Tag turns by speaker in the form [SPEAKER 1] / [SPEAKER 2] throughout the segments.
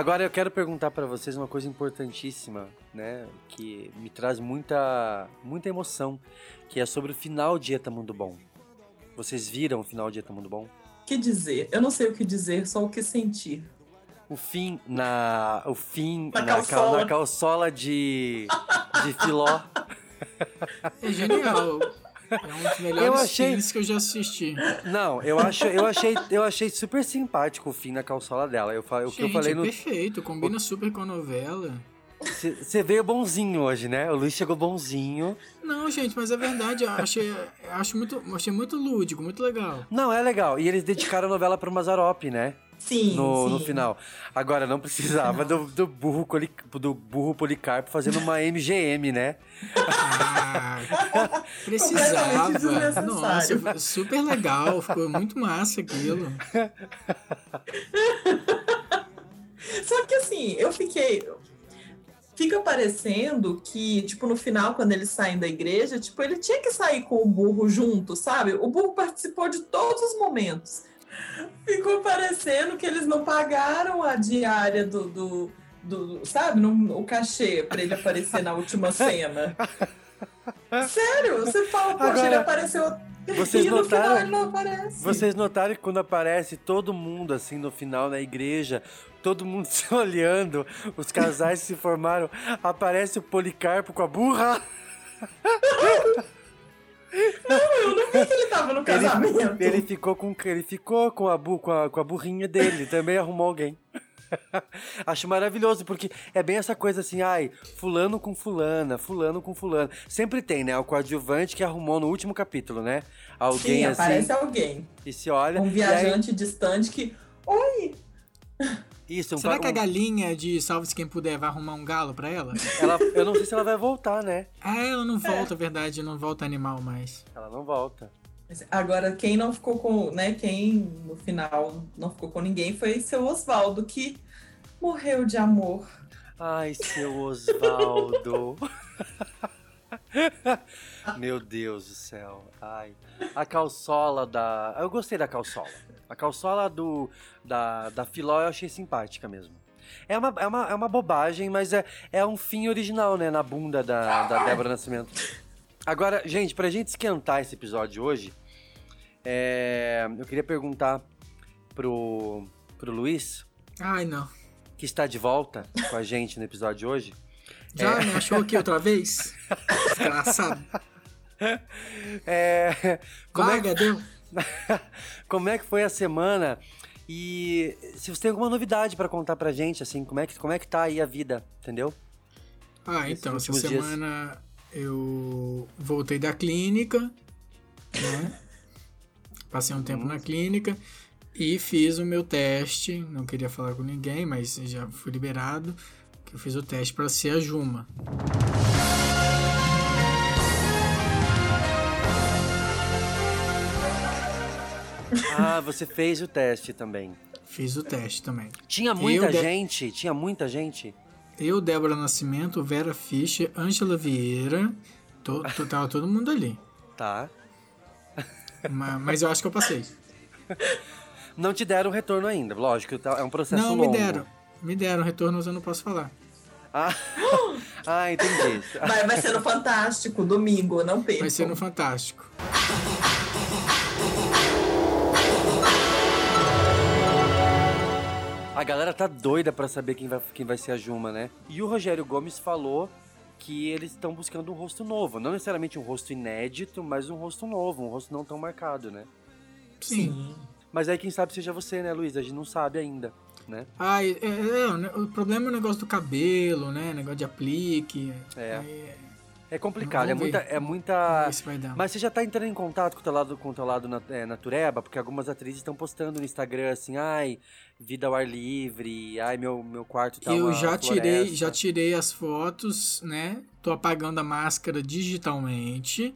[SPEAKER 1] Agora eu quero perguntar para vocês uma coisa importantíssima, né? Que me traz muita, muita emoção, que é sobre o final de Eta Mundo Bom. Vocês viram o final de Eta Mundo Bom?
[SPEAKER 2] que dizer? Eu não sei o que dizer, só o que sentir.
[SPEAKER 1] O fim na. O fim
[SPEAKER 2] Na
[SPEAKER 1] na,
[SPEAKER 2] calçola.
[SPEAKER 1] na calçola de. de Filó.
[SPEAKER 3] É genial. É um dos melhores
[SPEAKER 1] Eu achei-
[SPEAKER 3] filmes que eu já assisti.
[SPEAKER 1] Não, eu, acho, eu, achei, eu achei super simpático o fim na calçola dela. Eu, o eu
[SPEAKER 3] Gente,
[SPEAKER 1] falei
[SPEAKER 3] é
[SPEAKER 1] no.
[SPEAKER 3] perfeito, combina super com a novela.
[SPEAKER 1] Você veio bonzinho hoje, né? O Luiz chegou bonzinho.
[SPEAKER 3] Não, gente, mas é verdade, eu achei, eu acho muito, eu achei muito lúdico, muito legal.
[SPEAKER 1] Não, é legal. E eles dedicaram a novela pro Mazarop, né?
[SPEAKER 2] Sim,
[SPEAKER 1] No,
[SPEAKER 2] sim.
[SPEAKER 1] no final. Agora, não precisava do, do, burro, coli- do burro Policarpo fazendo uma MGM, né?
[SPEAKER 3] Ah, precisava. Nossa, super legal, ficou muito massa aquilo.
[SPEAKER 2] Só que assim, eu fiquei. Fica parecendo que, tipo, no final, quando eles saem da igreja, tipo, ele tinha que sair com o burro junto, sabe? O burro participou de todos os momentos. Ficou parecendo que eles não pagaram a diária do. do, do- sabe? No, o cachê pra ele aparecer na última cena. Sério, você fala, poxa,
[SPEAKER 1] Agora,
[SPEAKER 2] ele apareceu.
[SPEAKER 1] vocês
[SPEAKER 2] no final
[SPEAKER 1] notaram-
[SPEAKER 2] ele não aparece.
[SPEAKER 1] Vocês notaram que quando aparece todo mundo, assim, no final, na igreja, todo mundo se olhando, os casais se formaram, aparece o Policarpo com a burra.
[SPEAKER 2] Eu não vi que ele tava no casamento.
[SPEAKER 1] Ele, ele ficou com ele ficou com a, bu, com, a, com a burrinha dele, também arrumou alguém. Acho maravilhoso, porque é bem essa coisa assim, ai, fulano com fulana, fulano com fulano. Sempre tem, né? O coadjuvante que arrumou no último capítulo, né? Alguém
[SPEAKER 2] Sim,
[SPEAKER 1] assim,
[SPEAKER 2] aparece alguém.
[SPEAKER 1] e se olha.
[SPEAKER 2] Um
[SPEAKER 1] e aí-
[SPEAKER 2] viajante distante que. Oi!
[SPEAKER 1] Isso, um,
[SPEAKER 3] Será
[SPEAKER 1] pa-
[SPEAKER 3] que a galinha de Salve-se Quem Puder vai arrumar um galo pra ela?
[SPEAKER 1] ela, eu não sei se ela vai voltar, né?
[SPEAKER 3] Ah, ela não volta, é verdade, não volta animal mais.
[SPEAKER 1] Ela não volta.
[SPEAKER 2] Agora, quem não ficou com. né? Quem no final não ficou com ninguém foi seu Oswaldo, que morreu de amor.
[SPEAKER 1] Ai, seu Osvaldo. Meu Deus do céu. Ai. A calçola da. Eu gostei da calçola. A calçola do, da, da Filó eu achei simpática mesmo. É uma, é uma, é uma bobagem, mas é, é um fim original, né? Na bunda da, da Débora Nascimento. Agora, gente, pra gente esquentar esse episódio de hoje, é, eu queria perguntar pro, pro Luiz,
[SPEAKER 3] Ai, não.
[SPEAKER 1] que está de volta com a gente no episódio de hoje.
[SPEAKER 3] Já me achou aqui outra vez? Desgraçado.
[SPEAKER 1] É, como, é,
[SPEAKER 3] Vaga, deu?
[SPEAKER 1] como é que foi a semana? E se você tem alguma novidade pra contar pra gente, assim, como é que, como é que tá aí a vida, entendeu?
[SPEAKER 3] Ah,
[SPEAKER 1] Nesses
[SPEAKER 3] então, essa
[SPEAKER 1] últimos dias.
[SPEAKER 3] semana eu voltei da clínica, né? Passei um tempo na clínica e fiz o meu teste. Não queria falar com ninguém, mas já fui liberado. Que eu fiz o teste para ser a Juma.
[SPEAKER 1] Ah, você fez o teste também.
[SPEAKER 3] Fiz o teste também.
[SPEAKER 1] Tinha muita
[SPEAKER 3] Eu de-
[SPEAKER 1] gente? Tinha muita gente?
[SPEAKER 3] Eu, Débora Nascimento, Vera Fischer, Ângela Vieira, to, to- tava todo mundo ali.
[SPEAKER 1] Tá.
[SPEAKER 3] Ma- Mas, eu acho que eu passei.
[SPEAKER 1] Não te deram retorno ainda, lógico, tá- é um processo
[SPEAKER 3] Não,
[SPEAKER 1] longo.
[SPEAKER 3] me deram. Me deram retorno, mas eu não posso falar.
[SPEAKER 1] Ah, ah entendi.
[SPEAKER 2] Vai, vai ser no Fantástico, domingo, não perca.
[SPEAKER 3] Vai ser no Fantástico.
[SPEAKER 1] A galera tá doida pra saber quem vai, quem vai ser a Juma, né? E o Rogério Gomes falou que eles estão buscando um rosto novo. Não necessariamente um rosto inédito, mas um rosto novo, um rosto não tão marcado, né?
[SPEAKER 3] Sim.
[SPEAKER 1] Mas aí quem sabe seja você, né, Luiz? A gente não sabe ainda, né?
[SPEAKER 3] Ai, é, é, o problema é o negócio do cabelo, né? Negócio de aplique.
[SPEAKER 1] É.
[SPEAKER 3] Aí,
[SPEAKER 1] É complicado, é muita, é muita...
[SPEAKER 3] se vai dar.
[SPEAKER 1] Mas você já tá entrando em contato com o teu lado, com o teu lado na, é, natureba? Porque algumas atrizes estão postando no Instagram assim, ai, vida ao ar livre, ai, meu, meu quarto tá
[SPEAKER 3] eu
[SPEAKER 1] uma
[SPEAKER 3] já tirei,
[SPEAKER 1] floresta."
[SPEAKER 3] já tirei as fotos, né? Tô apagando a máscara digitalmente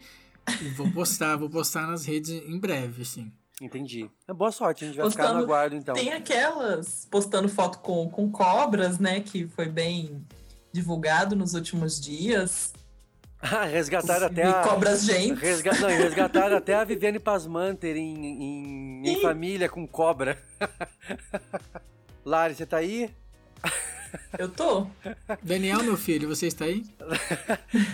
[SPEAKER 3] e vou postar, vou postar nas redes em breve, assim.
[SPEAKER 1] Entendi. É boa sorte, a gente vai ficar no
[SPEAKER 2] Postando-
[SPEAKER 1] aguardo então.
[SPEAKER 2] Tem aquelas postando foto com, com cobras, né? Que foi bem divulgado nos últimos dias.
[SPEAKER 1] Ah, resgataram até
[SPEAKER 2] e
[SPEAKER 1] a...
[SPEAKER 2] cobras gente.
[SPEAKER 1] Resga... Não, resgataram até a Viviane Pasmanter em, em, em família com cobra. Lari, você tá aí?
[SPEAKER 2] Eu tô.
[SPEAKER 3] Daniel, meu filho, você está aí?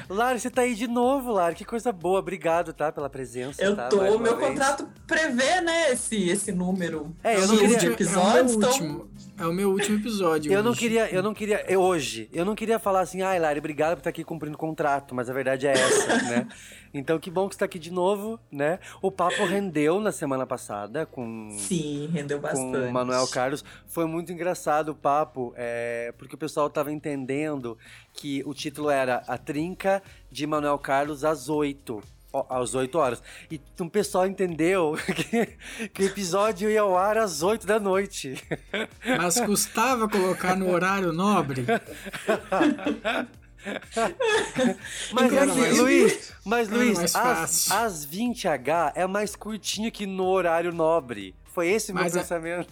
[SPEAKER 1] Lari, você tá aí de novo, Lari. Que coisa boa. Obrigado, tá? Pela presença.
[SPEAKER 2] Eu
[SPEAKER 1] tá?
[SPEAKER 2] tô. Meu
[SPEAKER 1] vez.
[SPEAKER 2] contrato prevê, né, esse, esse número.
[SPEAKER 1] É, eu
[SPEAKER 2] de
[SPEAKER 1] não queria-
[SPEAKER 2] de
[SPEAKER 3] É o
[SPEAKER 2] episódios,
[SPEAKER 3] meu
[SPEAKER 2] então.
[SPEAKER 3] É o meu último episódio.
[SPEAKER 1] Eu não
[SPEAKER 3] hoje.
[SPEAKER 1] queria, eu não queria, eu, hoje, eu não queria falar assim, ai, Lari, obrigado por estar aqui cumprindo o contrato, mas a verdade é essa, né? Então que bom que você tá aqui de novo, né? O papo rendeu na semana passada com
[SPEAKER 2] Sim, rendeu bastante.
[SPEAKER 1] com o Manuel Carlos. Foi muito engraçado o papo, é, porque o pessoal tava entendendo que o título era A Trinca de Manuel Carlos às oito. Às 8 horas. E o pessoal entendeu que, que o episódio ia ao ar às 8 da noite.
[SPEAKER 3] Mas custava colocar no horário nobre?
[SPEAKER 1] Mas
[SPEAKER 3] Era
[SPEAKER 1] aqui,
[SPEAKER 3] mais-
[SPEAKER 1] Luiz, mas
[SPEAKER 3] era
[SPEAKER 1] Luiz,
[SPEAKER 3] mais
[SPEAKER 1] às,
[SPEAKER 3] fácil.
[SPEAKER 1] às 20h é mais curtinho que no horário nobre. Foi esse o meu
[SPEAKER 3] Mas a-
[SPEAKER 1] pensamento.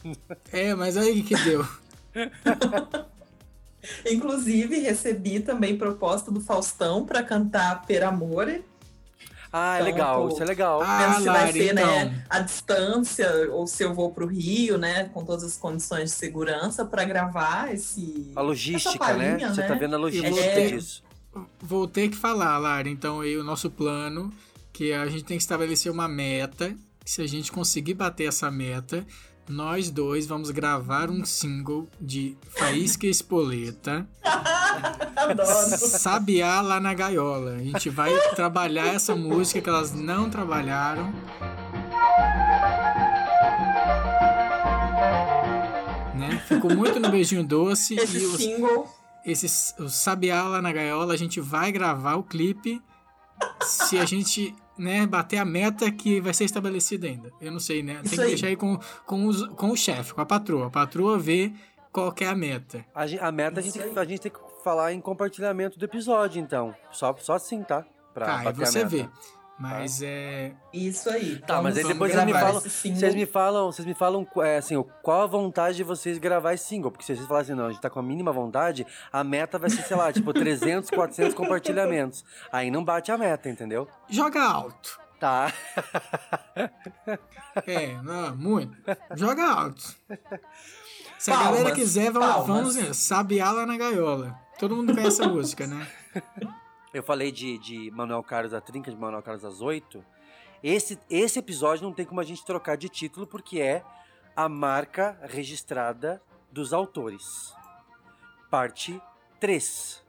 [SPEAKER 3] É, mas aí que deu.
[SPEAKER 2] Inclusive, recebi também proposta do Faustão para cantar Per Amore.
[SPEAKER 1] Ah, é
[SPEAKER 2] Então,
[SPEAKER 1] legal,
[SPEAKER 2] pô,
[SPEAKER 1] isso é legal.
[SPEAKER 3] Ah,
[SPEAKER 2] Vendo se vai
[SPEAKER 3] Lari,
[SPEAKER 2] ser,
[SPEAKER 3] então.
[SPEAKER 2] né, a distância, ou se eu vou para o Rio, né, com todas as condições de segurança para gravar esse.
[SPEAKER 1] A logística,
[SPEAKER 2] essa
[SPEAKER 1] né? Você tá vendo a logística
[SPEAKER 2] É.
[SPEAKER 1] disso.
[SPEAKER 3] Vou ter que falar, Lara. Então, aí o nosso plano, que a gente tem que estabelecer uma meta. Se a gente conseguir bater essa meta, nós dois vamos gravar um single de Faísca Espoleta. Sabiá lá na gaiola. A gente vai trabalhar essa música que elas não trabalharam. Né? Ficou muito no beijinho doce
[SPEAKER 2] Esse
[SPEAKER 3] e os,
[SPEAKER 2] single.
[SPEAKER 3] esse o Sabiá lá na gaiola, a gente vai gravar o clipe se a gente né, bater a meta que vai ser estabelecida ainda. Eu não sei, né? Tem
[SPEAKER 2] Isso
[SPEAKER 3] que
[SPEAKER 2] aí.
[SPEAKER 3] deixar aí com, com, os- com o chefe, com a patroa. A patroa vê qual que é a meta.
[SPEAKER 1] A, a meta a gente, tem a gente tem que falar em compartilhamento do episódio, então. Só, só assim, tá? Pra
[SPEAKER 3] Tá, aí você
[SPEAKER 1] meta.
[SPEAKER 3] vê. Mas é.
[SPEAKER 2] Isso aí.
[SPEAKER 1] Tá, mas aí depois vocês me falam. Vocês me falam, vocês me falam é, assim, qual a vontade de vocês gravar esse single? Porque se vocês falarem assim, não, a gente tá com a mínima vontade, a meta vai ser, sei lá, tipo 300, 400 compartilhamentos. Aí não bate a meta, entendeu?
[SPEAKER 3] Joga alto.
[SPEAKER 1] Tá.
[SPEAKER 3] É, não, muito. Joga alto. Se a
[SPEAKER 2] Palmas,
[SPEAKER 3] galera quiser, vamos,
[SPEAKER 2] palmas.
[SPEAKER 3] vamos sabiá lá na gaiola. Todo mundo conhece a música, né?
[SPEAKER 1] Eu falei de, de Manuel Carlos da Trinca, de Manuel Carlos às 8. Esse, esse episódio não tem como a gente trocar de título, porque é a marca registrada dos autores. Parte 3.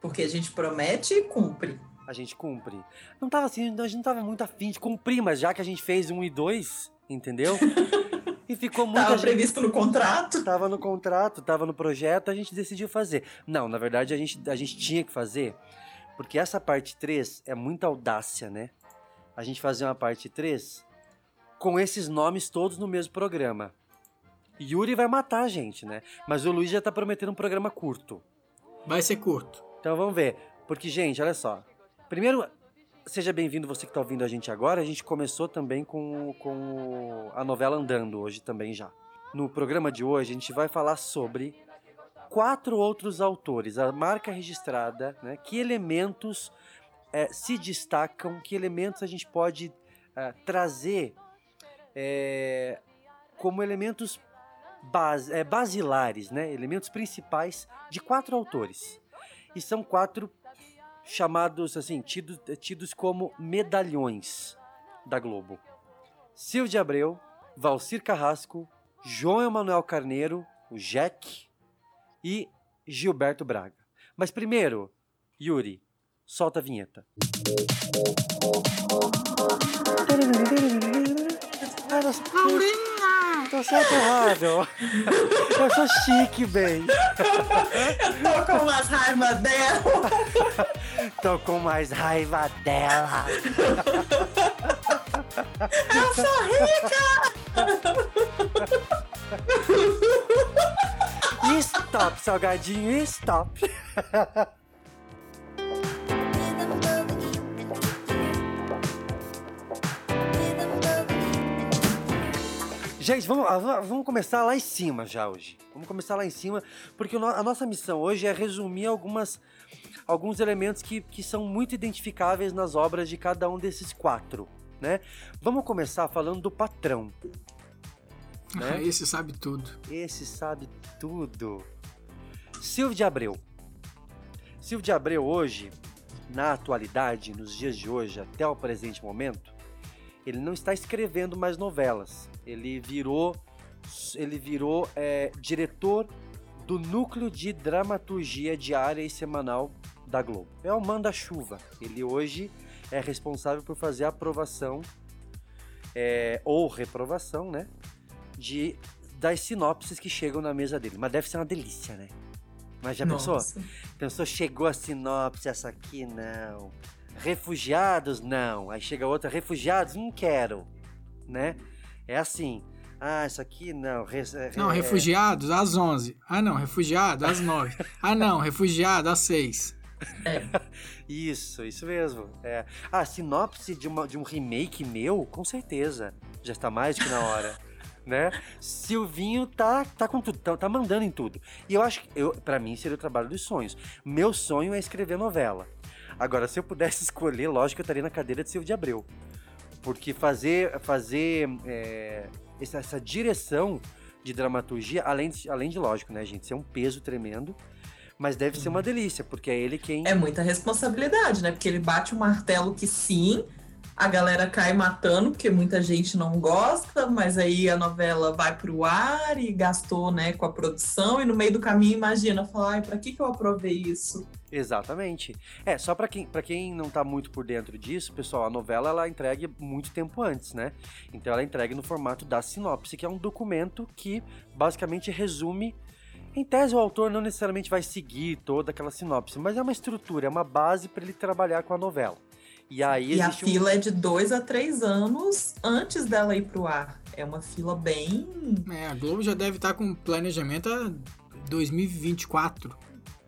[SPEAKER 2] Porque a gente promete e cumpre.
[SPEAKER 1] A gente cumpre. Não tava assim, a gente não tava muito afim de cumprir, mas já que a gente fez um e dois, entendeu? E ficou muita
[SPEAKER 2] Estava
[SPEAKER 1] gente.
[SPEAKER 2] previsto no contrato.
[SPEAKER 1] Tava no contrato, tava no projeto, a gente decidiu fazer. Não, na verdade a gente, a gente tinha que fazer, porque essa parte 3 é muita audácia, né? A gente fazer uma parte 3 com esses nomes todos no mesmo programa. Yuri vai matar a gente, né? Mas o Luiz já tá prometendo um programa curto.
[SPEAKER 3] Vai ser curto.
[SPEAKER 1] Então vamos ver. Porque, gente, olha só. Primeiro, seja bem-vindo você que está ouvindo a gente agora. A gente começou também com, com a novela Andando, hoje também já. No programa de hoje, a gente vai falar sobre quatro outros autores, a marca registrada, né? Que elementos eh, se destacam, que elementos a gente pode eh, trazer eh, como elementos bas- eh, basilares, né? Elementos principais de quatro autores. E são quatro chamados, assim, tidos, tidos como medalhões da Globo. Silvio Abreu, Valcir Carrasco, João Emanuel Carneiro, o Jack e Gilberto Braga. Mas primeiro, Yuri, solta a vinheta. Ah, Tô certo errado. Eu sou chique, bem.
[SPEAKER 2] Eu tô com umas raivas dela.
[SPEAKER 1] Tô com mais raiva dela.
[SPEAKER 2] Eu sou rica.
[SPEAKER 1] Stop, salgadinho, stop. Gente, vamos, ah, vamos começar lá em cima já hoje. Vamos começar lá em cima, porque a nossa missão hoje é resumir algumas, alguns elementos que, que são muito identificáveis nas obras de cada um desses quatro, né? Vamos começar falando do patrão. Né?
[SPEAKER 3] Esse sabe tudo.
[SPEAKER 1] Esse sabe tudo. Silvio de Abreu. Silvio de Abreu hoje, na atualidade, nos dias de hoje, até o presente momento, ele não está escrevendo mais novelas. Ele virou, ele virou é, diretor do núcleo de dramaturgia diária e semanal da Globo. É o manda-chuva. Ele hoje é responsável por fazer a aprovação é, ou reprovação, né, de das sinopses que chegam na mesa dele. Mas deve ser uma delícia, né? Mas já Nossa. pensou? Pensou, chegou a sinopse, essa aqui não. Refugiados, não. Aí chega outra, refugiados, não quero. Né? É assim. Ah, isso aqui não. Re,
[SPEAKER 3] não, é... refugiados às 11. Ah, não, refugiado às 9. ah, não, refugiado às 6.
[SPEAKER 1] É. isso, isso mesmo. É. Ah, sinopse de, uma, de um remake meu, com certeza. Já está mais que na hora. né? Silvinho tá, tá com tudo, tá, tá, mandando em tudo. E eu acho que, eu, pra mim, seria o trabalho dos sonhos. Meu sonho é escrever novela. Agora, se eu pudesse escolher, lógico que eu estaria na cadeira de Silvio de Abreu. Porque fazer, fazer é, essa, essa, direção de dramaturgia, além de, além de, lógico, né, gente, ser um peso tremendo, mas deve ser uma delícia, porque é ele quem.
[SPEAKER 2] É muita responsabilidade, né? Porque ele bate o martelo que sim, a galera cai matando, porque muita gente não gosta, mas aí a novela vai pro ar e gastou, né, com a produção, e no meio do caminho imagina, falar, ai, pra que, que eu aprovei isso?
[SPEAKER 1] Exatamente. É, só para quem, quem não tá muito por dentro disso, pessoal, a novela ela entregue muito tempo antes, né? Então ela entregue no formato da sinopse, que é um documento que basicamente resume em tese, o autor não necessariamente vai seguir toda aquela sinopse, mas é uma estrutura, é uma base para ele trabalhar com a novela.
[SPEAKER 2] E aí e a fila um... é de dois a três anos antes dela ir pro ar. É uma fila bem.
[SPEAKER 3] É, a Globo já deve estar tá com planejamento a 2024,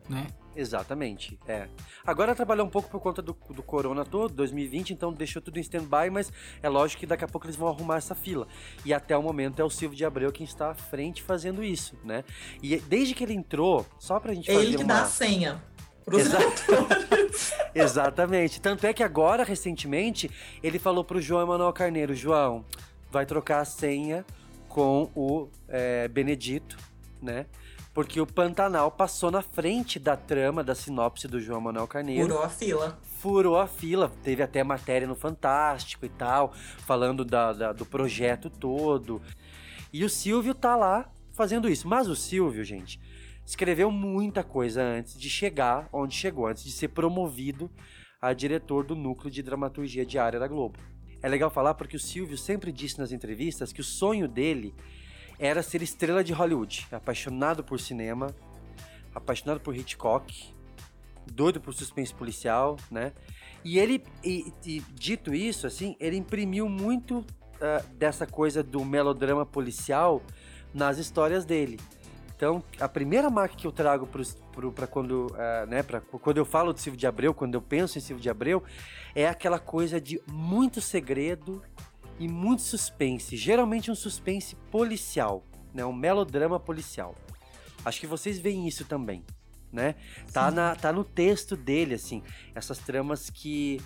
[SPEAKER 3] né?
[SPEAKER 1] Exatamente, é. Agora trabalhou um pouco por conta do, do corona todo, 2020, então deixou tudo em stand-by, mas é lógico que daqui a pouco eles vão arrumar essa fila. E até o momento é o Silvio de Abreu quem está à frente fazendo isso, né? E desde que ele entrou, só pra gente fazer
[SPEAKER 2] Ele que
[SPEAKER 1] uma...
[SPEAKER 2] dá a senha.
[SPEAKER 1] Exatamente. Tanto é que agora, recentemente, ele falou pro João Emanuel Carneiro: João, vai trocar a senha com o é, Benedito, né? Porque o Pantanal passou na frente da trama da sinopse do João Manuel Carneiro.
[SPEAKER 2] Furou a fila.
[SPEAKER 1] Furou a fila. Teve até matéria no Fantástico e tal, falando da, da, do projeto todo. E o Silvio tá lá fazendo isso. Mas o Silvio, gente, escreveu muita coisa antes de chegar onde chegou, antes de ser promovido a diretor do núcleo de dramaturgia diária da Globo. É legal falar porque o Silvio sempre disse nas entrevistas que o sonho dele era ser estrela de Hollywood, apaixonado por cinema, apaixonado por Hitchcock, doido por suspense policial, né? E ele, e, e, dito isso, assim, ele imprimiu muito uh, dessa coisa do melodrama policial nas histórias dele. Então, a primeira marca que eu trago para quando, uh, né, pra, quando eu falo de Silvio de Abreu, quando eu penso em Silvio de Abreu, é aquela coisa de muito segredo e muito suspense. Geralmente um suspense policial, né, um melodrama policial. Acho que vocês veem isso também, né? Tá, na, tá no texto dele, assim, essas tramas que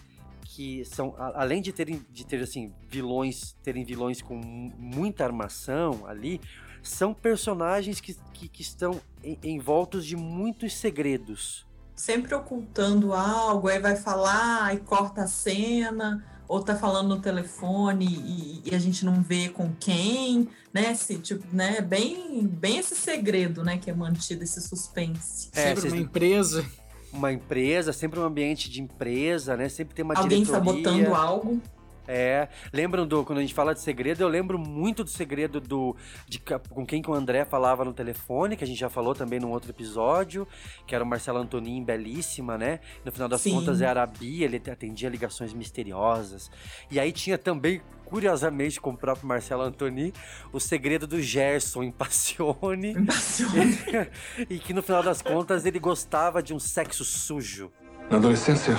[SPEAKER 1] que são além de terem de ter assim vilões terem vilões com muita armação ali são personagens que, que, que estão envoltos de muitos segredos.
[SPEAKER 2] Sempre ocultando algo, aí vai falar e corta a cena, ou tá falando no telefone e, e, a gente não vê com quem, né? Se, tipo, né? Bem, bem esse segredo, né? Que é mantido, esse suspense.
[SPEAKER 3] É, sempre uma empresa.
[SPEAKER 1] Uma empresa, sempre um ambiente de empresa, né? Sempre tem uma
[SPEAKER 2] Alguém diretoria. Alguém sabotando algo.
[SPEAKER 1] É, lembram do quando a gente fala de segredo, eu lembro muito do segredo do de, com quem que o André falava no telefone, que a gente já falou também num outro episódio, que era o Marcelo Antonin, belíssima, né? No final das Sim. contas era a Bia, ele atendia ligações misteriosas. E aí tinha também curiosamente, com o próprio Marcelo Antoni, o segredo do Gerson em Passione. e que no final das contas ele gostava de um sexo sujo.
[SPEAKER 4] Na adolescência,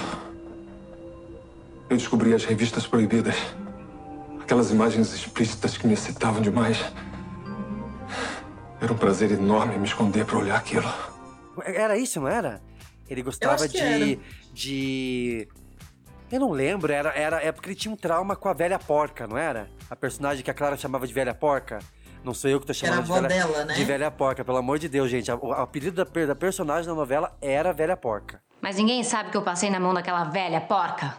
[SPEAKER 4] eu descobri as revistas proibidas. Aquelas imagens explícitas que me excitavam demais. Era um prazer enorme me esconder para olhar aquilo.
[SPEAKER 1] Era isso, não era? Ele gostava de, era. de. Eu não lembro, era, era é porque ele tinha um trauma com a velha porca, não era? A personagem que a Clara chamava de velha porca. Não sou eu que tô
[SPEAKER 2] Era a
[SPEAKER 1] chamando de
[SPEAKER 2] avó
[SPEAKER 1] velha,
[SPEAKER 2] dela, né?
[SPEAKER 1] de velha porca, pelo amor de Deus, gente. A- O, apelido da, da personagem da novela era velha porca.
[SPEAKER 5] Mas ninguém sabe que eu passei na mão daquela velha porca.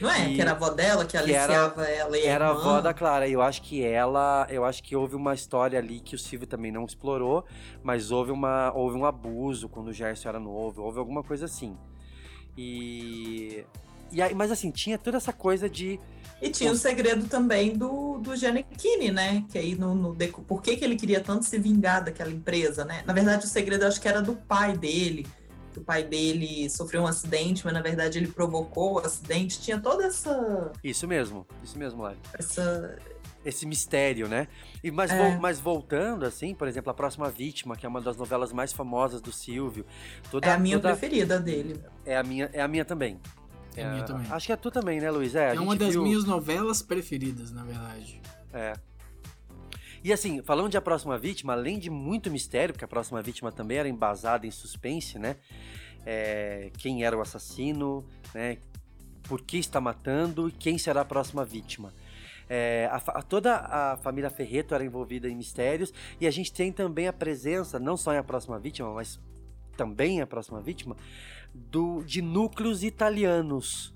[SPEAKER 2] Não é?
[SPEAKER 1] E-
[SPEAKER 2] Que era a avó dela, que
[SPEAKER 1] que era-
[SPEAKER 2] ela e
[SPEAKER 1] Era a avó da Clara. E eu acho que ela. Eu acho que houve uma história ali que o Silvio também não explorou, mas houve, uma, houve um abuso quando o Gerson era novo, houve alguma coisa assim. E. e aí, mas assim, tinha toda essa coisa de.
[SPEAKER 2] E tinha o segredo também do, do Giannichini, né? Que aí no, no por que, que ele queria tanto se vingar daquela empresa, né? Na verdade, o segredo eu acho que era do pai dele. Que o pai dele sofreu um acidente, mas na verdade ele provocou o acidente. Tinha toda essa.
[SPEAKER 1] Isso mesmo, isso mesmo, Lari.
[SPEAKER 2] essa
[SPEAKER 1] Esse mistério, né? E, mas,
[SPEAKER 2] É.
[SPEAKER 1] mas voltando, assim, por exemplo, A Próxima Vítima, que é uma das novelas mais famosas do Silvio. Toda,
[SPEAKER 2] é a minha
[SPEAKER 1] toda-
[SPEAKER 2] preferida dele.
[SPEAKER 1] É a minha, é a minha também.
[SPEAKER 3] É a minha também.
[SPEAKER 1] Acho que é tu também, né, Luiz? É, a
[SPEAKER 3] É uma das
[SPEAKER 1] viu-
[SPEAKER 3] minhas novelas preferidas, na verdade.
[SPEAKER 1] É. E assim, falando de A Próxima Vítima, além de muito mistério, porque A Próxima Vítima também era embasada em suspense, né? É, quem era o assassino, né? Por que está matando e quem será a próxima vítima. É, a fa- toda a família Ferreto era envolvida em mistérios e a gente tem também a presença, não só em A Próxima Vítima, mas também A Próxima Vítima, do, de núcleos italianos.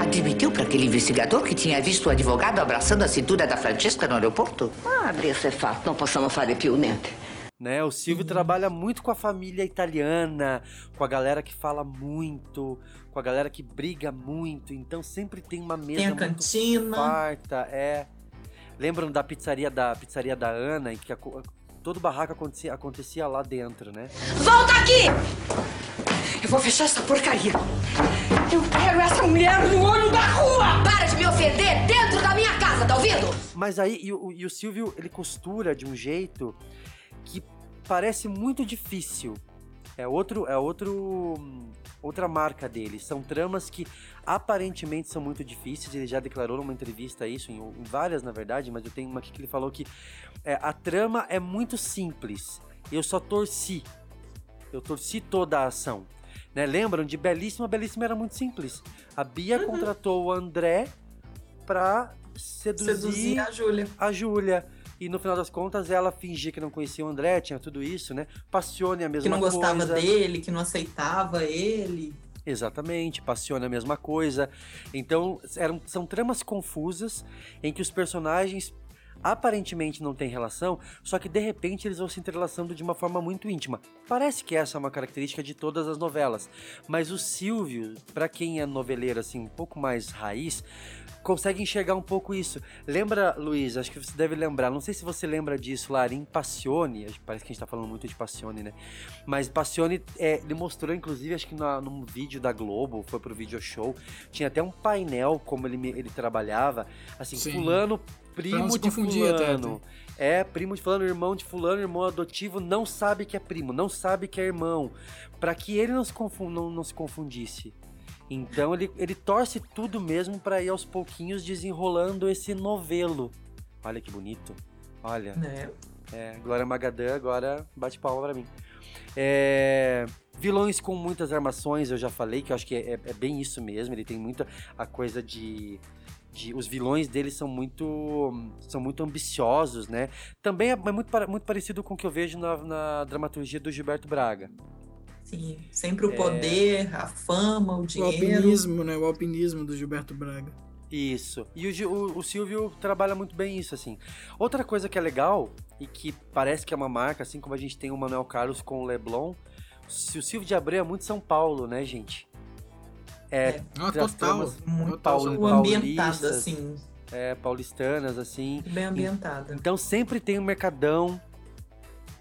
[SPEAKER 6] Admitiu para aquele investigador que tinha visto o advogado abraçando a cintura da Francesca no aeroporto?
[SPEAKER 7] Ah, adesso è fatto, non possiamo fare più niente.
[SPEAKER 1] né? O Silvio trabalha muito com a família italiana, com a galera que fala muito, com a galera que briga muito, então sempre tem uma mesa
[SPEAKER 2] Tem a
[SPEAKER 1] muito
[SPEAKER 2] cantina.
[SPEAKER 1] farta, é. Lembram da pizzaria da pizzaria da Ana, em que a todo barraco acontecia, acontecia lá dentro, né?
[SPEAKER 7] Volta aqui! Eu vou fechar essa porcaria. Eu quero essa mulher no olho da rua!
[SPEAKER 5] Para de me ofender dentro da minha casa, tá ouvindo?
[SPEAKER 1] Mas aí, e o, e o Silvio, ele costura de um jeito que parece muito difícil. É outro, é outro, outra marca dele. São tramas que aparentemente são muito difíceis. Ele já declarou numa entrevista isso, em, em várias na verdade, mas eu tenho uma aqui que ele falou que é, a trama é muito simples. Eu só torci. Eu torci toda a ação. Né? Lembram de Belíssima? Belíssima era muito simples. A Bia
[SPEAKER 2] Uhum.
[SPEAKER 1] contratou o André pra seduzir,
[SPEAKER 2] Seduzir a Júlia.
[SPEAKER 1] a Júlia. E no final das contas, ela fingia que não conhecia o André, tinha tudo isso, né? Passione a mesma
[SPEAKER 2] Que não gostava
[SPEAKER 1] coisa.
[SPEAKER 2] dele, que não aceitava ele.
[SPEAKER 1] Exatamente, Passione a mesma coisa. Então, eram, são tramas confusas em que os personagens aparentemente não têm relação, só que de repente eles vão se entrelaçando de uma forma muito íntima. Parece que essa é uma característica de todas as novelas, mas o Silvio, pra quem é noveleiro assim, um pouco mais raiz, consegue enxergar um pouco isso. Lembra, Luiz, acho que você deve lembrar, não sei se você lembra disso lá em Passione, parece que a gente tá falando muito de Passione, né? Mas Passione, é, ele mostrou, inclusive, acho que na, num vídeo da Globo, foi pro video show, tinha até um painel como ele, ele trabalhava, assim,
[SPEAKER 3] Sim.
[SPEAKER 1] fulano, primo de
[SPEAKER 3] até,
[SPEAKER 1] fulano. É, primo de fulano, irmão de fulano, irmão adotivo, não sabe que é primo, não sabe que é irmão. Pra que ele não se, confun- não, não se confundisse. Então ele, ele torce tudo mesmo pra ir aos pouquinhos desenrolando esse novelo. Olha que bonito. Olha.
[SPEAKER 2] Né?
[SPEAKER 1] É, Glória Magadã agora bate palma pra mim. É, vilões com muitas armações, eu já falei, que eu acho que é, é bem isso mesmo. Ele tem muita a coisa de, de- Os vilões dele são muito. são muito ambiciosos, né? Também é, é muito, muito parecido com o que eu vejo na, na dramaturgia do Gilberto Braga.
[SPEAKER 2] Sim, sempre
[SPEAKER 1] É.
[SPEAKER 2] o poder, a fama, o
[SPEAKER 3] O
[SPEAKER 2] dinheiro.
[SPEAKER 3] alpinismo, né? O alpinismo do Gilberto Braga.
[SPEAKER 1] Isso. E o, o- o Silvio trabalha muito bem isso, assim. Outra coisa que é legal, e que parece que é uma marca, assim como a gente tem o Manuel Carlos com o Leblon, se o Silvio de Abreu é muito São Paulo, né, gente? É,
[SPEAKER 3] Ah,
[SPEAKER 1] das
[SPEAKER 3] total.
[SPEAKER 2] Muito
[SPEAKER 3] total.
[SPEAKER 1] Paulistas.
[SPEAKER 2] assim,
[SPEAKER 1] é, paulistanas, assim.
[SPEAKER 2] bem ambientada.
[SPEAKER 1] Então sempre tem um mercadão,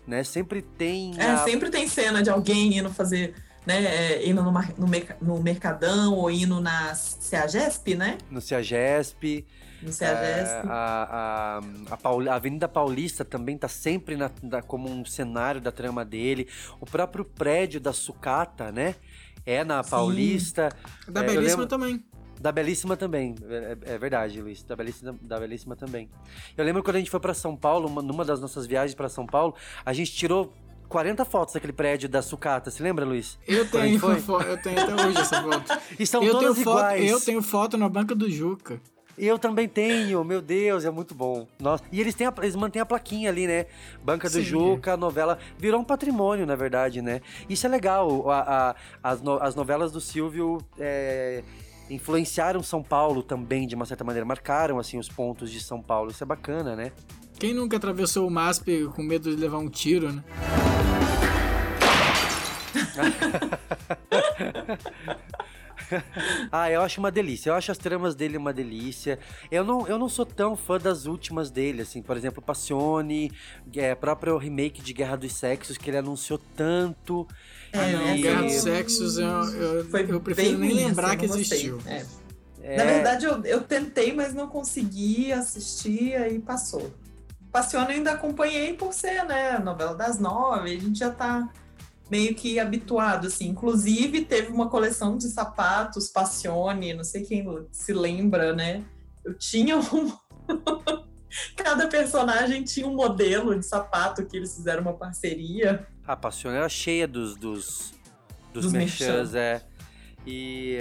[SPEAKER 1] né? Sempre tem.
[SPEAKER 2] É,
[SPEAKER 1] a-
[SPEAKER 2] sempre tem cena de alguém indo fazer, né, é, indo no, no, no Mercadão ou indo na CEAGESP, né?
[SPEAKER 1] No CEAGESP.
[SPEAKER 2] No
[SPEAKER 1] É,
[SPEAKER 2] CEAGESP.
[SPEAKER 1] a, a, a, Pauli- a Avenida Paulista também tá sempre na- na- como um cenário da trama dele. O próprio prédio da sucata, né? É na
[SPEAKER 2] Sim.
[SPEAKER 1] Paulista.
[SPEAKER 3] Da
[SPEAKER 1] É,
[SPEAKER 3] Belíssima
[SPEAKER 1] lembro-
[SPEAKER 3] também.
[SPEAKER 1] Da Belíssima também. É, é verdade, Luiz. Da Belíssima, da Belíssima também. Eu lembro quando a gente foi pra São Paulo, uma- numa das nossas viagens pra São Paulo, a gente tirou 40 fotos daquele prédio da sucata. Se lembra, Luiz?
[SPEAKER 3] Eu tenho, eu tenho até hoje essa foto.
[SPEAKER 1] E são
[SPEAKER 3] eu,
[SPEAKER 1] todas
[SPEAKER 3] foto,
[SPEAKER 1] iguais.
[SPEAKER 3] eu tenho foto na banca do Juca.
[SPEAKER 1] Eu também tenho, meu Deus, é muito bom. Nossa. E eles, têm a- eles mantêm a plaquinha ali, né? Banca do
[SPEAKER 3] Sim.
[SPEAKER 1] Juca, novela. Virou um patrimônio, na verdade, né? Isso é legal. A- a- as, no- as novelas do Silvio é, influenciaram São Paulo também, de uma certa maneira. Marcaram, assim, os pontos de São Paulo. Isso é bacana, né?
[SPEAKER 3] Quem nunca atravessou o MASP com medo de levar um tiro, né?
[SPEAKER 1] Ah, eu acho uma delícia. Eu acho as tramas dele uma delícia. Eu não, eu não sou tão fã das últimas dele, assim. Por exemplo, Passione, é, próprio remake de Guerra dos Sexos, que ele anunciou tanto.
[SPEAKER 3] Ah, não, Guerra dos Sexos, eu, eu,
[SPEAKER 2] Foi
[SPEAKER 3] eu prefiro nem
[SPEAKER 2] ruim,
[SPEAKER 3] lembrar
[SPEAKER 2] assim,
[SPEAKER 3] que existiu.
[SPEAKER 2] É.
[SPEAKER 1] É,
[SPEAKER 2] Na verdade, eu, eu tentei, mas não consegui assistir, aí passou. Passione eu ainda acompanhei por ser, né, novela das nove, a gente já tá meio que habituado, assim. Inclusive, teve uma coleção de sapatos Passione, não sei quem se lembra, né? Eu tinha um... Cada personagem tinha um modelo de sapato que eles fizeram uma parceria.
[SPEAKER 1] A Passione era cheia dos, dos, dos,
[SPEAKER 2] Dos
[SPEAKER 1] merchans,
[SPEAKER 2] merchan.
[SPEAKER 1] é. E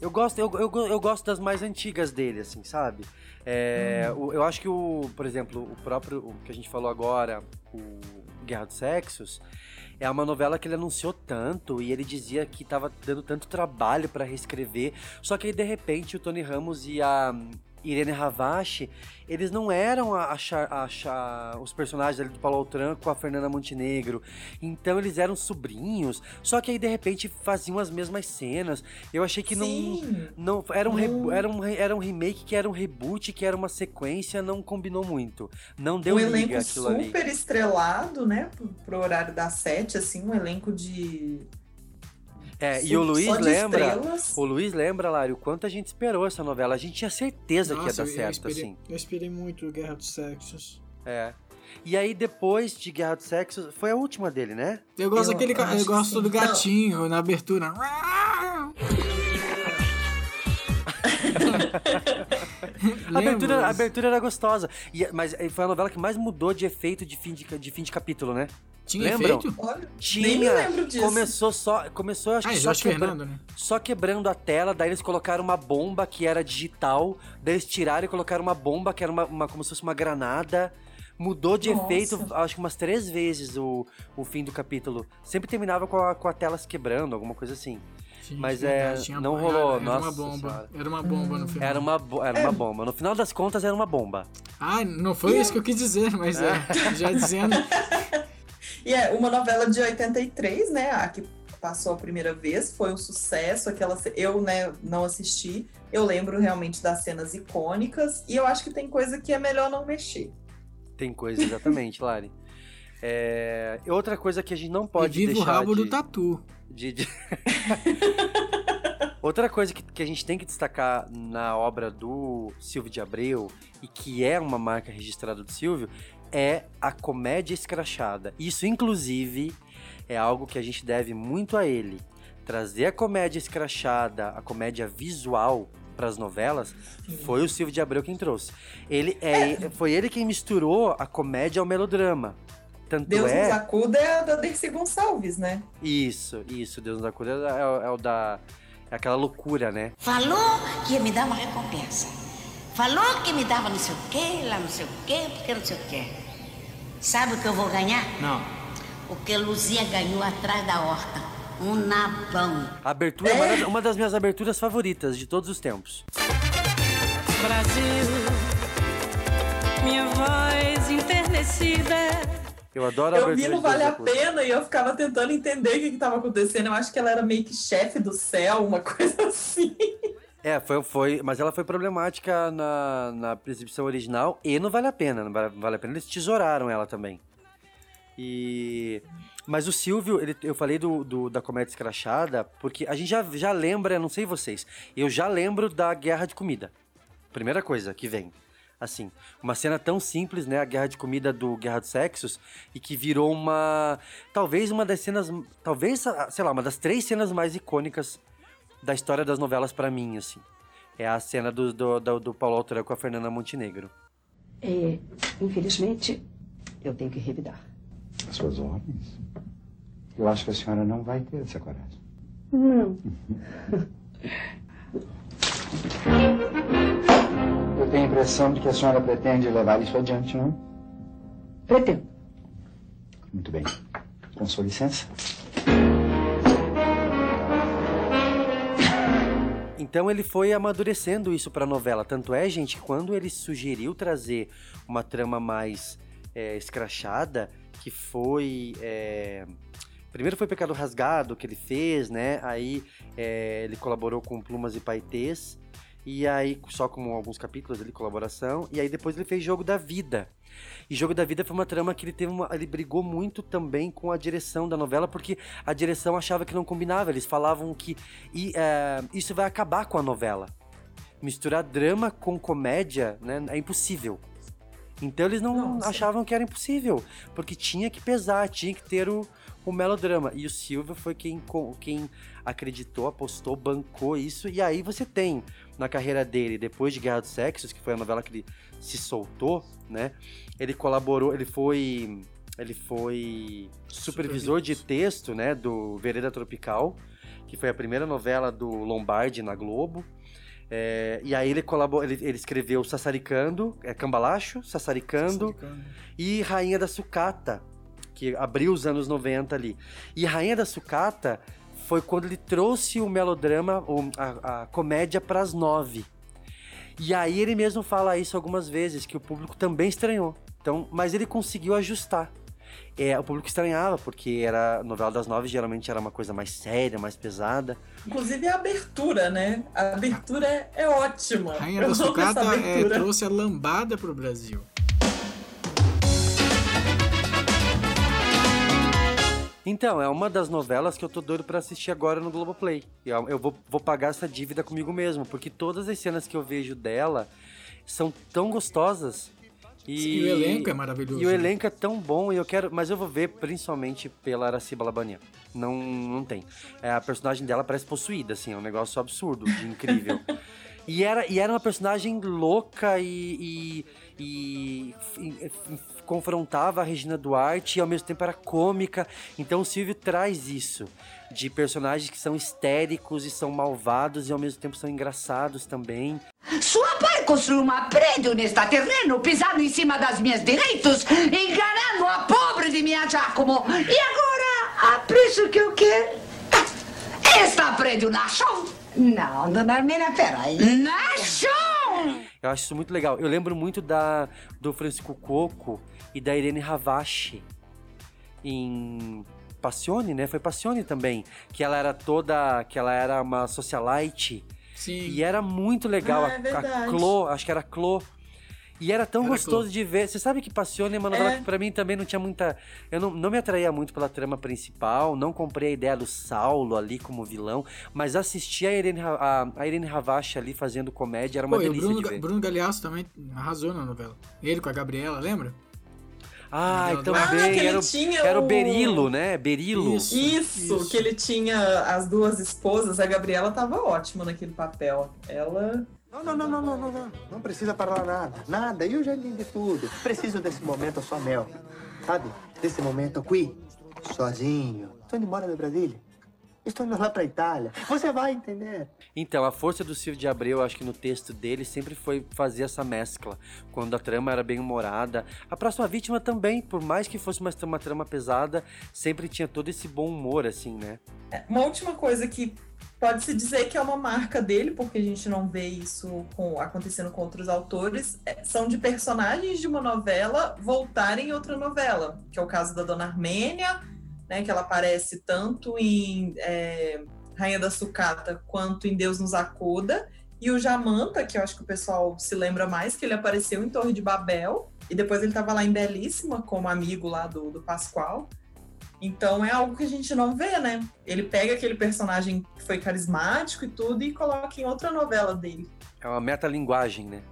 [SPEAKER 1] eu gosto, eu, eu, eu gosto das mais antigas dele, assim, sabe? É,
[SPEAKER 2] Hum.
[SPEAKER 1] o- eu acho que o, por exemplo, o próprio o que a gente falou agora, o Guerra dos Sexos, é uma novela que ele anunciou tanto e ele dizia que tava dando tanto trabalho pra reescrever. Só que aí, de repente, o Tony Ramos e a Irene Ravache, eles não eram a, a os personagens ali do Paulo Altran com a Fernanda Montenegro. Então eles eram sobrinhos, só que aí de repente faziam as mesmas cenas. Eu achei que não.
[SPEAKER 2] Sim.
[SPEAKER 1] Não, era, um re-
[SPEAKER 2] Não.
[SPEAKER 1] era, um, era um remake que era um reboot, que era uma sequência, não combinou muito. Não deu
[SPEAKER 2] um elenco
[SPEAKER 1] ali.
[SPEAKER 2] super estrelado, né? Pro, pro horário das sete, assim, um elenco de.
[SPEAKER 1] É, e
[SPEAKER 2] só
[SPEAKER 1] o Luiz lembra.
[SPEAKER 2] estrelas.
[SPEAKER 1] O Luiz lembra, Lari, o quanto a gente esperou essa novela. A gente tinha certeza que ia
[SPEAKER 3] Nossa,
[SPEAKER 1] dar
[SPEAKER 3] eu, eu
[SPEAKER 1] certo,
[SPEAKER 3] esperei,
[SPEAKER 1] assim.
[SPEAKER 3] eu esperei muito Guerra dos Sexos.
[SPEAKER 1] É. E aí, depois de Guerra dos Sexos, foi a última dele, né?
[SPEAKER 3] Eu gosto
[SPEAKER 2] Eu
[SPEAKER 3] daquele. Eu gosto
[SPEAKER 2] sim.
[SPEAKER 3] do
[SPEAKER 2] Não.
[SPEAKER 3] gatinho na abertura.
[SPEAKER 1] A abertura, a abertura era gostosa. E, mas foi a novela que mais mudou de efeito de fim de, de, fim de capítulo, né?
[SPEAKER 3] Tinha
[SPEAKER 1] lembram?
[SPEAKER 3] efeito?
[SPEAKER 2] Olha,
[SPEAKER 1] Tinha.
[SPEAKER 2] nem me lembro disso.
[SPEAKER 1] Começou só. Começou, acho
[SPEAKER 3] Ah,
[SPEAKER 1] que
[SPEAKER 3] é
[SPEAKER 1] só,
[SPEAKER 3] Jorge
[SPEAKER 1] quebra-
[SPEAKER 3] Fernando, né?
[SPEAKER 1] só quebrando a tela, daí eles colocaram uma bomba que era digital, daí eles tiraram e colocaram uma bomba que era uma, uma- como se fosse uma granada. Mudou de
[SPEAKER 2] Nossa.
[SPEAKER 1] efeito, acho que umas três vezes o, o fim do capítulo. Sempre terminava com a, com a tela se quebrando, alguma coisa assim.
[SPEAKER 3] Sim,
[SPEAKER 1] Mas
[SPEAKER 3] verdade,
[SPEAKER 1] é,
[SPEAKER 3] tinha
[SPEAKER 1] não rolou,
[SPEAKER 3] Era, era
[SPEAKER 1] nossa
[SPEAKER 3] uma bomba.
[SPEAKER 1] senhora.
[SPEAKER 3] Era uma bomba no final.
[SPEAKER 1] Era uma, era uma bomba. No final das contas, era uma bomba.
[SPEAKER 3] Ah, não foi isso que eu quis dizer, mas é. Já dizendo.
[SPEAKER 2] E é uma novela de 83, né? A que passou a primeira vez, foi um sucesso. Aquela, ce- eu, né, não assisti. Eu lembro realmente das cenas icônicas. E eu acho que tem coisa que é melhor não mexer.
[SPEAKER 1] Tem coisa, exatamente, Lari. É, outra coisa que a gente não
[SPEAKER 3] E
[SPEAKER 1] pode
[SPEAKER 3] o
[SPEAKER 1] deixar
[SPEAKER 3] rabo
[SPEAKER 1] de...
[SPEAKER 3] do tatu.
[SPEAKER 1] de- de- Outra coisa que, que a gente tem que destacar na obra do Silvio de Abreu, e que é uma marca registrada do Silvio, é a comédia escrachada. Isso, inclusive, é algo que a gente deve muito a ele. Trazer a comédia escrachada, a comédia visual para as novelas, foi o Silvio de Abreu quem trouxe. Ele é, foi ele quem misturou a comédia ao melodrama. Tanto
[SPEAKER 2] Deus
[SPEAKER 1] é
[SPEAKER 2] nos acuda é da Dercy Gonçalves, né?
[SPEAKER 1] isso, isso, Deus nos acuda é, o- é o da. É aquela loucura, né?
[SPEAKER 8] Falou que ia me dar uma recompensa. Falou que me dava não sei o quê, lá não sei o quê, porque não sei o quê. Sabe o que eu vou ganhar?
[SPEAKER 3] Não.
[SPEAKER 8] O que Luzia ganhou atrás da horta. Um nabão.
[SPEAKER 1] A abertura é uma das, uma das minhas aberturas favoritas de todos os tempos.
[SPEAKER 9] Brasil, minha voz enternecida.
[SPEAKER 1] Eu adoro a
[SPEAKER 2] Eu
[SPEAKER 1] abertura
[SPEAKER 2] vi
[SPEAKER 1] de
[SPEAKER 2] Vale a. Pena e eu ficava tentando entender o que estava acontecendo. Eu acho que ela era meio que chefe do céu, uma coisa assim.
[SPEAKER 1] É, foi, foi, mas ela foi problemática na, na exibição original e no Vale a Pena. Vale Vale a Pena eles tesouraram ela também. E. Mas o Silvio, ele- eu falei do, do- da comédia escrachada, porque a gente já, já lembra, não sei vocês, eu já lembro da Guerra de Comida. Primeira coisa que vem. Assim, uma cena tão simples, né? A Guerra de Comida do Guerra dos Sexos, e que virou uma. Talvez uma das cenas. Talvez, sei lá, uma das três cenas mais icônicas da história das novelas pra mim, assim. É a cena do, do, do, do Paulo Autor com a Fernanda Montenegro.
[SPEAKER 10] É, infelizmente, eu tenho que revidar.
[SPEAKER 11] As suas ordens? Eu acho que a senhora não vai ter essa coragem.
[SPEAKER 10] Não.
[SPEAKER 11] tenho a impressão de que a senhora pretende levar isso adiante, não?
[SPEAKER 10] Pretendo.
[SPEAKER 11] Muito bem. Com sua licença.
[SPEAKER 1] Então ele foi amadurecendo isso pra novela. Tanto é, gente, que quando ele sugeriu trazer uma trama mais é, escrachada, que foi. é, Primeiro foi Pecado Rasgado que ele fez, né? Aí é, ele colaborou com Plumas e Paetês. E aí, só com alguns capítulos de colaboração. E aí depois ele fez Jogo da Vida. E Jogo da Vida foi uma trama que ele teve uma, ele brigou muito também com a direção da novela, porque a direção achava que não combinava. Eles falavam que e, é, isso vai acabar com a novela. Misturar drama com comédia né, é impossível. Então eles não achavam que era impossível, porque tinha que pesar, tinha que ter o, o melodrama. E o Silvio foi quem, quem acreditou, apostou, bancou isso. E aí você tem na carreira dele, depois de Guerra dos Sexos, que foi a novela que ele se soltou, né? Ele colaborou, ele foi. Ele foi supervisor de texto, né? Do Vereda Tropical, que foi a primeira novela do Lombardi na Globo. É, e aí ele colaborou, ele, ele escreveu Sassaricando, é Cambalacho, Sassaricando e Rainha da Sucata, que abriu os anos 90 ali. E Rainha da Sucata foi quando ele trouxe o melodrama, o- a, a comédia para as nove. E aí ele mesmo fala isso algumas vezes, que o público também estranhou. Então, mas ele conseguiu ajustar. É, o público estranhava, porque era a novela das nove geralmente era uma coisa mais séria, mais pesada.
[SPEAKER 2] Inclusive a abertura, né? A abertura é, é ótima.
[SPEAKER 3] Rainha da Sucata é, trouxe a lambada pro Brasil.
[SPEAKER 1] Então, é uma das novelas que eu tô doido pra assistir agora no Globoplay. Eu, eu vou, vou pagar essa dívida comigo mesmo, porque todas as cenas que eu vejo dela são tão gostosas. E,
[SPEAKER 3] E o elenco é maravilhoso.
[SPEAKER 1] E o elenco é tão bom, e eu quero. Mas eu vou ver principalmente pela Araciba Labania. Não, não tem. É, a personagem dela parece possuída, assim, é um negócio absurdo, incrível. E era, e era uma personagem louca e, e- e- e confrontava a Regina Duarte e ao mesmo tempo era cômica. Então o Silvio traz isso. De personagens que são histéricos e são malvados e ao mesmo tempo são engraçados também.
[SPEAKER 6] Sua pai construiu uma prédio neste terreno, pisando em cima das minhas direitos, enganando a pobre de minha Giacomo. E agora, a preço que eu quero, está prédio na chão.
[SPEAKER 8] Não, dona Armênia, peraí.
[SPEAKER 6] Na chão!
[SPEAKER 1] Eu acho isso muito legal. Eu lembro muito da do Francisco Coco e da Irene Ravache em Passione, né? Foi Passione também, que ela era toda, que ela era uma socialite.
[SPEAKER 3] Sim.
[SPEAKER 1] E era muito legal
[SPEAKER 2] Ah, é
[SPEAKER 1] a, a. Clô, acho que era Clô. E era tão
[SPEAKER 3] Era
[SPEAKER 1] gostoso
[SPEAKER 3] Clô.
[SPEAKER 1] de ver. Você sabe que Passione é uma novela
[SPEAKER 2] É.
[SPEAKER 1] que pra mim também não tinha muita. Eu não, não me atraía muito pela trama principal, não comprei a ideia do Saulo ali como vilão, mas assistir a Irene, a, a Irene Ravache ali fazendo comédia era uma
[SPEAKER 3] Pô, e o
[SPEAKER 1] delícia
[SPEAKER 3] Bruno,
[SPEAKER 1] de ver.
[SPEAKER 3] Bruno Galhaço também arrasou na novela. Ele com a Gabriela, lembra?
[SPEAKER 1] Ai,
[SPEAKER 3] Ah,
[SPEAKER 1] também.
[SPEAKER 2] que ele
[SPEAKER 1] era, o-
[SPEAKER 2] tinha
[SPEAKER 1] era o Berilo, né? Berilo.
[SPEAKER 3] Isso.
[SPEAKER 2] Isso, que ele tinha as duas esposas. A Gabriela tava ótima naquele papel. Ela.
[SPEAKER 12] Não, não, não, não, não, não, não. Não precisa falar nada. Nada. Eu já entendi tudo. Preciso desse momento só meu. Sabe? Desse momento aqui, sozinho. Estou indo embora de Brasília. Estou indo lá pra Itália. Você vai entender.
[SPEAKER 1] Então, a força do Silvio de Abreu, acho que no texto dele sempre foi fazer essa mescla. Quando a trama era bem humorada. A próxima vítima também, por mais que fosse uma, uma trama pesada, sempre tinha todo esse bom humor, assim, né?
[SPEAKER 2] Uma última coisa que pode-se dizer que é uma marca dele, porque a gente não vê isso com- acontecendo com outros autores, é, são de personagens de uma novela voltarem em outra novela, que é o caso da Dona Armênia, né, que ela aparece tanto em é, Rainha da Sucata quanto em Deus nos acuda, e o Jamanta, que eu acho que o pessoal se lembra mais, que ele apareceu em Torre de Babel, e depois ele estava lá em Belíssima como amigo lá do, do Pascoal. Então é algo que a gente não vê, né? Ele pega aquele personagem que foi carismático e tudo e coloca em outra novela dele.
[SPEAKER 1] É uma metalinguagem, né?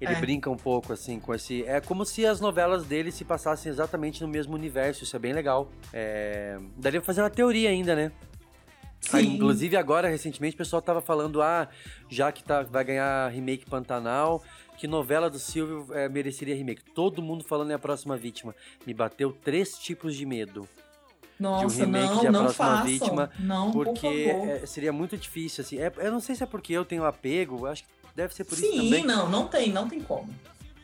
[SPEAKER 1] Ele
[SPEAKER 2] É.
[SPEAKER 1] brinca um pouco, assim, com esse. É como se as novelas dele se passassem exatamente no mesmo universo. Isso é bem legal. É... Daria pra fazer uma teoria ainda, né?
[SPEAKER 2] Sim.
[SPEAKER 1] Aí, inclusive, agora, recentemente, o pessoal tava falando, ah, já que tá, vai ganhar remake Pantanal, que novela do Silvio é, mereceria remake. Todo mundo falando em A Próxima Vítima. Me bateu três tipos de medo.
[SPEAKER 2] Nossa,
[SPEAKER 1] de um remake
[SPEAKER 2] não,
[SPEAKER 1] de A
[SPEAKER 2] não
[SPEAKER 1] Próxima
[SPEAKER 2] façam.
[SPEAKER 1] Vítima.
[SPEAKER 2] não, por
[SPEAKER 1] porque
[SPEAKER 2] favor.
[SPEAKER 1] é, seria muito difícil, assim. É, eu não sei se é porque eu tenho apego, acho que Deve ser por isso
[SPEAKER 2] Sim,
[SPEAKER 1] também.
[SPEAKER 2] não, não tem, não tem como.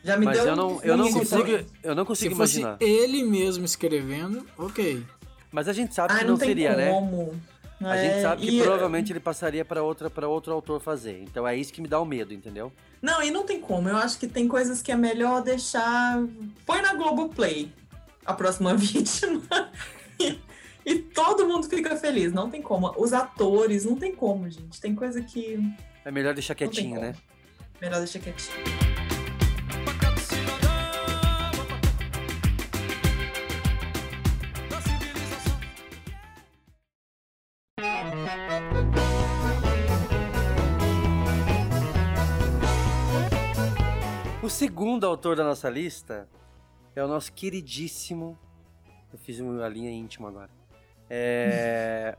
[SPEAKER 2] Já me
[SPEAKER 1] Mas
[SPEAKER 2] deu
[SPEAKER 1] eu não, eu não consigo, eu não
[SPEAKER 3] Se
[SPEAKER 1] consigo
[SPEAKER 3] fosse
[SPEAKER 1] imaginar.
[SPEAKER 3] ele mesmo escrevendo, ok.
[SPEAKER 1] Mas a gente sabe
[SPEAKER 2] Ai,
[SPEAKER 1] que
[SPEAKER 2] não,
[SPEAKER 1] não
[SPEAKER 2] tem
[SPEAKER 1] seria, né?
[SPEAKER 2] como.
[SPEAKER 1] A
[SPEAKER 2] É,
[SPEAKER 1] gente sabe que
[SPEAKER 2] e-
[SPEAKER 1] provavelmente ele passaria pra outra para outro autor fazer. Então é isso que me dá o medo, entendeu?
[SPEAKER 2] Não, e não tem como. Eu acho que tem coisas que é melhor deixar. Põe na Globoplay a próxima vítima. e, e todo mundo fica feliz. Não tem como. Os atores, não tem como, gente. Tem coisa que.
[SPEAKER 1] É melhor deixar quietinho, né?
[SPEAKER 2] Melhor deixar quietinho.
[SPEAKER 1] O segundo autor da nossa lista é o nosso queridíssimo. Eu fiz uma linha íntima agora. É.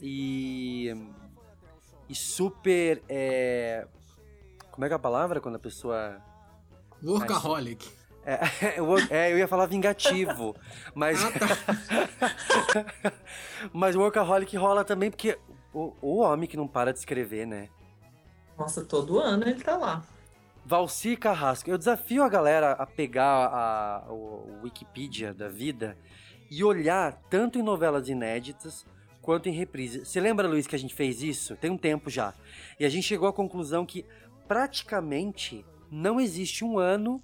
[SPEAKER 1] e. E super. é, como é que é a palavra quando a pessoa.
[SPEAKER 3] Workaholic.
[SPEAKER 1] É, eu, é, eu ia falar vingativo, mas. mas workaholic rola também porque o, o homem que não para de escrever, né?
[SPEAKER 2] Nossa, todo ano ele tá lá.
[SPEAKER 1] Valci Carrasco. Eu desafio a galera a pegar a, o Wikipedia da vida e olhar tanto em novelas inéditas quanto em reprise. Você lembra, Luiz, que a gente fez isso? Tem um tempo já. E a gente chegou à conclusão que praticamente não existe um ano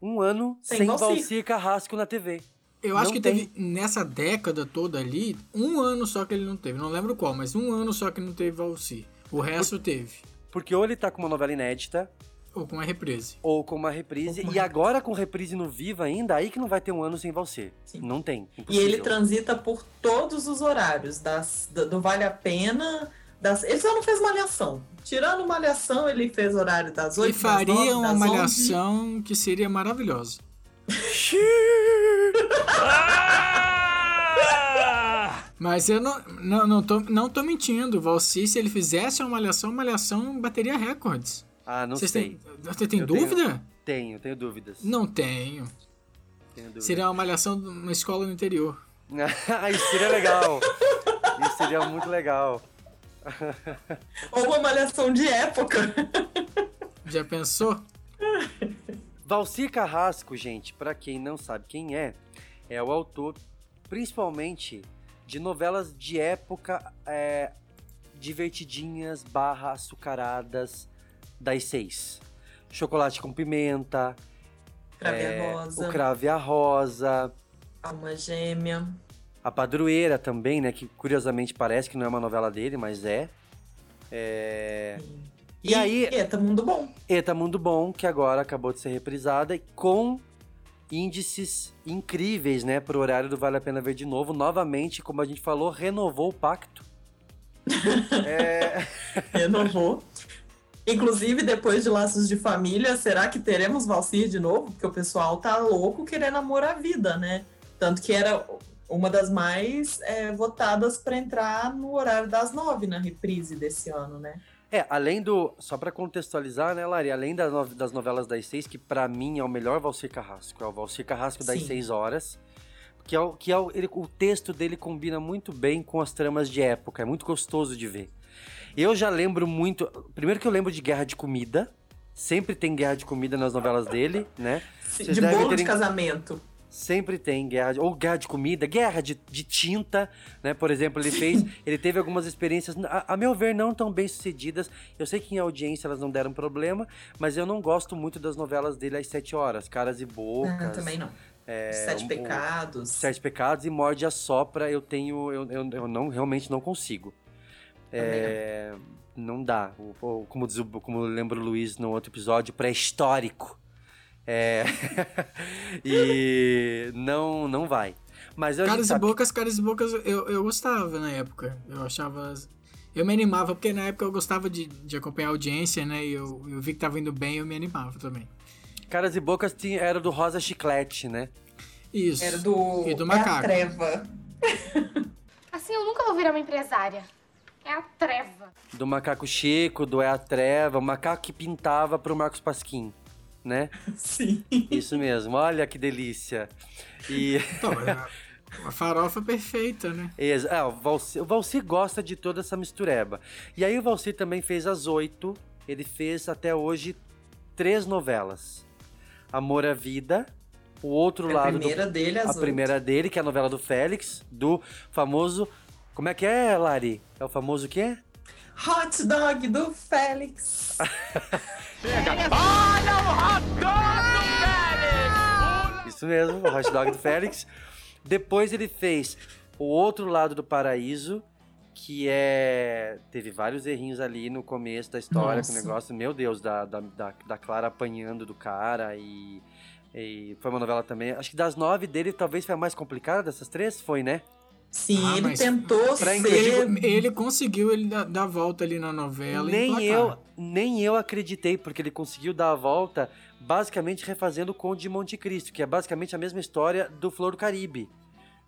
[SPEAKER 1] um ano
[SPEAKER 2] Sem
[SPEAKER 1] sem,
[SPEAKER 2] Valci.
[SPEAKER 1] Valci Carrasco na TV.
[SPEAKER 3] Eu acho
[SPEAKER 1] Não
[SPEAKER 3] que
[SPEAKER 1] tem.
[SPEAKER 3] teve, nessa década toda ali, um ano só que ele não teve. Não lembro qual, mas um ano só que não teve Valci. O resto teve.
[SPEAKER 1] Porque ou ele tá com uma novela inédita,
[SPEAKER 3] Ou com a reprise.
[SPEAKER 1] ou com uma reprise,
[SPEAKER 2] com uma
[SPEAKER 1] e agora com reprise no Viva ainda, aí que não vai ter um ano sem Valci. Não tem.
[SPEAKER 2] E
[SPEAKER 1] impossível.
[SPEAKER 2] ele transita por todos os horários, das, do, do Vale a Pena. Das, ele só não fez malhação. Tirando malhação, ele fez horário das 8
[SPEAKER 3] E faria
[SPEAKER 2] das 9,
[SPEAKER 3] uma
[SPEAKER 2] das 11.
[SPEAKER 3] malhação que seria maravilhosa. Mas eu não, não, não, tô, não tô mentindo. O Valci, se ele fizesse uma malhação, malhação bateria recordes.
[SPEAKER 1] Ah, não
[SPEAKER 3] Vocês
[SPEAKER 1] sei.
[SPEAKER 3] têm- Você tem
[SPEAKER 1] Eu
[SPEAKER 3] dúvida?
[SPEAKER 1] Tenho, tenho, tenho dúvidas.
[SPEAKER 3] Não tenho.
[SPEAKER 1] Tenho dúvidas.
[SPEAKER 3] Seria uma malhação de uma escola no interior.
[SPEAKER 1] Isso seria legal. Isso seria muito legal.
[SPEAKER 2] Ou uma malhação de época.
[SPEAKER 3] Já pensou?
[SPEAKER 1] Valci Carrasco, gente, pra quem não sabe quem é, é o autor principalmente de novelas de época é, divertidinhas barra açucaradas das seis. Chocolate com pimenta,
[SPEAKER 2] Crave a
[SPEAKER 1] é,
[SPEAKER 2] Rosa.
[SPEAKER 1] o Crave a Rosa,
[SPEAKER 2] Alma gêmea.
[SPEAKER 1] a Padroeira também, né, que curiosamente parece que não é uma novela dele, mas é. É... E, aí...
[SPEAKER 2] Eita, Mundo Bom.
[SPEAKER 1] Eta Mundo Bom, que agora acabou de ser reprisada e com índices incríveis, né, pro horário do Vale a Pena Ver de novo. Novamente, como a gente falou, renovou o pacto. é...
[SPEAKER 2] Renovou. Inclusive, depois de Laços de Família, será que teremos Valcir de novo? Porque o pessoal tá louco querendo amor à vida, né? Tanto que era uma das mais é, votadas para entrar no horário das nove na reprise desse ano, né?
[SPEAKER 1] É, além do. Só pra contextualizar, né, Lari? Além das, no- das novelas das seis, que pra mim é o melhor Valcir Carrasco. É o Valcir Carrasco das
[SPEAKER 2] Sim.
[SPEAKER 1] seis horas. Que é o, que é o, ele- o texto dele combina muito bem com as tramas de época. É muito gostoso de ver. Eu já lembro muito. Primeiro que eu lembro de Guerra de Comida. Sempre tem guerra de comida nas novelas dele, né? Vocês
[SPEAKER 2] de bolo de casamento.
[SPEAKER 1] Sempre tem guerra, de- ou guerra de comida, guerra de, de tinta, né? Por exemplo, ele fez, ele teve algumas experiências, a, a meu ver, não tão bem sucedidas. Eu sei que em audiência elas não deram problema, mas eu não gosto muito das novelas dele às sete horas, Caras e Bocas.
[SPEAKER 2] Ah, também não.
[SPEAKER 1] é,
[SPEAKER 2] Sete
[SPEAKER 1] um-
[SPEAKER 2] Pecados.
[SPEAKER 1] Sete Pecados e Morde a Sopra, eu tenho, eu, eu, eu não, realmente não consigo. É, não dá. O- o- como, diz, o- como lembra o Luiz no outro episódio, pré-histórico. É, e não, não vai. Mas eu
[SPEAKER 3] Caras e bocas, caras e bocas, eu, eu gostava na época. Eu achava. Eu me animava, porque na época eu gostava de, de acompanhar a audiência, né? E eu, eu vi que tava indo bem eu me animava também.
[SPEAKER 1] Caras e Bocas tinha, era do Rosa Chiclete, né?
[SPEAKER 3] Isso.
[SPEAKER 2] Era do.
[SPEAKER 3] E do
[SPEAKER 2] É a
[SPEAKER 3] macaco.
[SPEAKER 2] treva.
[SPEAKER 13] Assim eu nunca vou virar uma empresária. É a treva.
[SPEAKER 1] Do Macaco Chico, do É a Treva, o macaco que pintava pro Marcos Pasquim, né?
[SPEAKER 2] Sim.
[SPEAKER 1] Isso mesmo, olha que delícia. E.
[SPEAKER 3] Então, é uma farofa perfeita, né?
[SPEAKER 1] Exa- é, o, Valci, o Valci gosta de toda essa mistureba. E aí o Valci também fez As Oito, ele fez até hoje três novelas. Amor à Vida, o outro
[SPEAKER 2] A
[SPEAKER 1] lado
[SPEAKER 2] primeira
[SPEAKER 1] do,
[SPEAKER 2] dele, as
[SPEAKER 1] a primeira dele, que é a novela do Félix, do famoso como é que é, Lari? É o famoso o quê?
[SPEAKER 2] Hot dog do Félix.
[SPEAKER 1] Olha o hot dog do Félix! Isso mesmo, o hot dog do Félix. Depois ele fez o outro lado do paraíso, que é. Teve vários errinhos ali no começo da história, com o
[SPEAKER 2] Nossa.
[SPEAKER 1] negócio, meu Deus, da, da, da, da Clara apanhando do cara e. e foi uma novela também. Acho que das nove dele, talvez foi a mais complicada dessas três, foi, né?
[SPEAKER 2] Sim,
[SPEAKER 3] Ah,
[SPEAKER 2] ele tentou ser.
[SPEAKER 3] Ele, ele conseguiu ele dar, dar a volta ali na novela e
[SPEAKER 1] nem eu, nem eu acreditei, porque ele conseguiu dar a volta basicamente refazendo o Conde de Monte Cristo, que é basicamente a mesma história do Flor do Caribe.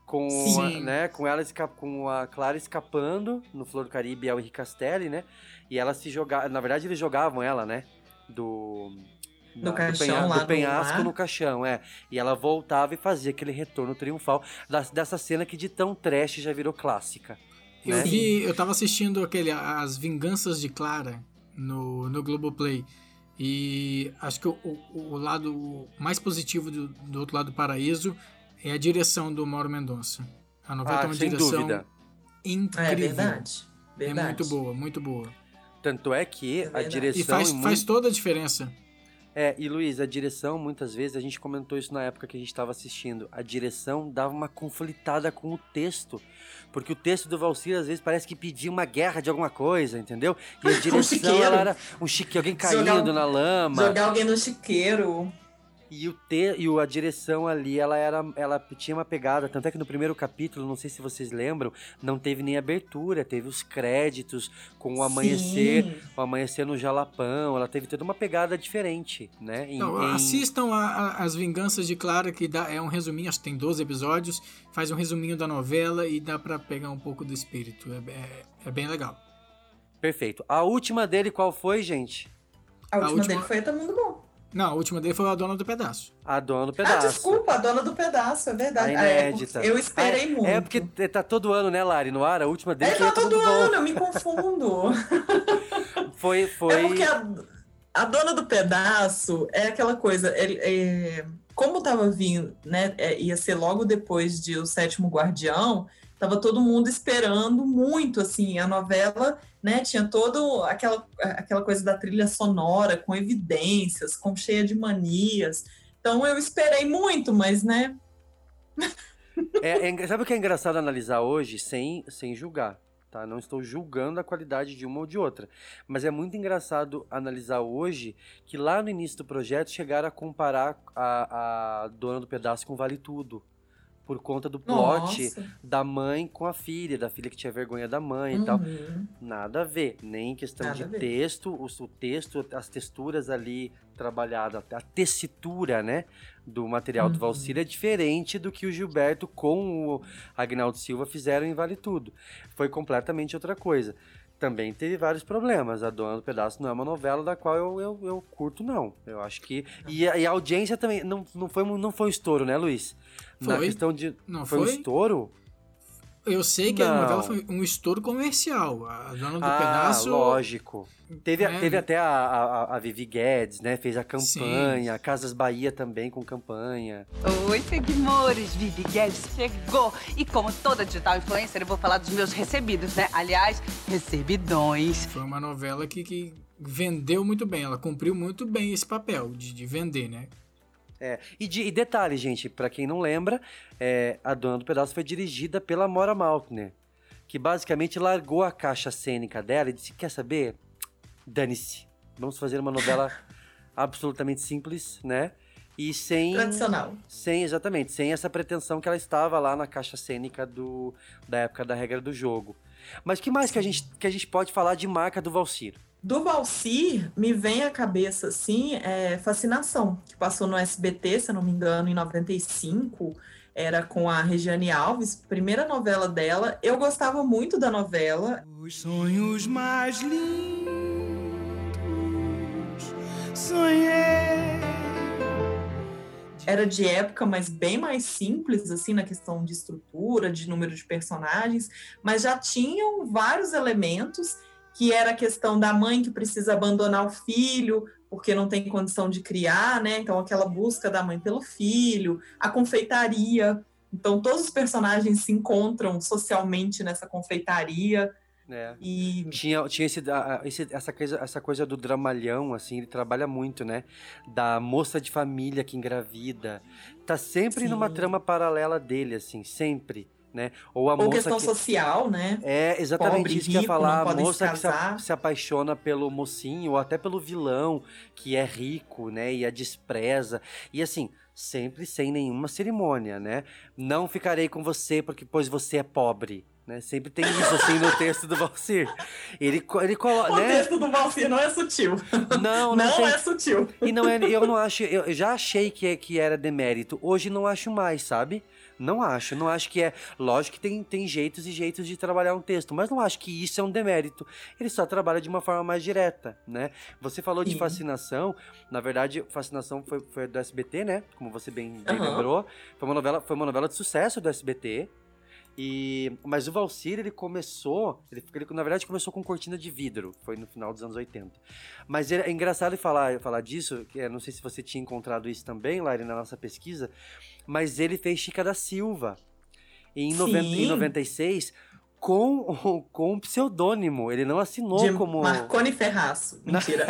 [SPEAKER 1] Com,
[SPEAKER 3] Sim.
[SPEAKER 1] né, com ela com a Clara escapando no Flor do Caribe é o Henrique Castelli, né? E ela se jogava. Na verdade, eles jogavam ela, né? Do.
[SPEAKER 2] Do
[SPEAKER 1] da-
[SPEAKER 2] caixão
[SPEAKER 1] penha-
[SPEAKER 2] lá
[SPEAKER 1] do
[SPEAKER 2] no
[SPEAKER 1] penhasco no caixão, é. E ela voltava e fazia aquele retorno triunfal das- dessa cena que de tão trash já virou clássica.
[SPEAKER 3] Eu
[SPEAKER 1] né?
[SPEAKER 3] vi, eu tava assistindo aquele As Vinganças de Clara no, no Globoplay. E acho que o, o, o lado mais positivo do, do outro lado do paraíso é a direção do Mauro Mendonça. A novela
[SPEAKER 1] Ah,
[SPEAKER 3] tem uma
[SPEAKER 1] sem
[SPEAKER 3] direção
[SPEAKER 1] dúvida.
[SPEAKER 3] incrível.
[SPEAKER 2] É verdade.
[SPEAKER 3] É
[SPEAKER 2] verdade.
[SPEAKER 3] muito boa, muito boa.
[SPEAKER 1] Tanto é que a
[SPEAKER 2] verdade.
[SPEAKER 1] direção.
[SPEAKER 3] E faz,
[SPEAKER 1] mu-
[SPEAKER 3] faz toda a diferença.
[SPEAKER 1] É, e Luiz, a direção, muitas vezes, a gente comentou isso na época que a gente estava assistindo, a direção dava uma conflitada com o texto. Porque o texto do Valsir, às vezes, parece que pedia uma guerra de alguma coisa, entendeu? E a direção,
[SPEAKER 2] chiqueiro.
[SPEAKER 1] ela era um chique, alguém caindo
[SPEAKER 2] Jogar-
[SPEAKER 1] na lama.
[SPEAKER 2] Jogar alguém no chiqueiro.
[SPEAKER 1] E, o te, e o- a direção ali, ela era, ela tinha uma pegada. Tanto é que no primeiro capítulo, não sei se vocês lembram, não teve nem abertura, teve os créditos com o amanhecer,
[SPEAKER 2] Sim.
[SPEAKER 1] o amanhecer no Jalapão. Ela teve toda uma pegada diferente, né? Em-
[SPEAKER 3] Não,
[SPEAKER 1] em-
[SPEAKER 3] Assistam a- a- As Vinganças de Clara, que dá, é um resuminho, acho que tem 12 episódios, faz um resuminho da novela e dá pra pegar um pouco do espírito. É, é- é bem legal.
[SPEAKER 1] Perfeito. A última dele qual foi, gente?
[SPEAKER 2] A última,
[SPEAKER 3] última-
[SPEAKER 2] dele foi Tá Mundo Bom.
[SPEAKER 3] Não, a última dele foi a Dona do Pedaço.
[SPEAKER 1] A dona do
[SPEAKER 2] Ah,
[SPEAKER 1] pedaço.
[SPEAKER 2] desculpa, a dona do pedaço, é
[SPEAKER 1] A
[SPEAKER 2] verdade. Ah, é,
[SPEAKER 1] inédita.
[SPEAKER 2] eu esperei
[SPEAKER 1] Ah, é-
[SPEAKER 2] muito.
[SPEAKER 1] É porque tá todo ano, né, Lari, no ar? A última dele
[SPEAKER 2] É,
[SPEAKER 1] foi
[SPEAKER 2] tá
[SPEAKER 1] Tá
[SPEAKER 2] todo
[SPEAKER 1] Tudo Bom.
[SPEAKER 2] ano, eu me confundo.
[SPEAKER 1] Foi, foi...
[SPEAKER 2] É porque a, a dona do pedaço é aquela coisa. ele- é, como tava vindo, né? é, ia ser logo depois de O Sétimo Guardião, tava todo mundo esperando muito, assim, a novela, né? Tinha todo aquela, aquela coisa da trilha sonora, com evidências, com cheia de manias. Então eu esperei muito, mas, né?
[SPEAKER 1] É, é sabe o que é engraçado analisar hoje sem, sem julgar? Tá? Não estou julgando a qualidade de uma ou de outra. Mas é muito engraçado analisar hoje que lá no início do projeto chegaram a comparar a, a dona do pedaço com Vale Tudo. Por conta do plot
[SPEAKER 2] Nossa.
[SPEAKER 1] da mãe com a filha, da filha que tinha vergonha da mãe e tal.
[SPEAKER 2] Uhum.
[SPEAKER 1] Nada a ver, nem em questão
[SPEAKER 2] Nada
[SPEAKER 1] de texto, o, o texto, as texturas ali trabalhadas, a tessitura, né, do material do
[SPEAKER 2] Uhum.
[SPEAKER 1] Valcir é diferente do que o Gilberto com o Agnaldo Silva fizeram em Vale Tudo. Foi completamente outra coisa. Também teve vários problemas. A Dona do Pedaço não é uma novela da qual eu, eu, eu curto, não. Eu acho que. E a, e a audiência também. Não, não, foi, um- não foi um estouro, né, Luiz? Na
[SPEAKER 3] Foi.
[SPEAKER 1] questão de.
[SPEAKER 3] Não
[SPEAKER 1] um
[SPEAKER 3] foi?
[SPEAKER 1] estouro?
[SPEAKER 3] Eu sei que a
[SPEAKER 1] Não.
[SPEAKER 3] novela foi um estouro comercial. A Dona do
[SPEAKER 1] ah,
[SPEAKER 3] Pedaço.
[SPEAKER 1] lógico. Teve, a-
[SPEAKER 3] É.
[SPEAKER 1] teve até a, a, a Vivi Guedes, né? Fez a campanha. A Casas Bahia também com campanha.
[SPEAKER 14] Oi, seguimores! Vivi Guedes chegou! E como toda digital influencer, eu vou falar dos meus recebidos, né? Aliás, recebidões.
[SPEAKER 3] Foi uma novela que, que vendeu muito bem. Ela cumpriu muito bem esse papel de, de vender, né?
[SPEAKER 1] É, e, de- e detalhe, gente, pra quem não lembra, é, a Dona do Pedaço foi dirigida pela Mora Maltner, que basicamente largou a caixa cênica dela e disse: Quer saber? Dane-se. Vamos fazer uma novela absolutamente simples, né? E sem.
[SPEAKER 2] Tradicional.
[SPEAKER 1] Sem, exatamente, sem essa pretensão que ela estava lá na caixa cênica do, da época da regra do jogo. Mas que mais que a, gente, que a gente pode falar de marca do Valcir?
[SPEAKER 2] Do Valcir, me vem à cabeça, assim, é, Fascinação, que passou no SBT, se eu não me engano, em 95, era com a Regiane Alves, primeira novela dela. Eu gostava muito da novela.
[SPEAKER 15] Os sonhos mais lindos sonhei.
[SPEAKER 2] Era de época, mas bem mais simples, assim, na questão de estrutura, de número de personagens, mas já tinham vários elementos que era a questão da mãe que precisa abandonar o filho porque não tem condição de criar, né? Então aquela busca da mãe pelo filho, a confeitaria. Então todos os personagens se encontram socialmente nessa confeitaria.
[SPEAKER 1] É.
[SPEAKER 2] E
[SPEAKER 1] Tinha, tinha esse, esse- essa, coisa, essa coisa do dramalhão, assim, ele trabalha muito, né? Da moça de família que engravida. Tá sempre numa
[SPEAKER 2] Sim.
[SPEAKER 1] trama paralela dele, assim, sempre, né? Ou a
[SPEAKER 2] ou
[SPEAKER 1] moça
[SPEAKER 2] questão
[SPEAKER 1] que...
[SPEAKER 2] social, né?
[SPEAKER 1] É, exatamente
[SPEAKER 2] Pobre,
[SPEAKER 1] isso que eu ia falar. A moça
[SPEAKER 2] se
[SPEAKER 1] que se, a- se apaixona pelo mocinho ou até pelo vilão, que é rico, né? E a despreza. E assim, sempre sem nenhuma cerimônia, né? Não ficarei com você porque pois você é pobre. Né? Sempre tem isso assim no texto do Valsir. Ele, ele coloca.
[SPEAKER 2] O
[SPEAKER 1] né?
[SPEAKER 2] texto do Valsir não é sutil.
[SPEAKER 1] Não, não,
[SPEAKER 2] Não
[SPEAKER 1] tem-
[SPEAKER 2] é sutil.
[SPEAKER 1] E não é, eu não acho, eu eu já achei que, que era demérito. Hoje não acho mais, sabe? Não acho, não acho que é. Lógico que tem, tem jeitos e jeitos de trabalhar um texto, mas não acho que isso é um demérito. Ele só trabalha de uma forma mais direta, né? Você falou de
[SPEAKER 2] Sim.
[SPEAKER 1] fascinação, na verdade, fascinação foi, foi do SBT, né? Como você bem, bem
[SPEAKER 2] Aham.
[SPEAKER 1] lembrou. Foi uma novela, foi uma novela de sucesso do SBT. E, mas o Valsir, ele começou, ele, ele, na verdade começou com cortina de vidro, foi no final dos anos 80. Mas ele- é engraçado falar, falar disso, eu não sei se você tinha encontrado isso também, Lari, na nossa pesquisa, mas ele fez Chica da Silva em, noven-
[SPEAKER 2] Sim.
[SPEAKER 1] em 96 com, com um pseudônimo, ele não assinou
[SPEAKER 2] De
[SPEAKER 1] como...
[SPEAKER 2] Marconi Ferraço. Mentira.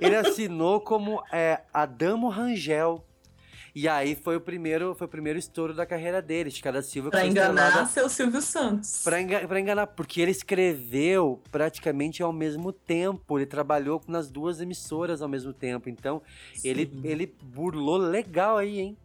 [SPEAKER 1] ele assinou como é, Adamo Rangel. E aí foi o primeiro, foi o primeiro estouro da carreira dele, Chica da Silva.
[SPEAKER 2] Pra enganar
[SPEAKER 1] estrelada-
[SPEAKER 2] seu Silvio Santos.
[SPEAKER 1] Pra, enga- pra enganar, porque ele escreveu praticamente ao mesmo tempo. Ele trabalhou nas duas emissoras ao mesmo tempo. Então, ele, ele burlou legal aí, hein?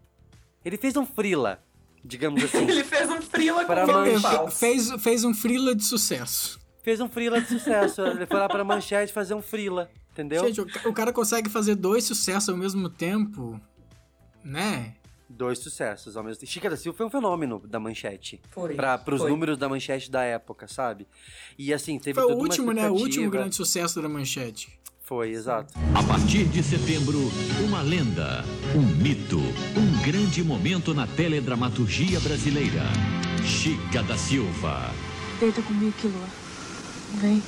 [SPEAKER 1] Ele fez um frila, digamos assim.
[SPEAKER 2] Ele fez um frila
[SPEAKER 1] Pra
[SPEAKER 2] com
[SPEAKER 1] manchete.
[SPEAKER 3] Fez, fez um frila de sucesso.
[SPEAKER 1] fez um frila de sucesso. Ele foi lá pra manchete fazer um frila, entendeu?
[SPEAKER 3] Gente, o cara consegue fazer dois sucessos ao mesmo tempo, né?
[SPEAKER 1] Dois sucessos ao mesmo tempo. Chica da Silva foi um fenômeno da manchete.
[SPEAKER 2] Foi,
[SPEAKER 1] Pra, pros
[SPEAKER 2] foi.
[SPEAKER 1] números da manchete da época, sabe? E assim, teve
[SPEAKER 3] Foi o
[SPEAKER 1] toda
[SPEAKER 3] último, né? O último grande sucesso da manchete.
[SPEAKER 1] Foi, exato.
[SPEAKER 16] A partir de setembro, uma lenda, um mito, um grande momento na teledramaturgia brasileira. Chica da Silva.
[SPEAKER 17] Deita comigo, Quilua. Vem.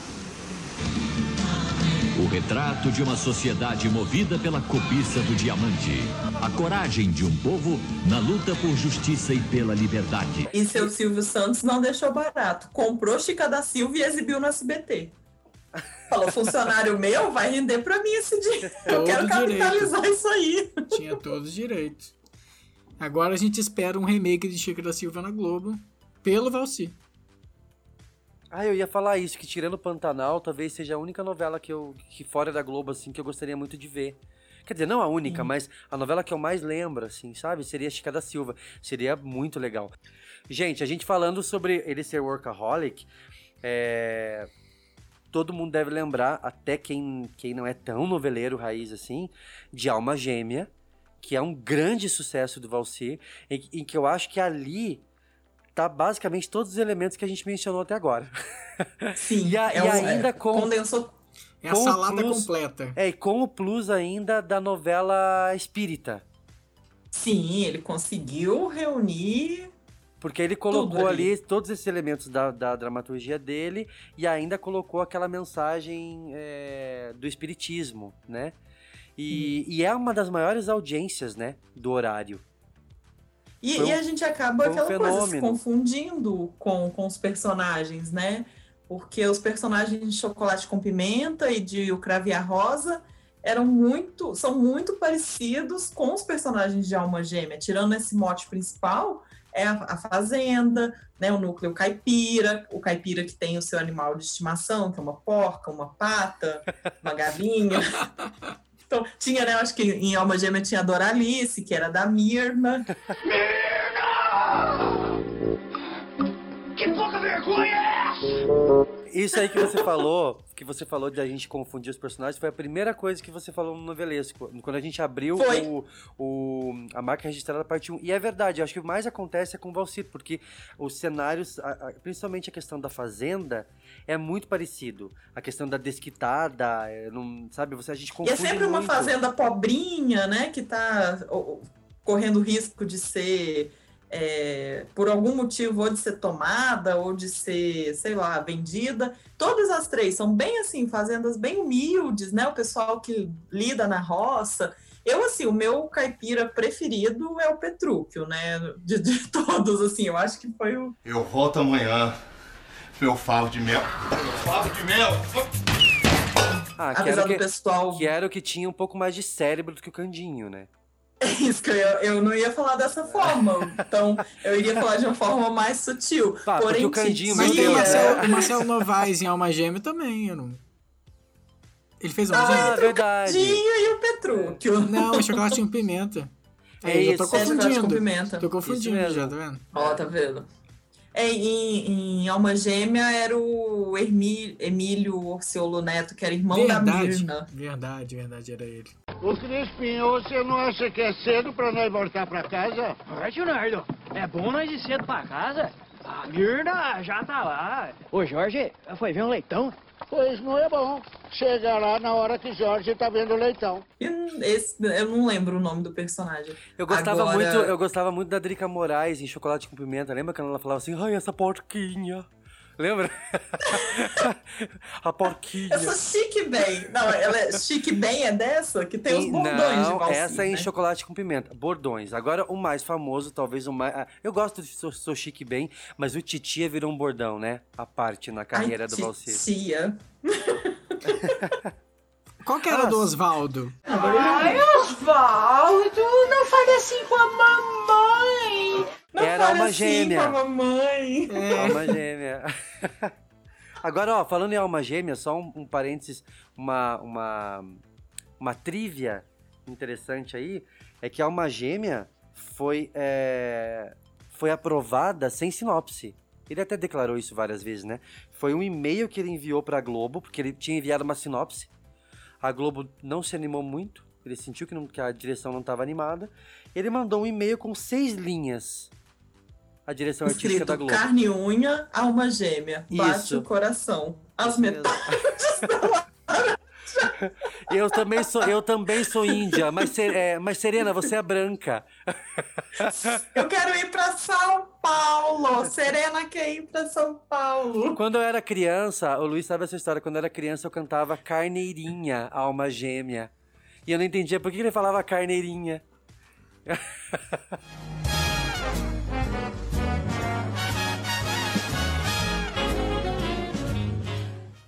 [SPEAKER 16] O retrato de uma sociedade movida pela cobiça do diamante. A coragem de um povo na luta por justiça e pela liberdade.
[SPEAKER 2] E seu Silvio Santos não deixou barato. Comprou Chica da Silva e exibiu no SBT. Falou, funcionário meu vai render pra mim esse dia. Eu quero capitalizar
[SPEAKER 3] direito.
[SPEAKER 2] isso aí.
[SPEAKER 3] Tinha todos os direitos. Agora a gente espera um remake de Chica da Silva na Globo pelo Valci.
[SPEAKER 1] Ah, eu ia falar isso, que tirando Pantanal, talvez seja a única novela que eu, que fora da Globo, assim, que eu gostaria muito de ver. Quer dizer, não a única, mas a novela que eu mais lembro, assim, sabe? Seria Chica da Silva. Seria muito legal. Gente, a gente falando sobre ele ser workaholic, é... todo mundo deve lembrar, até quem, quem não é tão noveleiro raiz assim, de Alma Gêmea, que é um grande sucesso do Valsir, em, em que eu acho que ali tá basicamente todos os elementos que a gente mencionou até agora.
[SPEAKER 2] Sim,
[SPEAKER 1] e, a-
[SPEAKER 2] é
[SPEAKER 1] e
[SPEAKER 2] um-
[SPEAKER 1] ainda
[SPEAKER 2] é,
[SPEAKER 1] com
[SPEAKER 2] condensou
[SPEAKER 3] É a
[SPEAKER 1] com
[SPEAKER 3] salada
[SPEAKER 1] plus-
[SPEAKER 3] completa.
[SPEAKER 1] É, e com o plus ainda da novela espírita.
[SPEAKER 2] Sim, ele conseguiu reunir.
[SPEAKER 1] Porque ele colocou
[SPEAKER 2] ali.
[SPEAKER 1] ali todos esses elementos da, da dramaturgia dele e ainda colocou aquela mensagem é, do espiritismo, né? E, e é uma das maiores audiências, né? Do horário.
[SPEAKER 2] E,
[SPEAKER 1] um-
[SPEAKER 2] e a gente acaba
[SPEAKER 1] foi um
[SPEAKER 2] aquela coisa se confundindo com, com os personagens, né? Porque os personagens de Chocolate com Pimenta e de O Cravo e a Rosa eram muito, são muito parecidos com os personagens de Alma Gêmea. Tirando esse mote principal, é a, a fazenda, né? O núcleo caipira, o caipira que tem o seu animal de estimação, que é uma porca, uma pata, uma galinha. Então, tinha, né? Acho que em Alma Gêmea tinha a Doralice, que era da Mirna.
[SPEAKER 15] Que pouca vergonha é essa?
[SPEAKER 1] Isso aí que você falou, que você falou de a gente confundir os personagens, foi a primeira coisa que você falou no novelesco. Quando a gente abriu o, o- a marca registrada parte 1. E é verdade, eu acho que o mais acontece é com o Valcir, porque os cenários, a- a- principalmente a questão da fazenda, é muito parecido. A questão da desquitada, é, não, sabe, você, a gente
[SPEAKER 2] E
[SPEAKER 1] confunde
[SPEAKER 2] é sempre uma
[SPEAKER 1] muito.
[SPEAKER 2] fazenda pobrinha, né? Que tá correndo risco de ser é, por algum motivo, ou de ser tomada, ou de ser, sei lá, vendida. Todas as três são bem assim, fazendas bem humildes, né? O pessoal que lida na roça. Eu, assim, o meu caipira preferido é o Petrúquio, né? De, de todos, assim, eu acho que foi o.
[SPEAKER 18] Eu volto amanhã. Meu favo de mel. Meu favo de mel.
[SPEAKER 1] Ah, que
[SPEAKER 2] Apesar
[SPEAKER 1] o
[SPEAKER 2] do
[SPEAKER 1] que,
[SPEAKER 2] pessoal-
[SPEAKER 1] que era o que tinha um pouco mais de cérebro do que o Candinho, né?
[SPEAKER 2] É isso que eu, ia- eu não ia falar dessa forma. Então, eu iria falar de uma forma mais sutil.
[SPEAKER 1] Ah, porque
[SPEAKER 2] Porém,
[SPEAKER 1] o Candinho,
[SPEAKER 3] Mas tem o Marcelo,
[SPEAKER 1] é.
[SPEAKER 3] o Marcelo Novaes em Alma Gêmea também, eu não... Ele fez Alma
[SPEAKER 2] Ah,
[SPEAKER 3] Gêmea?
[SPEAKER 1] verdade.
[SPEAKER 2] Candinho e o Petrúquio.
[SPEAKER 3] Não, é chocolate com pimenta.
[SPEAKER 1] É
[SPEAKER 3] tô
[SPEAKER 2] É
[SPEAKER 1] isso.
[SPEAKER 2] com
[SPEAKER 3] confundindo.
[SPEAKER 2] pimenta.
[SPEAKER 3] Tô confundindo já, tá vendo?
[SPEAKER 2] Ó, tá vendo? É, em, em Alma Gêmea era o Emílio Orciolo Neto, que era irmão da
[SPEAKER 3] Verdade,
[SPEAKER 2] Mirna.
[SPEAKER 3] verdade, verdade, era ele.
[SPEAKER 15] Ô Crispim, você não acha que é cedo pra nós voltar pra casa?
[SPEAKER 19] Leonardo, é bom nós ir cedo pra casa? A Mirna já tá lá. Ô, Jorge, foi ver um leitão?
[SPEAKER 15] Pois não é bom. Chega lá na hora que Jorge tá vendo o leitão.
[SPEAKER 2] Esse- eu não lembro o nome do personagem.
[SPEAKER 1] Eu gostava,
[SPEAKER 2] Agora-
[SPEAKER 1] muito, eu gostava muito da Drica Moraes em Chocolate com Pimenta. Lembra quando ela falava assim, ai, essa porquinha? Lembra? a porquinha.
[SPEAKER 2] Sou chique bem. Não, ela é chique bem é dessa? Que tem os bordões de
[SPEAKER 1] não,
[SPEAKER 2] valsinha,
[SPEAKER 1] essa é em
[SPEAKER 2] né?
[SPEAKER 1] chocolate com pimenta. Bordões. Agora o mais famoso, talvez o mais. ah, eu gosto de sou, sou chique bem, mas o Titia virou um bordão, né? A parte na carreira
[SPEAKER 2] Ai,
[SPEAKER 1] do Valsir.
[SPEAKER 2] Titia.
[SPEAKER 3] Qual que era
[SPEAKER 1] Ah,
[SPEAKER 3] do Osvaldo?
[SPEAKER 7] Ai, Osvaldo, não fale assim com a mamãe.
[SPEAKER 2] Não
[SPEAKER 1] Era
[SPEAKER 2] fale
[SPEAKER 1] uma
[SPEAKER 2] assim
[SPEAKER 1] gêmea.
[SPEAKER 2] com a mamãe.
[SPEAKER 1] Alma gêmea. Agora, ó, falando em alma gêmea, só um, um parênteses, uma, uma, uma trivia interessante aí, é que a alma gêmea foi, é, foi aprovada sem sinopse. Ele até declarou isso várias vezes, né? Foi um e-mail que ele enviou pra Globo, porque ele tinha enviado uma sinopse. A Globo não se animou muito, ele sentiu que, não- que a direção não estava animada. Ele mandou um e-mail com seis linhas. A direção artística
[SPEAKER 2] Escrito
[SPEAKER 1] da Globo.
[SPEAKER 2] carne e unha, alma gêmea. Bate
[SPEAKER 1] Isso.
[SPEAKER 2] o coração. As
[SPEAKER 1] Isso
[SPEAKER 2] metades.
[SPEAKER 1] Eu também sou, eu também sou índia, mas, é, mas Serena, você é branca.
[SPEAKER 2] Eu quero ir pra São Paulo. Serena quer ir pra São Paulo.
[SPEAKER 1] Quando eu era criança, o Luiz sabe essa história, quando eu era criança eu cantava Carneirinha, alma gêmea. E eu não entendia por que ele falava carneirinha.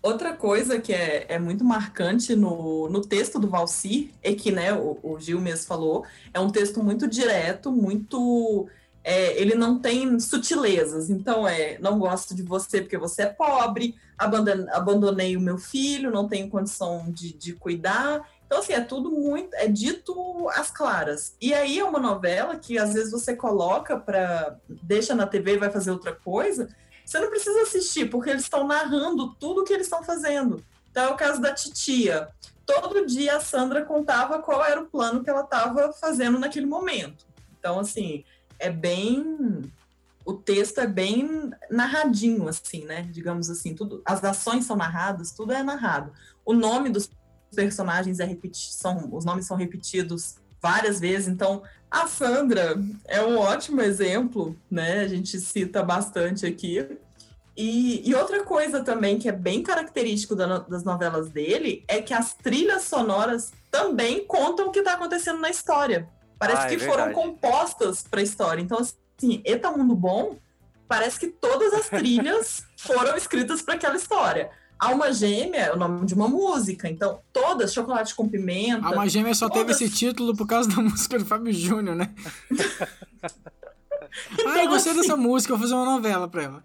[SPEAKER 2] Outra coisa que é, é muito marcante no, no texto do Valsir é que, né, o, o Gil mesmo falou, é um texto muito direto, muito. é, ele não tem sutilezas. Então, é, não gosto de você porque você é pobre, abandon- abandonei o meu filho, não tenho condição de, de cuidar. Então, assim, é tudo muito. É dito às claras. E aí é uma novela que às vezes você coloca para. deixa na TV e vai fazer outra coisa. Você não precisa assistir, porque eles estão narrando tudo o que eles estão fazendo. Então é o caso da titia. Todo dia a Sandra contava qual era o plano que ela estava fazendo naquele momento. Então, assim, é bem. O texto é bem narradinho, assim, né? Digamos assim, tudo. As ações são narradas, tudo é narrado. O nome dos personagens é repeti são, os nomes são repetidos várias vezes. Então, a Sandra é um ótimo exemplo, né? A gente cita bastante aqui. E, e outra coisa também que é bem característico da das novelas dele é que as trilhas sonoras também contam o que está acontecendo na história. Parece
[SPEAKER 1] Ah, é
[SPEAKER 2] que foram
[SPEAKER 1] verdade.
[SPEAKER 2] compostas para a história. Então, assim, Eta Mundo Bom, parece que todas as trilhas foram escritas para aquela história. Alma Gêmea é o nome de uma música, então todas, Chocolate com Pimenta.
[SPEAKER 3] Alma Gêmea só teve
[SPEAKER 2] todas-
[SPEAKER 3] esse título por causa da música do Fábio Júnior, né?
[SPEAKER 2] Então,
[SPEAKER 3] ah, eu gostei
[SPEAKER 2] assim,
[SPEAKER 3] dessa música, eu vou fazer uma novela pra ela.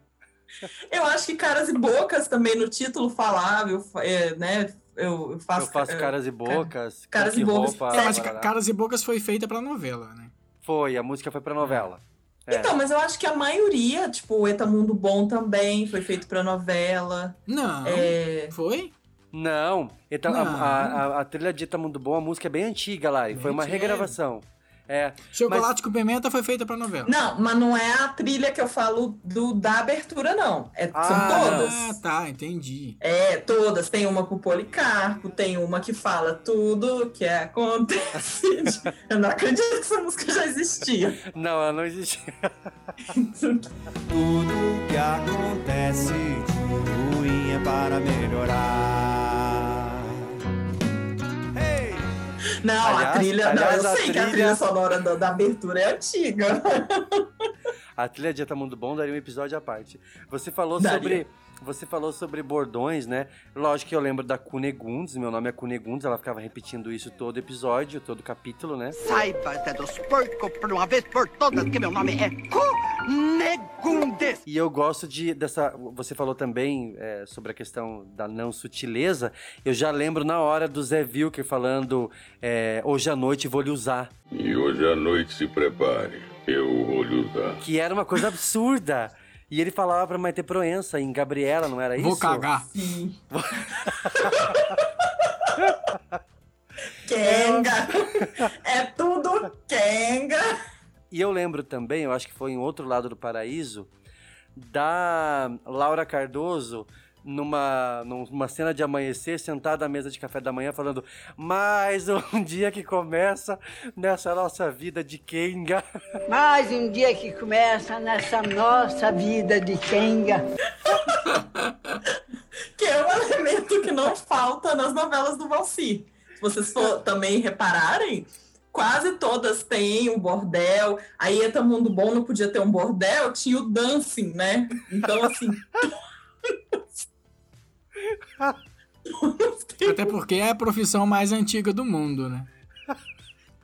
[SPEAKER 2] Eu acho que Caras e Bocas também no título falava, eu, fa- é, né? Eu, eu faço,
[SPEAKER 1] Eu faço caras e bocas,
[SPEAKER 2] Caras e Bocas.
[SPEAKER 1] roupa,
[SPEAKER 3] É, mas. Caras e Bocas foi feita pra novela, né?
[SPEAKER 1] Foi, a música foi pra novela. É.
[SPEAKER 2] Então, mas eu acho que a maioria, tipo, o Eta Mundo Bom também foi feito pra novela.
[SPEAKER 3] Não.
[SPEAKER 2] É...
[SPEAKER 3] Foi?
[SPEAKER 1] Não, então, a-
[SPEAKER 3] Não.
[SPEAKER 1] A, a- a trilha de Eta Mundo Bom, a música é bem antiga lá, e foi uma
[SPEAKER 3] antiga.
[SPEAKER 1] regravação. É.
[SPEAKER 3] Chocolate com pimenta foi feita pra novela.
[SPEAKER 2] Não, mas não é a trilha que eu falo do, da abertura, não. É,
[SPEAKER 3] ah,
[SPEAKER 2] são todas.
[SPEAKER 3] Ah, tá, entendi.
[SPEAKER 2] É, todas. Tem uma com Policarpo, tem uma que fala tudo que acontece. eu não acredito que essa música já existia.
[SPEAKER 1] Não, ela não existia.
[SPEAKER 20] Tudo que acontece de ruim é para melhorar.
[SPEAKER 2] Não,
[SPEAKER 1] Aliás-
[SPEAKER 2] a trilha.
[SPEAKER 1] aliás,
[SPEAKER 2] não, eu sei que a
[SPEAKER 1] trilha-
[SPEAKER 2] trilha sonora da, da abertura é antiga.
[SPEAKER 1] A trilha de Tá Mundo Bom daria um episódio à parte. Você falou
[SPEAKER 2] Daria.
[SPEAKER 1] sobre. Você falou sobre bordões, né? Lógico que eu lembro da Cunegundes, meu nome é Cunegundes, ela ficava repetindo isso todo episódio, todo capítulo, né?
[SPEAKER 6] Saiba, Zé dos Porcos, por uma vez por todas, que meu nome é Cunegundes.
[SPEAKER 1] E eu gosto de dessa. Você falou também é, sobre a questão da não sutileza. Eu já lembro na hora do Zé Vilker falando é, hoje à noite vou lhe usar.
[SPEAKER 21] E hoje à noite se prepare, eu vou lhe usar.
[SPEAKER 1] Que era uma coisa absurda. E ele falava pra Maite Proença em Gabriela, não era isso?
[SPEAKER 3] Vou cagar.
[SPEAKER 2] Sim. Kenga! É tudo Kenga!
[SPEAKER 1] E eu lembro também, eu acho que foi em outro lado do paraíso, da Laura Cardoso numa, numa cena de amanhecer, sentada à mesa de café da manhã, falando: Mais um dia que começa nessa nossa vida de Kenga.
[SPEAKER 6] Mais um dia que começa nessa nossa vida de Kenga.
[SPEAKER 2] Que é um elemento que não falta nas novelas do Valci. Se vocês for, também repararem, quase todas têm um bordel. A Eta Mundo Bom não podia ter um bordel, tinha o dancing, né? Então, assim.
[SPEAKER 3] Até porque é a profissão mais antiga do mundo, né?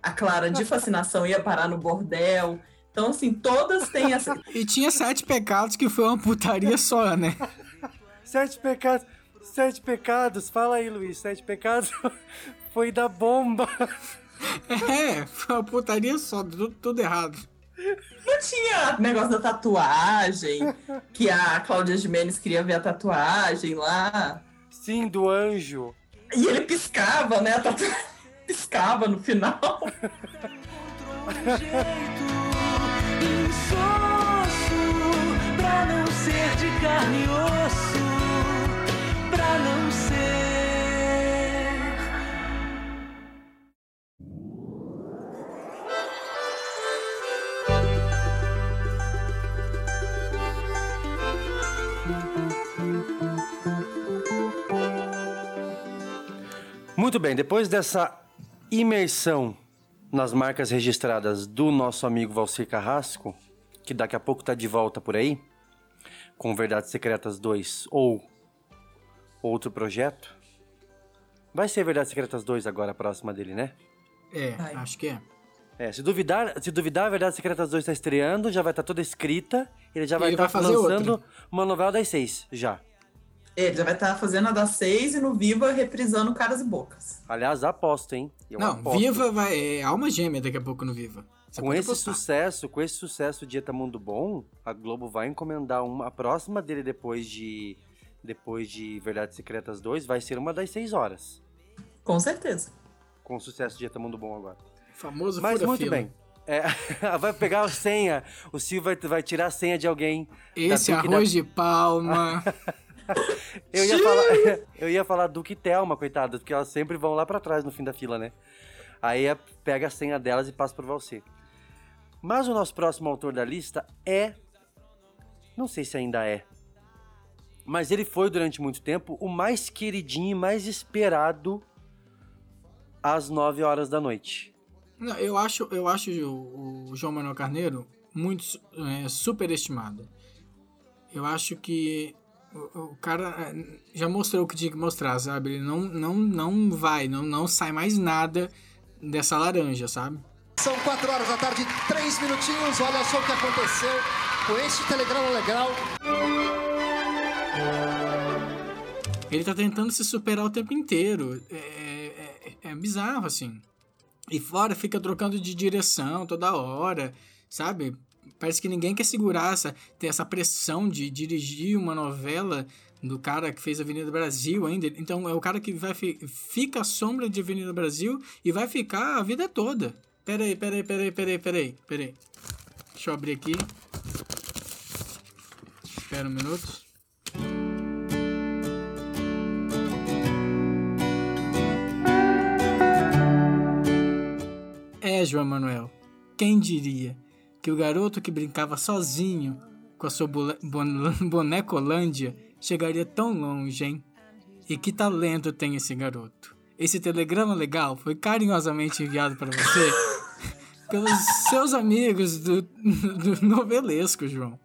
[SPEAKER 2] A Clara de Fascinação ia parar no bordel. Então, assim, todas têm essa.
[SPEAKER 3] E tinha sete pecados que foi uma putaria só, né?
[SPEAKER 1] Sete pecados. Sete pecados. Fala aí, Luiz. Sete pecados foi da bomba.
[SPEAKER 3] É, foi uma putaria só, tudo, tudo errado.
[SPEAKER 2] Não tinha negócio da tatuagem, que a Cláudia Jimenez queria ver a tatuagem lá.
[SPEAKER 1] Sim, do anjo.
[SPEAKER 2] E ele piscava, né? A tatuagem piscava no final.
[SPEAKER 9] Pra não ser de carne e osso, pra não ser.
[SPEAKER 1] Muito bem, depois dessa imersão nas marcas registradas do nosso amigo Valcir Carrasco, que daqui a pouco tá de volta por aí, com Verdades Secretas 2 ou outro projeto. Vai ser Verdades Secretas 2 agora, a próxima dele, né?
[SPEAKER 3] É, acho que é.
[SPEAKER 1] É, se duvidar, se duvidar, Verdades Secretas 2 tá estreando, já vai estar toda escrita, ele já vai estar
[SPEAKER 3] fazer
[SPEAKER 1] lançando
[SPEAKER 3] outra.
[SPEAKER 1] uma novela das seis, já.
[SPEAKER 2] Ele já vai estar fazendo a das seis e no Viva reprisando Caras e Bocas.
[SPEAKER 1] Aliás, aposto, hein? Eu
[SPEAKER 3] Não,
[SPEAKER 1] aposto.
[SPEAKER 3] Viva vai. É alma gêmea daqui a pouco no Viva. Você
[SPEAKER 1] com esse
[SPEAKER 3] apostar.
[SPEAKER 1] sucesso, com esse sucesso de Eta Mundo Bom, a Globo vai encomendar uma. A próxima dele depois de. Depois de Verdades Secretas 2 vai ser uma das 6 horas.
[SPEAKER 2] Com certeza.
[SPEAKER 1] Com o sucesso de Eta Mundo Bom agora.
[SPEAKER 3] Famoso
[SPEAKER 1] Mas
[SPEAKER 3] fura
[SPEAKER 1] muito
[SPEAKER 3] fila.
[SPEAKER 1] bem. É, vai pegar a senha. O Silvio vai, vai tirar a senha de alguém.
[SPEAKER 3] Esse arroz
[SPEAKER 1] da-
[SPEAKER 3] de palma.
[SPEAKER 1] Eu ia, falar, eu ia falar Duque e Thelma, coitadas, porque elas sempre vão lá pra trás no fim da fila, né? Aí é- pega a senha delas e passa pro Valcer. Mas o nosso próximo autor da lista é. Não sei se ainda é. Mas ele foi durante muito tempo o mais queridinho e mais esperado às 9 horas da noite.
[SPEAKER 3] Não, eu acho, eu acho o, o João Manuel Carneiro muito é, superestimado. Eu acho que o, o cara é, já mostrou o que tinha que mostrar, sabe? Ele não, não, não vai, não, não sai mais nada dessa laranja, sabe?
[SPEAKER 12] São quatro horas da tarde, três minutinhos. Olha só o que aconteceu com este telegrama legal.
[SPEAKER 3] Ele tá tentando se superar o tempo inteiro. É, é- é bizarro, assim. E fora fica trocando de direção toda hora, sabe? Parece que ninguém quer segurar essa, ter essa pressão de dirigir uma novela do cara que fez Avenida Brasil ainda. Então é o cara que vai fi- fica à sombra de Avenida Brasil e vai ficar a vida toda. Peraí, peraí, peraí, peraí, peraí, peraí. Deixa eu abrir aqui. Espera um minuto. É, João Manuel. Quem diria que o garoto que brincava sozinho com a sua bonecolândia chegaria tão longe, hein? E que talento tem esse garoto? Esse telegrama legal foi carinhosamente enviado para você pelos seus amigos do, do novelesco, João.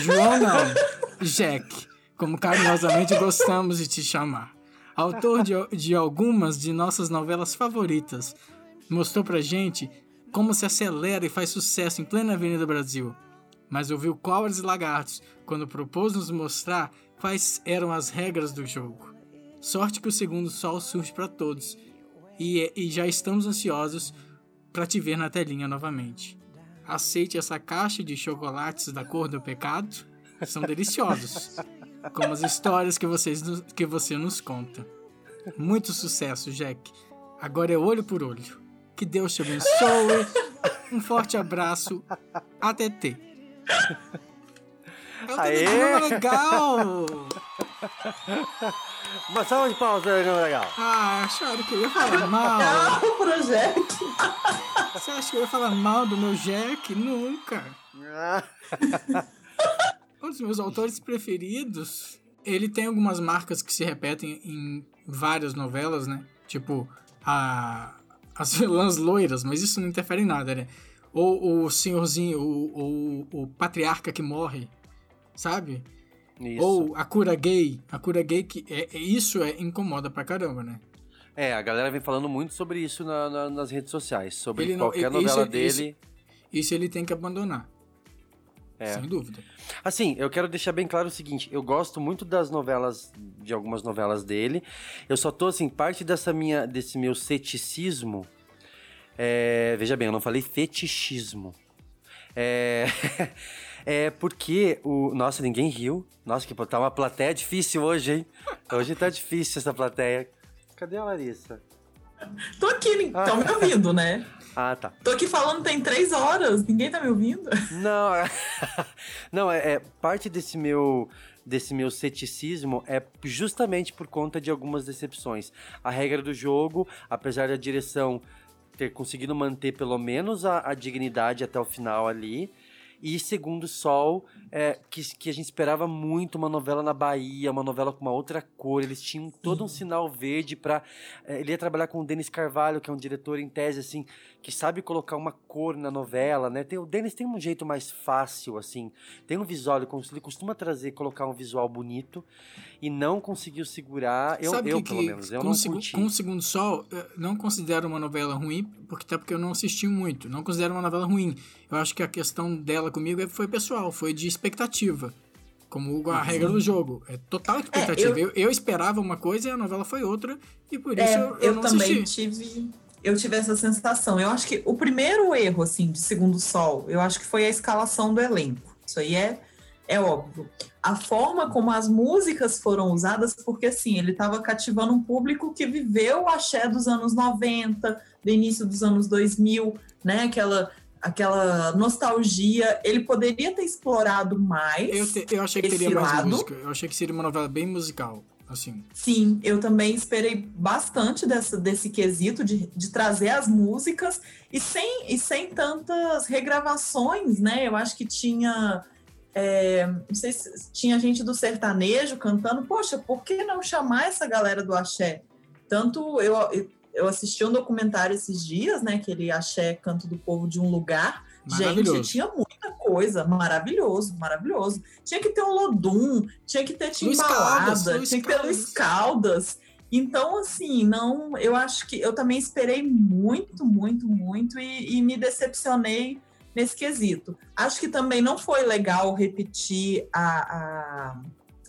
[SPEAKER 3] João não, Jack, como carinhosamente gostamos de te chamar. Autor de, de algumas de nossas novelas favoritas, mostrou pra gente como se acelera e faz sucesso em plena Avenida Brasil. Mas ouviu cobras e lagartos quando propôs nos mostrar quais eram as regras do jogo. Sorte que o segundo sol surge para todos e, e já estamos ansiosos para te ver na telinha novamente. Aceite essa caixa de chocolates da cor do pecado, são deliciosos, como as histórias que, vocês, que você nos conta. Muito sucesso, Jack. Agora é olho por olho. Que Deus te abençoe. Um forte abraço. Até T. É um
[SPEAKER 1] Aê!
[SPEAKER 3] telegrama legal!
[SPEAKER 1] Uma salva de palmas pro telegrama legal.
[SPEAKER 3] Ah, acharam que eu ia falar mal.
[SPEAKER 2] Não, projeto.
[SPEAKER 3] Você acha que eu ia falar mal do meu Jack? Nunca. Um dos meus autores preferidos. Ele tem algumas marcas que se repetem em várias novelas, né? Tipo, a, as vilãs loiras, mas isso não interfere em nada, né? Ou o senhorzinho, o, o, o patriarca que morre, sabe?
[SPEAKER 1] Isso.
[SPEAKER 3] Ou a cura gay. A cura gay, que é, é- isso é, incomoda pra caramba, né?
[SPEAKER 1] É, a galera vem falando muito sobre isso na- na- nas redes sociais, sobre
[SPEAKER 3] Ele não-
[SPEAKER 1] qualquer
[SPEAKER 3] isso-
[SPEAKER 1] novela
[SPEAKER 3] isso-
[SPEAKER 1] dele.
[SPEAKER 3] Isso ele tem que abandonar.
[SPEAKER 1] É.
[SPEAKER 3] Sem dúvida.
[SPEAKER 1] Assim, eu quero deixar bem claro o seguinte, eu gosto muito das novelas, de algumas novelas dele. Eu só tô assim, parte dessa minha, desse meu ceticismo. é, veja bem, eu não falei fetichismo. É, é porque o. Nossa, ninguém riu. Nossa, que tá uma plateia difícil hoje, hein? Hoje tá difícil essa plateia. Cadê a Larissa?
[SPEAKER 2] Tô aqui, estão me ouvindo, né?
[SPEAKER 1] Ah, tá.
[SPEAKER 2] Tô aqui falando tem três horas, ninguém tá me ouvindo?
[SPEAKER 1] Não, é, não é, é parte desse meu desse meu ceticismo é justamente por conta de algumas decepções. A regra do jogo, apesar da direção ter conseguido manter pelo menos a, a dignidade até o final ali. E Segundo Sol, é, que, que a gente esperava muito uma novela na Bahia, uma novela com uma outra cor. Eles tinham todo um sinal verde para ele ia trabalhar com o Denis Carvalho, que é um diretor em tese assim, que sabe colocar uma cor na novela, né? Tem, o Denis tem um jeito mais fácil assim, tem um visual, ele, ele costuma trazer, colocar um visual bonito e não conseguiu segurar. Eu,
[SPEAKER 3] Sabe
[SPEAKER 1] eu
[SPEAKER 3] que,
[SPEAKER 1] pelo
[SPEAKER 3] que
[SPEAKER 1] menos, eu
[SPEAKER 3] com,
[SPEAKER 1] não curti.
[SPEAKER 3] com o Segundo Sol, eu não considero uma novela ruim, porque até porque eu não assisti muito. Não considero uma novela ruim. Eu acho que a questão dela comigo é- foi pessoal, foi de expectativa. Como a
[SPEAKER 2] Uhum.
[SPEAKER 3] regra do jogo. É total expectativa.
[SPEAKER 2] eu-
[SPEAKER 3] eu... Eu, esperava uma coisa e a novela foi outra, e por isso
[SPEAKER 2] É,
[SPEAKER 3] eu, eu
[SPEAKER 2] eu
[SPEAKER 3] não
[SPEAKER 2] também
[SPEAKER 3] assisti.
[SPEAKER 2] tive. Eu tive essa sensação. Eu acho que o primeiro erro, assim, de Segundo Sol, eu acho que foi a escalação do elenco. Isso aí é, é óbvio. A forma como as músicas foram usadas, porque assim, ele estava cativando um público que viveu o axé dos anos 90, do início dos anos 2000, né? Aquela, aquela nostalgia. Ele poderia ter explorado mais.
[SPEAKER 3] Eu, te- eu achei que teria mais
[SPEAKER 2] lado.
[SPEAKER 3] música. Eu achei que seria uma novela bem musical, assim.
[SPEAKER 2] Sim, eu também esperei bastante dessa, desse quesito de, de trazer as músicas e sem, e sem tantas regravações, né? Eu acho que tinha. é, não sei se tinha gente do sertanejo cantando. Poxa, por que não chamar essa galera do axé? Tanto eu, eu assisti um documentário esses dias, né? Aquele axé Canto do Povo de um Lugar. Gente, tinha muita coisa, maravilhoso, maravilhoso. Tinha que ter um Lodum, tinha que ter timbalada, tinha que ter Luiz Caldas. Então, assim, não, eu acho que eu também esperei muito, muito, muito e, e me decepcionei nesse quesito. Acho que também não foi legal repetir a, a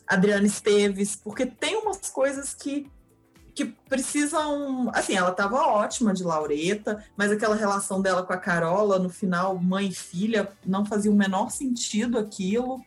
[SPEAKER 2] Adriana Esteves, porque tem umas coisas que que precisam. Assim, ela estava ótima de Laureta, mas aquela relação dela com a Carola, no final, mãe e filha, não fazia o menor sentido aquilo.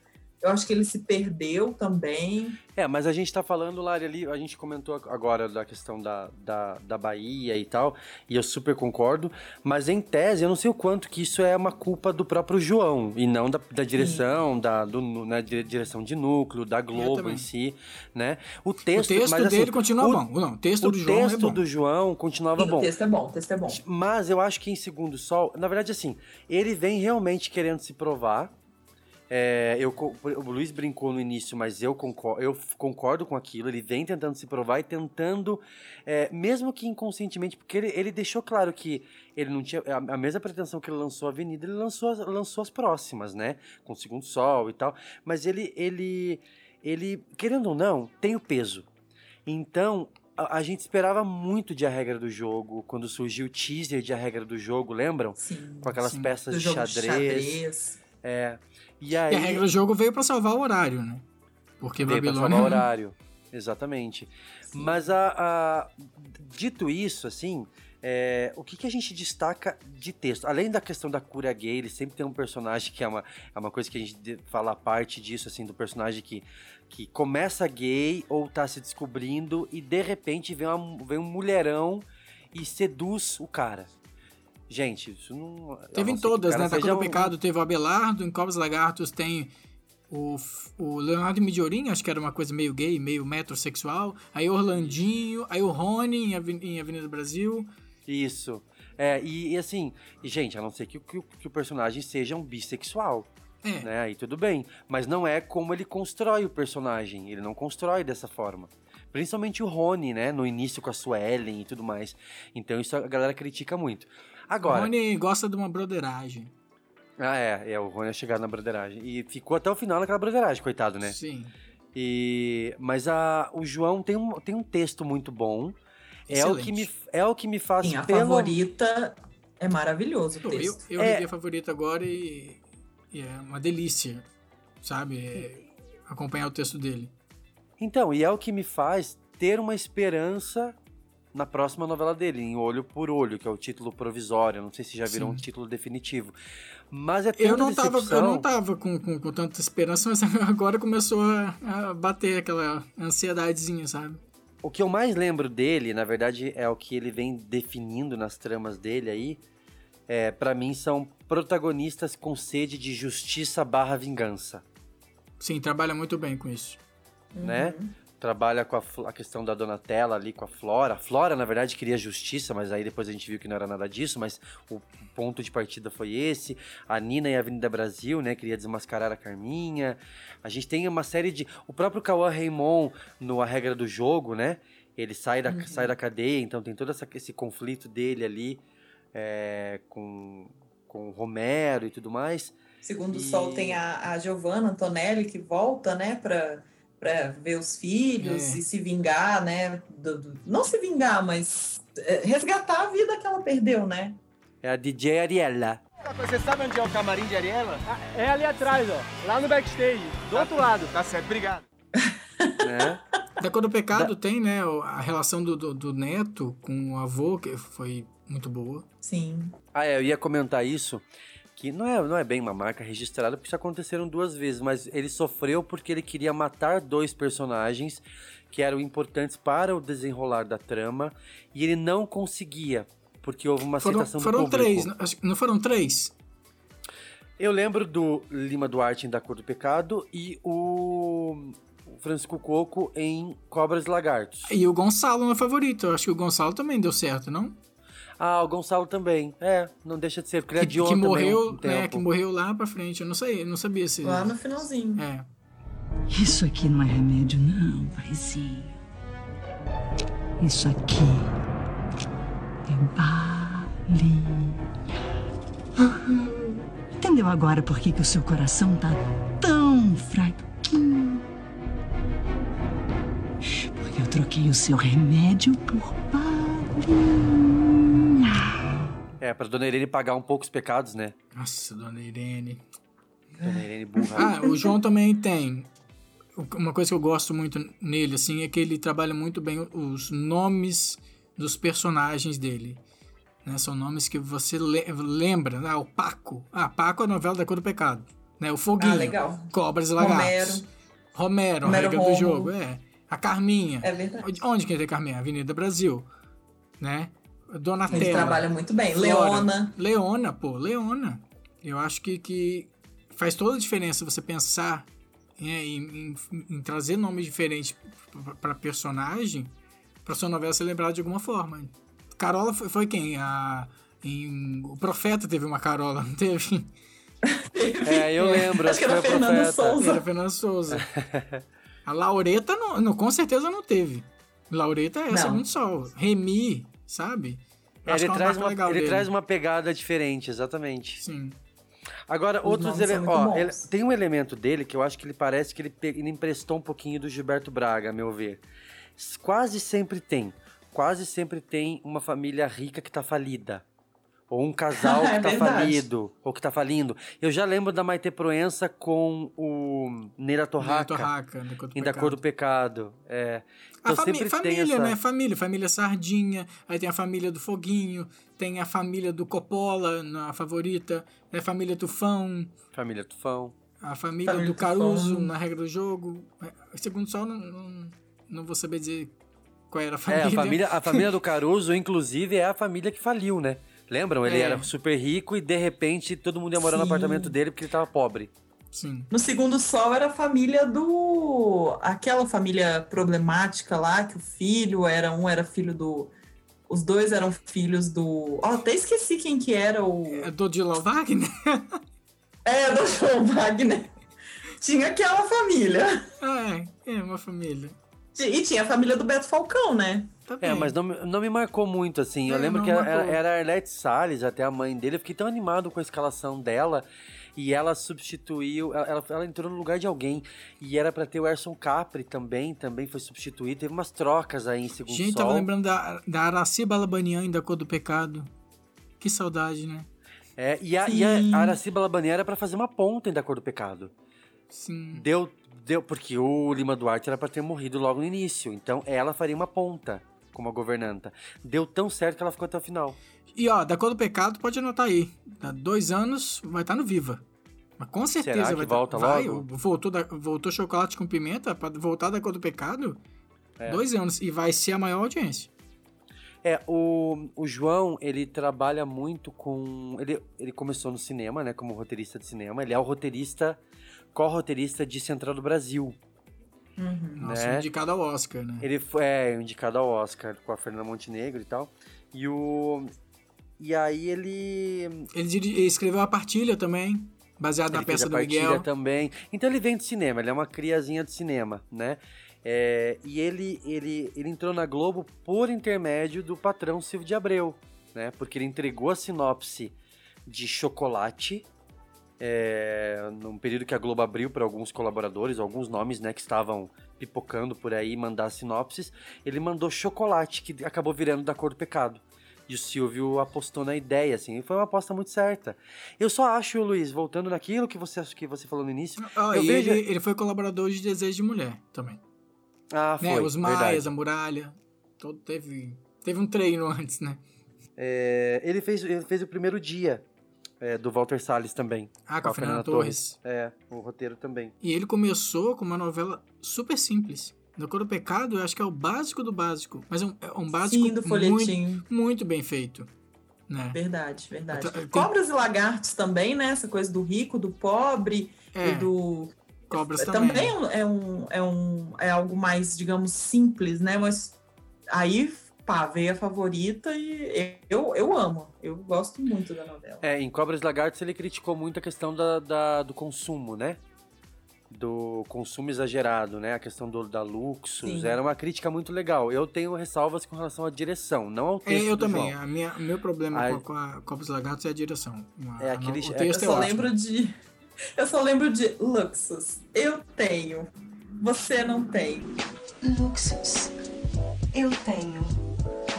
[SPEAKER 2] Eu acho que ele se perdeu também.
[SPEAKER 1] É, mas a gente tá falando, Lari, ali, a gente comentou agora da questão da, da, da Bahia e tal, e eu super concordo, mas em tese, eu não sei o quanto que isso é uma culpa do próprio João, e não da, da direção, da do, né, dire- direção de núcleo, da Globo em si, né? O texto,
[SPEAKER 3] o texto
[SPEAKER 1] mas, assim,
[SPEAKER 3] dele continua
[SPEAKER 1] o-
[SPEAKER 3] bom. Não, o texto
[SPEAKER 1] o
[SPEAKER 3] do João
[SPEAKER 1] texto
[SPEAKER 3] é bom.
[SPEAKER 1] do João continuava
[SPEAKER 2] Sim,
[SPEAKER 1] bom.
[SPEAKER 2] O texto é bom, o texto é bom.
[SPEAKER 1] Mas eu acho que em Segundo Sol, na verdade, assim, ele vem realmente querendo se provar. É, eu, o Luiz brincou no início, mas eu concordo, eu concordo com aquilo. Ele vem tentando se provar e tentando, é, mesmo que inconscientemente, porque ele, ele deixou claro que ele não tinha. A, a mesma pretensão que ele lançou a Avenida, ele lançou, as- lançou as próximas, né? Com Segundo Sol e tal. Mas ele, ele, ele, querendo ou não, tem o peso. Então, a, gente esperava muito de A Regra do Jogo, quando surgiu o teaser de A Regra do Jogo, lembram?
[SPEAKER 2] Sim.
[SPEAKER 1] Com aquelas
[SPEAKER 3] Sim.
[SPEAKER 1] peças de
[SPEAKER 2] jogo de
[SPEAKER 1] xadrez.
[SPEAKER 2] xadrez.
[SPEAKER 1] É. E
[SPEAKER 3] E
[SPEAKER 1] aí.
[SPEAKER 3] a regra do jogo veio pra salvar o horário, né? Porque
[SPEAKER 1] Veio pra
[SPEAKER 3] Babilônia...
[SPEAKER 1] salvar o horário. Exatamente. Mas a, a- dito isso, assim, é, o que, que a gente destaca de texto? Além da questão da cura gay, ele sempre tem um personagem que é uma, é uma coisa que a gente fala parte disso, assim, do personagem que, que começa gay ou tá se descobrindo e de repente vem, uma, vem um mulherão e seduz o cara. Gente, isso não. a
[SPEAKER 3] Teve em todas, né? Tá do
[SPEAKER 1] um-
[SPEAKER 3] Pecado teve o Abelardo, em Cobras Lagartos tem o, o Leonardo Midiorin, acho que era uma coisa meio gay, meio metrosexual. Aí o Orlandinho, aí o Rony em, Aven- em Avenida Brasil.
[SPEAKER 1] Isso. É, e, e assim, gente, a não ser que, o- que que o personagem seja um bissexual.
[SPEAKER 3] É.
[SPEAKER 1] Né? Aí tudo bem. Mas não é como ele constrói o personagem. Ele não constrói dessa forma. Principalmente o Rony, né? No início com a Suelen e tudo mais. Então isso a galera critica muito. Agora.
[SPEAKER 3] O Rony gosta de uma broderagem.
[SPEAKER 1] Ah, é. É, o Rony é chegado na broderagem. E ficou até o final naquela broderagem, coitado, né?
[SPEAKER 3] Sim.
[SPEAKER 1] E, mas a, o João tem um, tem um texto muito bom. É o, que me, é o que me faz
[SPEAKER 2] Sim, a
[SPEAKER 1] pelo-
[SPEAKER 2] favorita é maravilhoso o
[SPEAKER 3] Eu,
[SPEAKER 2] texto.
[SPEAKER 3] eu
[SPEAKER 1] É.
[SPEAKER 3] revi a favorita agora e, e é uma delícia, sabe? É acompanhar o texto dele.
[SPEAKER 1] Então, e é o que me faz ter uma esperança na próxima novela dele, em Olho por Olho, que é o título provisório. Não sei se já virou
[SPEAKER 3] Sim.
[SPEAKER 1] um título definitivo. Mas é
[SPEAKER 3] Eu não, tava, eu
[SPEAKER 1] decepção.
[SPEAKER 3] não tava com, com, com tanta esperança, mas agora começou a, a bater aquela ansiedadezinha, sabe?
[SPEAKER 1] O que eu mais lembro dele, na verdade, é o que ele vem definindo nas tramas dele aí. É, para mim, são protagonistas com sede de justiça barra vingança.
[SPEAKER 3] Sim, trabalha muito bem com isso.
[SPEAKER 1] né? Trabalha com a, a questão da Donatella ali, com a Flora. A Flora, na verdade, queria justiça, mas aí depois a gente viu que não era nada disso, mas o ponto de partida foi esse. A Nina e a Avenida Brasil, né? Queria desmascarar a Carminha. A gente tem uma série de... O próprio Cauã Raymond, no A Regra do Jogo, né? Ele sai da, sai da cadeia, então tem todo essa- esse conflito dele ali é, com, com o Romero e tudo mais.
[SPEAKER 2] Segundo o
[SPEAKER 1] E-
[SPEAKER 2] Sol tem a, a Giovanna Antonelli que volta, né, pra, pra ver os filhos
[SPEAKER 3] É.
[SPEAKER 2] e se vingar, né? do- do- não se vingar, mas é, resgatar a vida que ela perdeu, né?
[SPEAKER 1] É a DJ Ariela.
[SPEAKER 22] Você sabe onde é o camarim de Ariela?
[SPEAKER 19] É ali atrás, ó. Lá no backstage. Do outro lado.
[SPEAKER 22] Tá certo, obrigado.
[SPEAKER 1] Né?
[SPEAKER 3] Da Cor do Pecado tem, né, a relação do, do, do neto com o avô, que foi muito boa.
[SPEAKER 2] Sim.
[SPEAKER 1] Ah, é, eu ia comentar isso, que não é, não é bem uma marca registrada, porque isso aconteceram duas vezes, mas ele sofreu porque ele queria matar dois personagens que eram importantes para o desenrolar da trama, e ele não conseguia, porque houve uma
[SPEAKER 3] Foram,
[SPEAKER 1] aceitação
[SPEAKER 3] foram
[SPEAKER 1] do público.
[SPEAKER 3] três, não- foram três?
[SPEAKER 1] Eu lembro do Lima Duarte em Da Cor do Pecado e o Francisco Coco em Cobras e Lagartos.
[SPEAKER 3] E o Gonçalo no favorito. Eu acho que o Gonçalo também deu certo, não?
[SPEAKER 1] Ah, o Gonçalo também. É, não deixa de ser, porque ele
[SPEAKER 3] Que,
[SPEAKER 1] adiou
[SPEAKER 3] que
[SPEAKER 1] também
[SPEAKER 3] morreu,
[SPEAKER 1] um
[SPEAKER 3] né,
[SPEAKER 1] tempo.
[SPEAKER 3] que morreu lá pra frente. Eu não sei, eu não sabia se.
[SPEAKER 2] Lá no finalzinho.
[SPEAKER 3] É.
[SPEAKER 6] Isso aqui não é remédio, não, paizinho. Isso aqui é bali. Entendeu agora por que, que o seu coração tá tão fraquinho? Porque eu troquei o seu remédio por balinha.
[SPEAKER 1] É, pra Dona Irene pagar um pouco os pecados, né?
[SPEAKER 3] Nossa, dona Irene.
[SPEAKER 1] Dona Irene burra.
[SPEAKER 3] Ah, o João também tem. Uma coisa que eu gosto muito nele, assim, é que ele trabalha muito bem os nomes dos personagens dele. né? São nomes que você le- lembra. Ah, o Paco. Ah, Paco é a novela da Cor do Pecado. Né? O Foguinho.
[SPEAKER 2] Ah, legal.
[SPEAKER 3] Cobras e Lagartos. Romero, a
[SPEAKER 2] Romero
[SPEAKER 3] regra
[SPEAKER 2] Romo.
[SPEAKER 3] do jogo. É. A Carminha.
[SPEAKER 2] É verdade.
[SPEAKER 3] Onde- Onde que tem Carminha? Avenida Brasil. Né? Donatella.
[SPEAKER 2] Ele trabalha muito bem.
[SPEAKER 3] Flora.
[SPEAKER 2] Leona.
[SPEAKER 3] Leona, pô, Leona. Eu acho que, que faz toda a diferença você pensar né, em, em- em trazer nomes diferentes para personagem, para sua novela ser lembrada de alguma forma. Carola foi, foi quem? A, em- o Profeta teve uma Carola, não teve?
[SPEAKER 1] É, eu lembro.
[SPEAKER 2] Acho que
[SPEAKER 1] foi
[SPEAKER 2] era
[SPEAKER 1] a
[SPEAKER 2] Fernando. Souza.
[SPEAKER 3] Era Fernando Souza. A Laureta, não, não, com certeza não teve. Laureta é
[SPEAKER 1] Não.
[SPEAKER 3] segundo sol. Remy, sabe?
[SPEAKER 1] É,
[SPEAKER 3] Acho
[SPEAKER 1] ele
[SPEAKER 3] é
[SPEAKER 1] traz, uma, ele
[SPEAKER 3] dele.
[SPEAKER 1] traz uma pegada diferente, exatamente.
[SPEAKER 3] Sim.
[SPEAKER 1] Agora,
[SPEAKER 3] Os
[SPEAKER 1] outros Ó, ele-
[SPEAKER 3] bons.
[SPEAKER 1] tem um elemento dele que eu acho que ele parece que ele, pe- ele emprestou um pouquinho do Gilberto Braga, a meu ver. Quase sempre tem. Quase sempre tem uma família rica que tá falida. Ou um casal que
[SPEAKER 2] É
[SPEAKER 1] tá
[SPEAKER 2] verdade.
[SPEAKER 1] falido. Ou que tá falindo. Eu já lembro da Maite Proença com o Neira Torraca.
[SPEAKER 3] Torraca,
[SPEAKER 1] em Da Cor do Pecado. É.
[SPEAKER 3] A
[SPEAKER 1] Então
[SPEAKER 3] fami-
[SPEAKER 1] sempre
[SPEAKER 3] família,
[SPEAKER 1] tem essa...
[SPEAKER 3] né? Família, família Sardinha, aí tem a família do Foguinho, tem a família do Coppola, na favorita, a família Tufão,
[SPEAKER 1] Família Tufão.
[SPEAKER 3] a família,
[SPEAKER 2] Família
[SPEAKER 3] do Caruso,
[SPEAKER 2] Tufão.
[SPEAKER 3] na regra do jogo. É, Segundo só, não, não, não vou saber dizer qual era a
[SPEAKER 1] É,
[SPEAKER 3] família.
[SPEAKER 1] a família, a família do Caruso, inclusive, é a família que faliu, né? Lembram? Ele
[SPEAKER 3] É.
[SPEAKER 1] era super rico e, de repente, todo mundo ia morar no
[SPEAKER 2] Sim.
[SPEAKER 1] apartamento dele porque ele tava pobre.
[SPEAKER 3] Sim.
[SPEAKER 2] No segundo sol era a família do. aquela família problemática lá, que o filho era. Um era filho do. Os dois eram filhos do. Ó, até esqueci quem que era o.
[SPEAKER 3] É do Odilo Wagner?
[SPEAKER 2] É, do João Wagner. Tinha aquela família.
[SPEAKER 3] É, é uma família.
[SPEAKER 2] E tinha a família do Beto Falcão, né?
[SPEAKER 1] É, mas não, me- não me marcou muito, assim. Eu
[SPEAKER 2] É,
[SPEAKER 1] lembro
[SPEAKER 2] não
[SPEAKER 1] que era,
[SPEAKER 2] marcou.
[SPEAKER 1] era a Arlete Salles, até a mãe dele. Eu fiquei tão animado com a escalação dela. E ela substituiu, ela, ela- entrou no lugar de alguém. E era pra ter o Erson Capri também, também foi substituído. Teve umas trocas aí em segundo
[SPEAKER 3] Gente,
[SPEAKER 1] sol.
[SPEAKER 3] tava lembrando da, da Araci Balabanian da Cor do Pecado. Que saudade, né?
[SPEAKER 1] É, e a, e
[SPEAKER 3] Sim.
[SPEAKER 1] a Araci Balabanian era pra fazer uma ponta em Da Cor do Pecado.
[SPEAKER 3] Sim.
[SPEAKER 1] Deu, deu, porque o Lima Duarte era pra ter morrido logo no início. Então ela faria uma ponta como a governanta. Deu tão certo que ela ficou até o final.
[SPEAKER 3] E ó, da Cor do Pecado, pode anotar aí. Há dois anos vai estar no Viva. Mas com certeza
[SPEAKER 1] Será que
[SPEAKER 3] vai tá-
[SPEAKER 1] volta
[SPEAKER 3] vai,
[SPEAKER 1] logo?
[SPEAKER 3] Voltou, da- voltou Chocolate com Pimenta pra voltar da Cor do Pecado.
[SPEAKER 1] É.
[SPEAKER 3] Dois anos. E vai ser a maior audiência.
[SPEAKER 1] É, o, o João, ele trabalha muito com. Ele, ele começou no cinema, né? Como roteirista de cinema. Ele é o roteirista, co-roteirista de Central do Brasil.
[SPEAKER 3] Nossa,
[SPEAKER 1] né?
[SPEAKER 3] indicado ao Oscar, né?
[SPEAKER 1] Ele foi é, indicado ao Oscar com a Fernanda Montenegro e tal. E o. E aí ele.
[SPEAKER 3] Ele escreveu a partilha também, baseado na
[SPEAKER 1] Ele fez
[SPEAKER 3] peça
[SPEAKER 1] a
[SPEAKER 3] do
[SPEAKER 1] partilha
[SPEAKER 3] Miguel.
[SPEAKER 1] também. Então ele vem de cinema, ele é uma criazinha de cinema, né? É, e ele, ele, ele entrou na Globo por intermédio do patrão Silvio de Abreu, né? Porque ele entregou a sinopse de Chocolate, é, num período que a Globo abriu para alguns colaboradores, alguns nomes, né, que estavam pipocando por aí, mandar sinopses. Ele mandou Chocolate, que acabou virando da cor do pecado. E o Silvio apostou na ideia, assim, e foi uma aposta muito certa. Eu só acho, Luiz, voltando naquilo que você, que você falou no início,
[SPEAKER 3] Ah,
[SPEAKER 1] eu vejo...
[SPEAKER 3] ele, ele foi colaborador de Desejo de Mulher também.
[SPEAKER 1] Ah, foi,
[SPEAKER 3] né? Os Maias,
[SPEAKER 1] verdade.
[SPEAKER 3] a Muralha. Todo teve, teve um treino antes, né?
[SPEAKER 1] É, ele, fez, ele fez o primeiro dia é, do Walter Salles também.
[SPEAKER 3] Ah, com a Fernanda Torres.
[SPEAKER 1] É, o roteiro também.
[SPEAKER 3] E ele começou com uma novela super simples. Da Cor do Pecado, eu acho que é o básico do básico. Mas é um, é um básico
[SPEAKER 2] Sim, do folhetim.
[SPEAKER 3] muito, muito bem feito. Né?
[SPEAKER 2] Verdade, verdade.
[SPEAKER 3] Tem-
[SPEAKER 2] Cobras e lagartos também, né? Essa coisa do rico, do pobre
[SPEAKER 3] É,
[SPEAKER 2] e do.
[SPEAKER 3] Cobras
[SPEAKER 2] também
[SPEAKER 3] também.
[SPEAKER 2] é é, um, é, um, é algo mais, digamos, simples, né? Mas aí, pá, veio a favorita e eu, eu amo. Eu gosto muito da novela.
[SPEAKER 1] É, em Cobras e Lagartos ele criticou muito a questão da, da- do consumo, né? Do consumo exagerado, né? A questão do, da Luxus.
[SPEAKER 3] Sim.
[SPEAKER 1] Era uma crítica muito legal. Eu tenho ressalvas com relação à direção, não ao
[SPEAKER 3] É,
[SPEAKER 1] texto
[SPEAKER 3] eu
[SPEAKER 1] do
[SPEAKER 3] também.
[SPEAKER 1] João.
[SPEAKER 3] A minha, o meu problema
[SPEAKER 1] Ai.
[SPEAKER 3] com, a Cobras e Lagartos é a direção.
[SPEAKER 1] É
[SPEAKER 3] a
[SPEAKER 1] aquele-
[SPEAKER 3] no- o
[SPEAKER 1] é-
[SPEAKER 3] texto
[SPEAKER 2] Eu
[SPEAKER 3] é
[SPEAKER 2] só
[SPEAKER 3] ótimo.
[SPEAKER 2] lembro de. Eu só lembro de Luxus. Eu tenho. Você não tem.
[SPEAKER 17] Luxus. Eu tenho.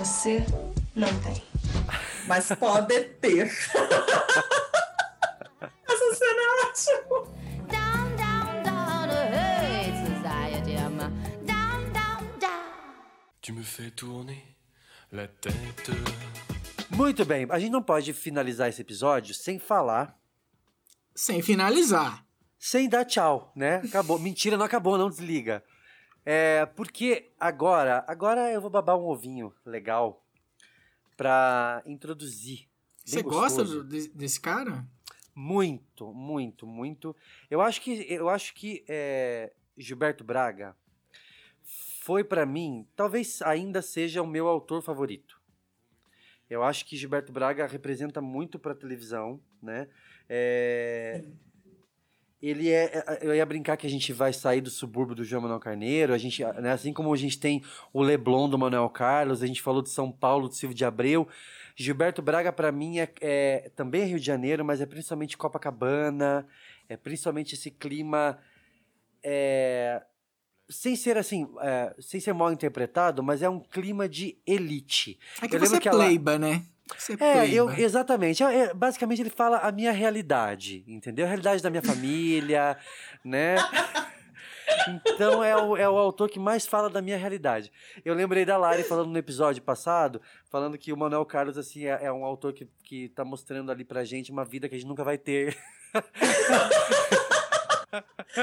[SPEAKER 17] Você não tem.
[SPEAKER 2] Mas pode ter. Essa cena é ótima.
[SPEAKER 9] Tu me fais tourner la tête.
[SPEAKER 1] Muito bem, a gente não pode finalizar esse episódio sem falar.
[SPEAKER 3] Sem finalizar.
[SPEAKER 1] sem dar tchau, né? Acabou. Mentira, não acabou, não desliga. É, porque agora, agora eu vou babar um ovinho legal pra introduzir.
[SPEAKER 3] Você gosta do- de- desse cara?
[SPEAKER 1] Muito, muito, muito. Eu acho que eu acho que é, Gilberto Braga foi pra mim, talvez ainda seja o meu autor favorito. Eu acho que Gilberto Braga representa muito pra televisão, né? É, ele é, é- eu ia brincar que a gente vai sair do subúrbio do João Manuel Carneiro, a gente, né, assim como a gente tem o Leblon do Manuel Carlos, a gente falou de São Paulo, do Silvio de Abreu, Gilberto Braga para mim é, é- também é Rio de Janeiro, mas é principalmente Copacabana, é principalmente esse clima é, sem ser assim, é, sem ser mal interpretado, mas é um clima de elite.
[SPEAKER 3] É que
[SPEAKER 1] Eu
[SPEAKER 3] você
[SPEAKER 1] lembro
[SPEAKER 3] é
[SPEAKER 1] que ela-
[SPEAKER 3] pleiba, né? Você é
[SPEAKER 1] eu, exatamente. É, é, basicamente, ele fala a minha realidade, entendeu? A realidade da minha família, né? Então é o, é o autor que mais fala da minha realidade. Eu lembrei da Lari falando no episódio passado, falando que o Manuel Carlos, assim, é, é um autor que, que tá mostrando ali pra gente uma vida que a gente nunca vai ter.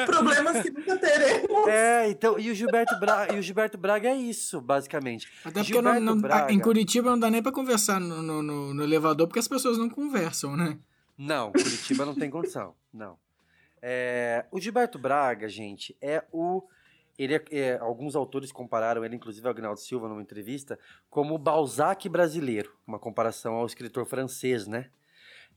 [SPEAKER 2] Problemas que nunca teremos.
[SPEAKER 1] É, então, e o Gilberto Braga, e o Gilberto Braga é isso, basicamente.
[SPEAKER 3] Até porque
[SPEAKER 1] Gilberto
[SPEAKER 3] não, não-
[SPEAKER 1] Braga,
[SPEAKER 3] em Curitiba não dá nem pra conversar no, no, no- no elevador, porque as pessoas não conversam, né?
[SPEAKER 1] Não, Curitiba não tem condição. Não. É, o Gilberto Braga, gente, é o. Ele é, é, alguns autores compararam ele, inclusive o Agnaldo Silva, numa entrevista, como o Balzac brasileiro. Uma comparação ao escritor francês, né?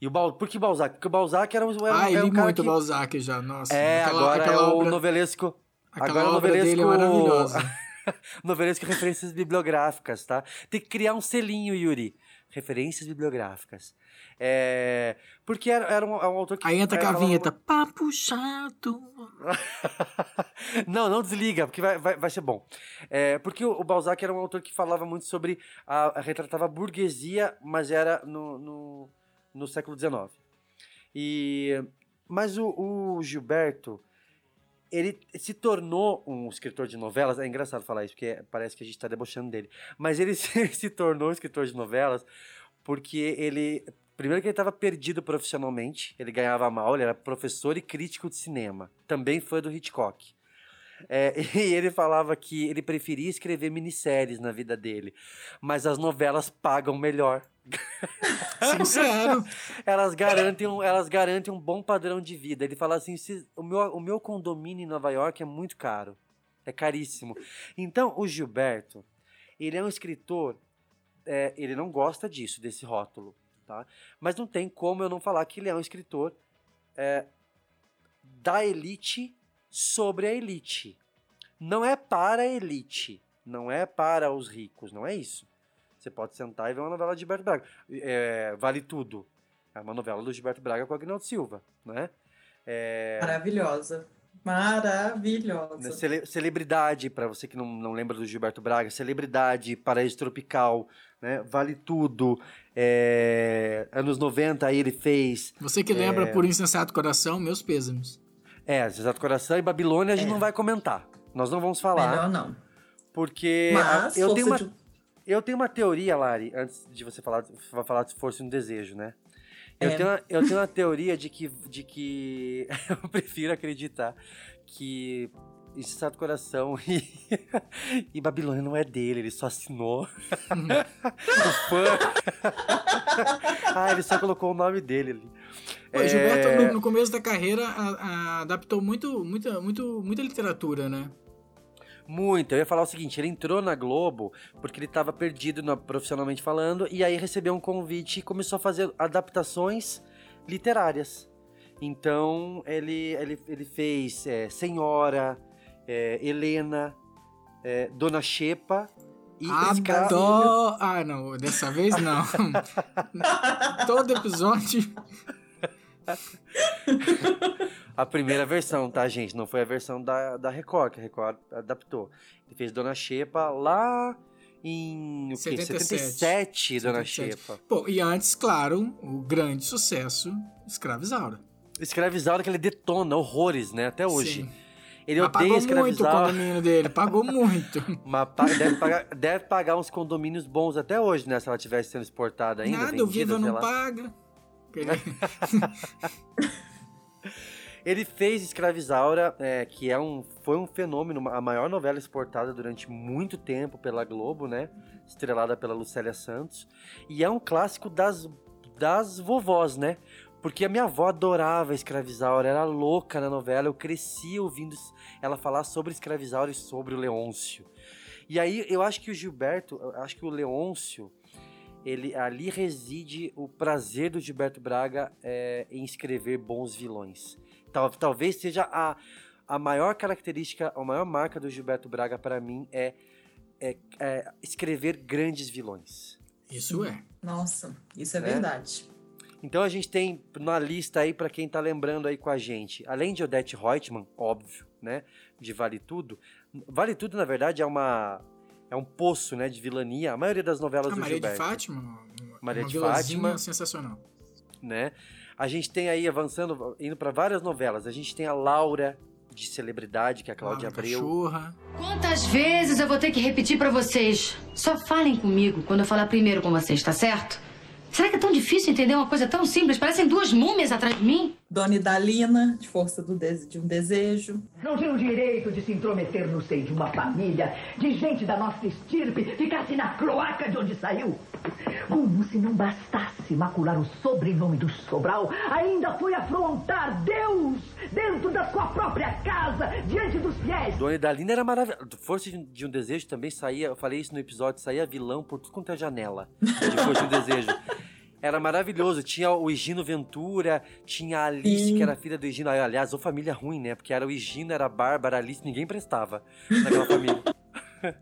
[SPEAKER 1] E o Bal... Por que Balzac? Porque o Balzac era, um- era, um-
[SPEAKER 3] ah,
[SPEAKER 1] era um cara
[SPEAKER 3] muito
[SPEAKER 1] que...
[SPEAKER 3] Balzac já, nossa.
[SPEAKER 1] É,
[SPEAKER 3] Aquela-
[SPEAKER 1] agora
[SPEAKER 3] aquela
[SPEAKER 1] é o
[SPEAKER 3] obra-
[SPEAKER 1] novelesco.
[SPEAKER 3] aquela
[SPEAKER 1] agora é o
[SPEAKER 3] obra dele é
[SPEAKER 1] novelesco.
[SPEAKER 3] maravilhosa.
[SPEAKER 1] novelesco referências bibliográficas, tá? Tem que criar um selinho, Yuri. Referências bibliográficas. É... Porque era, era um, é um autor que.
[SPEAKER 3] Aí entra
[SPEAKER 1] é,
[SPEAKER 3] com a vinheta, papo chato.
[SPEAKER 1] não, não desliga, porque vai, vai, vai ser bom. É, porque o, o Balzac era um autor que falava muito sobre. A, a- retratava a burguesia, mas era no, no, no século XIX. E, mas o, o Gilberto, ele se tornou um escritor de novelas. É engraçado falar isso, porque parece que a gente está debochando dele. Mas ele se, se tornou um escritor de novelas porque ele. Primeiro que ele estava perdido profissionalmente, ele ganhava mal, ele era professor e crítico de cinema. Também foi do Hitchcock. É, e ele falava que ele preferia escrever minisséries na vida dele, mas as novelas pagam melhor.
[SPEAKER 3] Sincero.
[SPEAKER 1] elas, garantem um, elas garantem um bom padrão de vida. Ele fala assim: "Se- o, meu, o meu condomínio em Nova York é muito caro, é caríssimo. Então, o Gilberto, ele é um escritor, é, ele não gosta disso, desse rótulo, tá? Mas não tem como eu não falar que ele é um escritor é, da elite sobre a elite. Não é para a elite, não é para os ricos, não é isso. Você pode sentar e ver uma novela de Gilberto Braga. É, vale tudo. É uma novela do Gilberto Braga com Agnaldo Silva, né? É,
[SPEAKER 2] Maravilhosa. Maravilhosa.
[SPEAKER 1] Cele- celebridade, para você que não, não lembra do Gilberto Braga, Celebridade, Paraíso Tropical, né? Vale Tudo. é, anos 90 aí ele fez.
[SPEAKER 3] Você que lembra
[SPEAKER 1] é,
[SPEAKER 3] por insensato coração, meus pêsames.
[SPEAKER 1] É, Exato Coração e Babilônia a gente não vai comentar. Nós não vamos falar.
[SPEAKER 2] Melhor não.
[SPEAKER 1] Porque
[SPEAKER 2] Mas,
[SPEAKER 1] a- eu, tenho uma,
[SPEAKER 2] de-
[SPEAKER 1] eu tenho uma teoria, Lari, antes de você falar, falar de força um desejo, né? Eu,
[SPEAKER 2] É.
[SPEAKER 1] tenho uma, eu tenho uma teoria de que, de que eu prefiro acreditar que Insensato Coração e, e Babilônia não é dele, ele só assinou. o fã. ah, ele só colocou o nome dele ali.
[SPEAKER 3] O Gilberto,
[SPEAKER 1] É,
[SPEAKER 3] no, no começo da carreira, a- a- adaptou muito, muita, muito, muita literatura, né?
[SPEAKER 1] Muito. Eu ia falar o seguinte: ele entrou na Globo porque ele estava perdido na- profissionalmente falando, e aí recebeu um convite e começou a fazer adaptações literárias. Então ele, ele, ele fez é, Senhora, é, Helena, é, Dona Xepa e Escra-
[SPEAKER 3] Adoro... Ah, não, dessa vez não. Todo episódio.
[SPEAKER 1] A primeira versão, tá, gente? Não foi a versão da, da Record, que a Record adaptou. Ele fez Dona Xepa lá em o quê?
[SPEAKER 3] 77.
[SPEAKER 1] 77, Dona
[SPEAKER 3] 77.
[SPEAKER 1] Xepa.
[SPEAKER 3] Pô, e antes, claro, o grande sucesso, Escravizaura.
[SPEAKER 1] Escravizaura que ele detona horrores, né? Até hoje.
[SPEAKER 3] Sim.
[SPEAKER 1] Ele
[SPEAKER 3] Mas
[SPEAKER 1] odeia
[SPEAKER 3] pagou muito o condomínio dele, pagou muito.
[SPEAKER 1] Mas deve, pagar, deve pagar uns condomínios bons até hoje, né? Se ela tivesse sendo exportada ainda.
[SPEAKER 3] Nada, o
[SPEAKER 1] vendida,
[SPEAKER 3] Viva
[SPEAKER 1] sei
[SPEAKER 3] não
[SPEAKER 1] lá.
[SPEAKER 3] paga.
[SPEAKER 1] Ele fez Escravizaura, é, que é um, foi um fenômeno, a maior novela exportada durante muito tempo pela Globo, né? Estrelada pela Lucélia Santos. E é um clássico das, das vovós, né? Porque a minha avó adorava Escravizaura, era louca na novela. Eu cresci ouvindo ela falar sobre Escravizaura e sobre o Leôncio. E aí eu acho que o Gilberto, acho que o Leôncio, ele ali reside o prazer do Gilberto Braga é, em escrever bons vilões. Tal, talvez seja a, a maior característica, a maior marca do Gilberto Braga para mim é, é, é escrever grandes vilões.
[SPEAKER 3] Isso é.
[SPEAKER 2] Nossa, isso é
[SPEAKER 1] Né?
[SPEAKER 2] verdade.
[SPEAKER 1] Então a gente tem na lista aí para quem tá lembrando aí com a gente, além de Odete Reutemann, óbvio, né, de Vale Tudo. Vale Tudo na verdade é uma é um poço, né, de vilania. A maioria das novelas
[SPEAKER 3] A
[SPEAKER 1] do
[SPEAKER 3] Maria de
[SPEAKER 1] Gilberto.
[SPEAKER 3] Fátima,
[SPEAKER 1] Maria
[SPEAKER 3] uma
[SPEAKER 1] de Fátima,
[SPEAKER 3] sensacional.
[SPEAKER 1] né? A gente tem aí avançando, indo para várias novelas. A gente tem a Laura de celebridade, que é a Cláudia
[SPEAKER 3] Laura
[SPEAKER 1] Abreu.
[SPEAKER 3] Cachorra.
[SPEAKER 23] Quantas vezes eu vou ter que repetir pra vocês? Só falem comigo quando eu falar primeiro com vocês, tá certo? Será que é tão difícil entender uma coisa tão simples? Parecem duas múmias atrás de mim.
[SPEAKER 2] Dona Idalina, de Força do Dese- de um Desejo.
[SPEAKER 24] Não tinha o direito de se intrometer no seio de uma família, de gente da nossa estirpe, ficasse na cloaca de onde saiu. Como se não bastasse macular o sobrenome do Sobral, ainda foi afrontar Deus dentro da sua própria casa, diante dos fiéis.
[SPEAKER 1] Dona Idalina era maravilhosa. Força de- de um Desejo também saía, eu falei isso no episódio, saía vilão por tudo quanto é janela de Força de um Desejo. Era maravilhoso. Tinha o Higino Ventura, tinha a Alice,
[SPEAKER 2] Sim.
[SPEAKER 1] que era filha do Higino. Aliás, ou família ruim, né? Porque era o Higino, era a Bárbara, a Alice, ninguém prestava naquela família.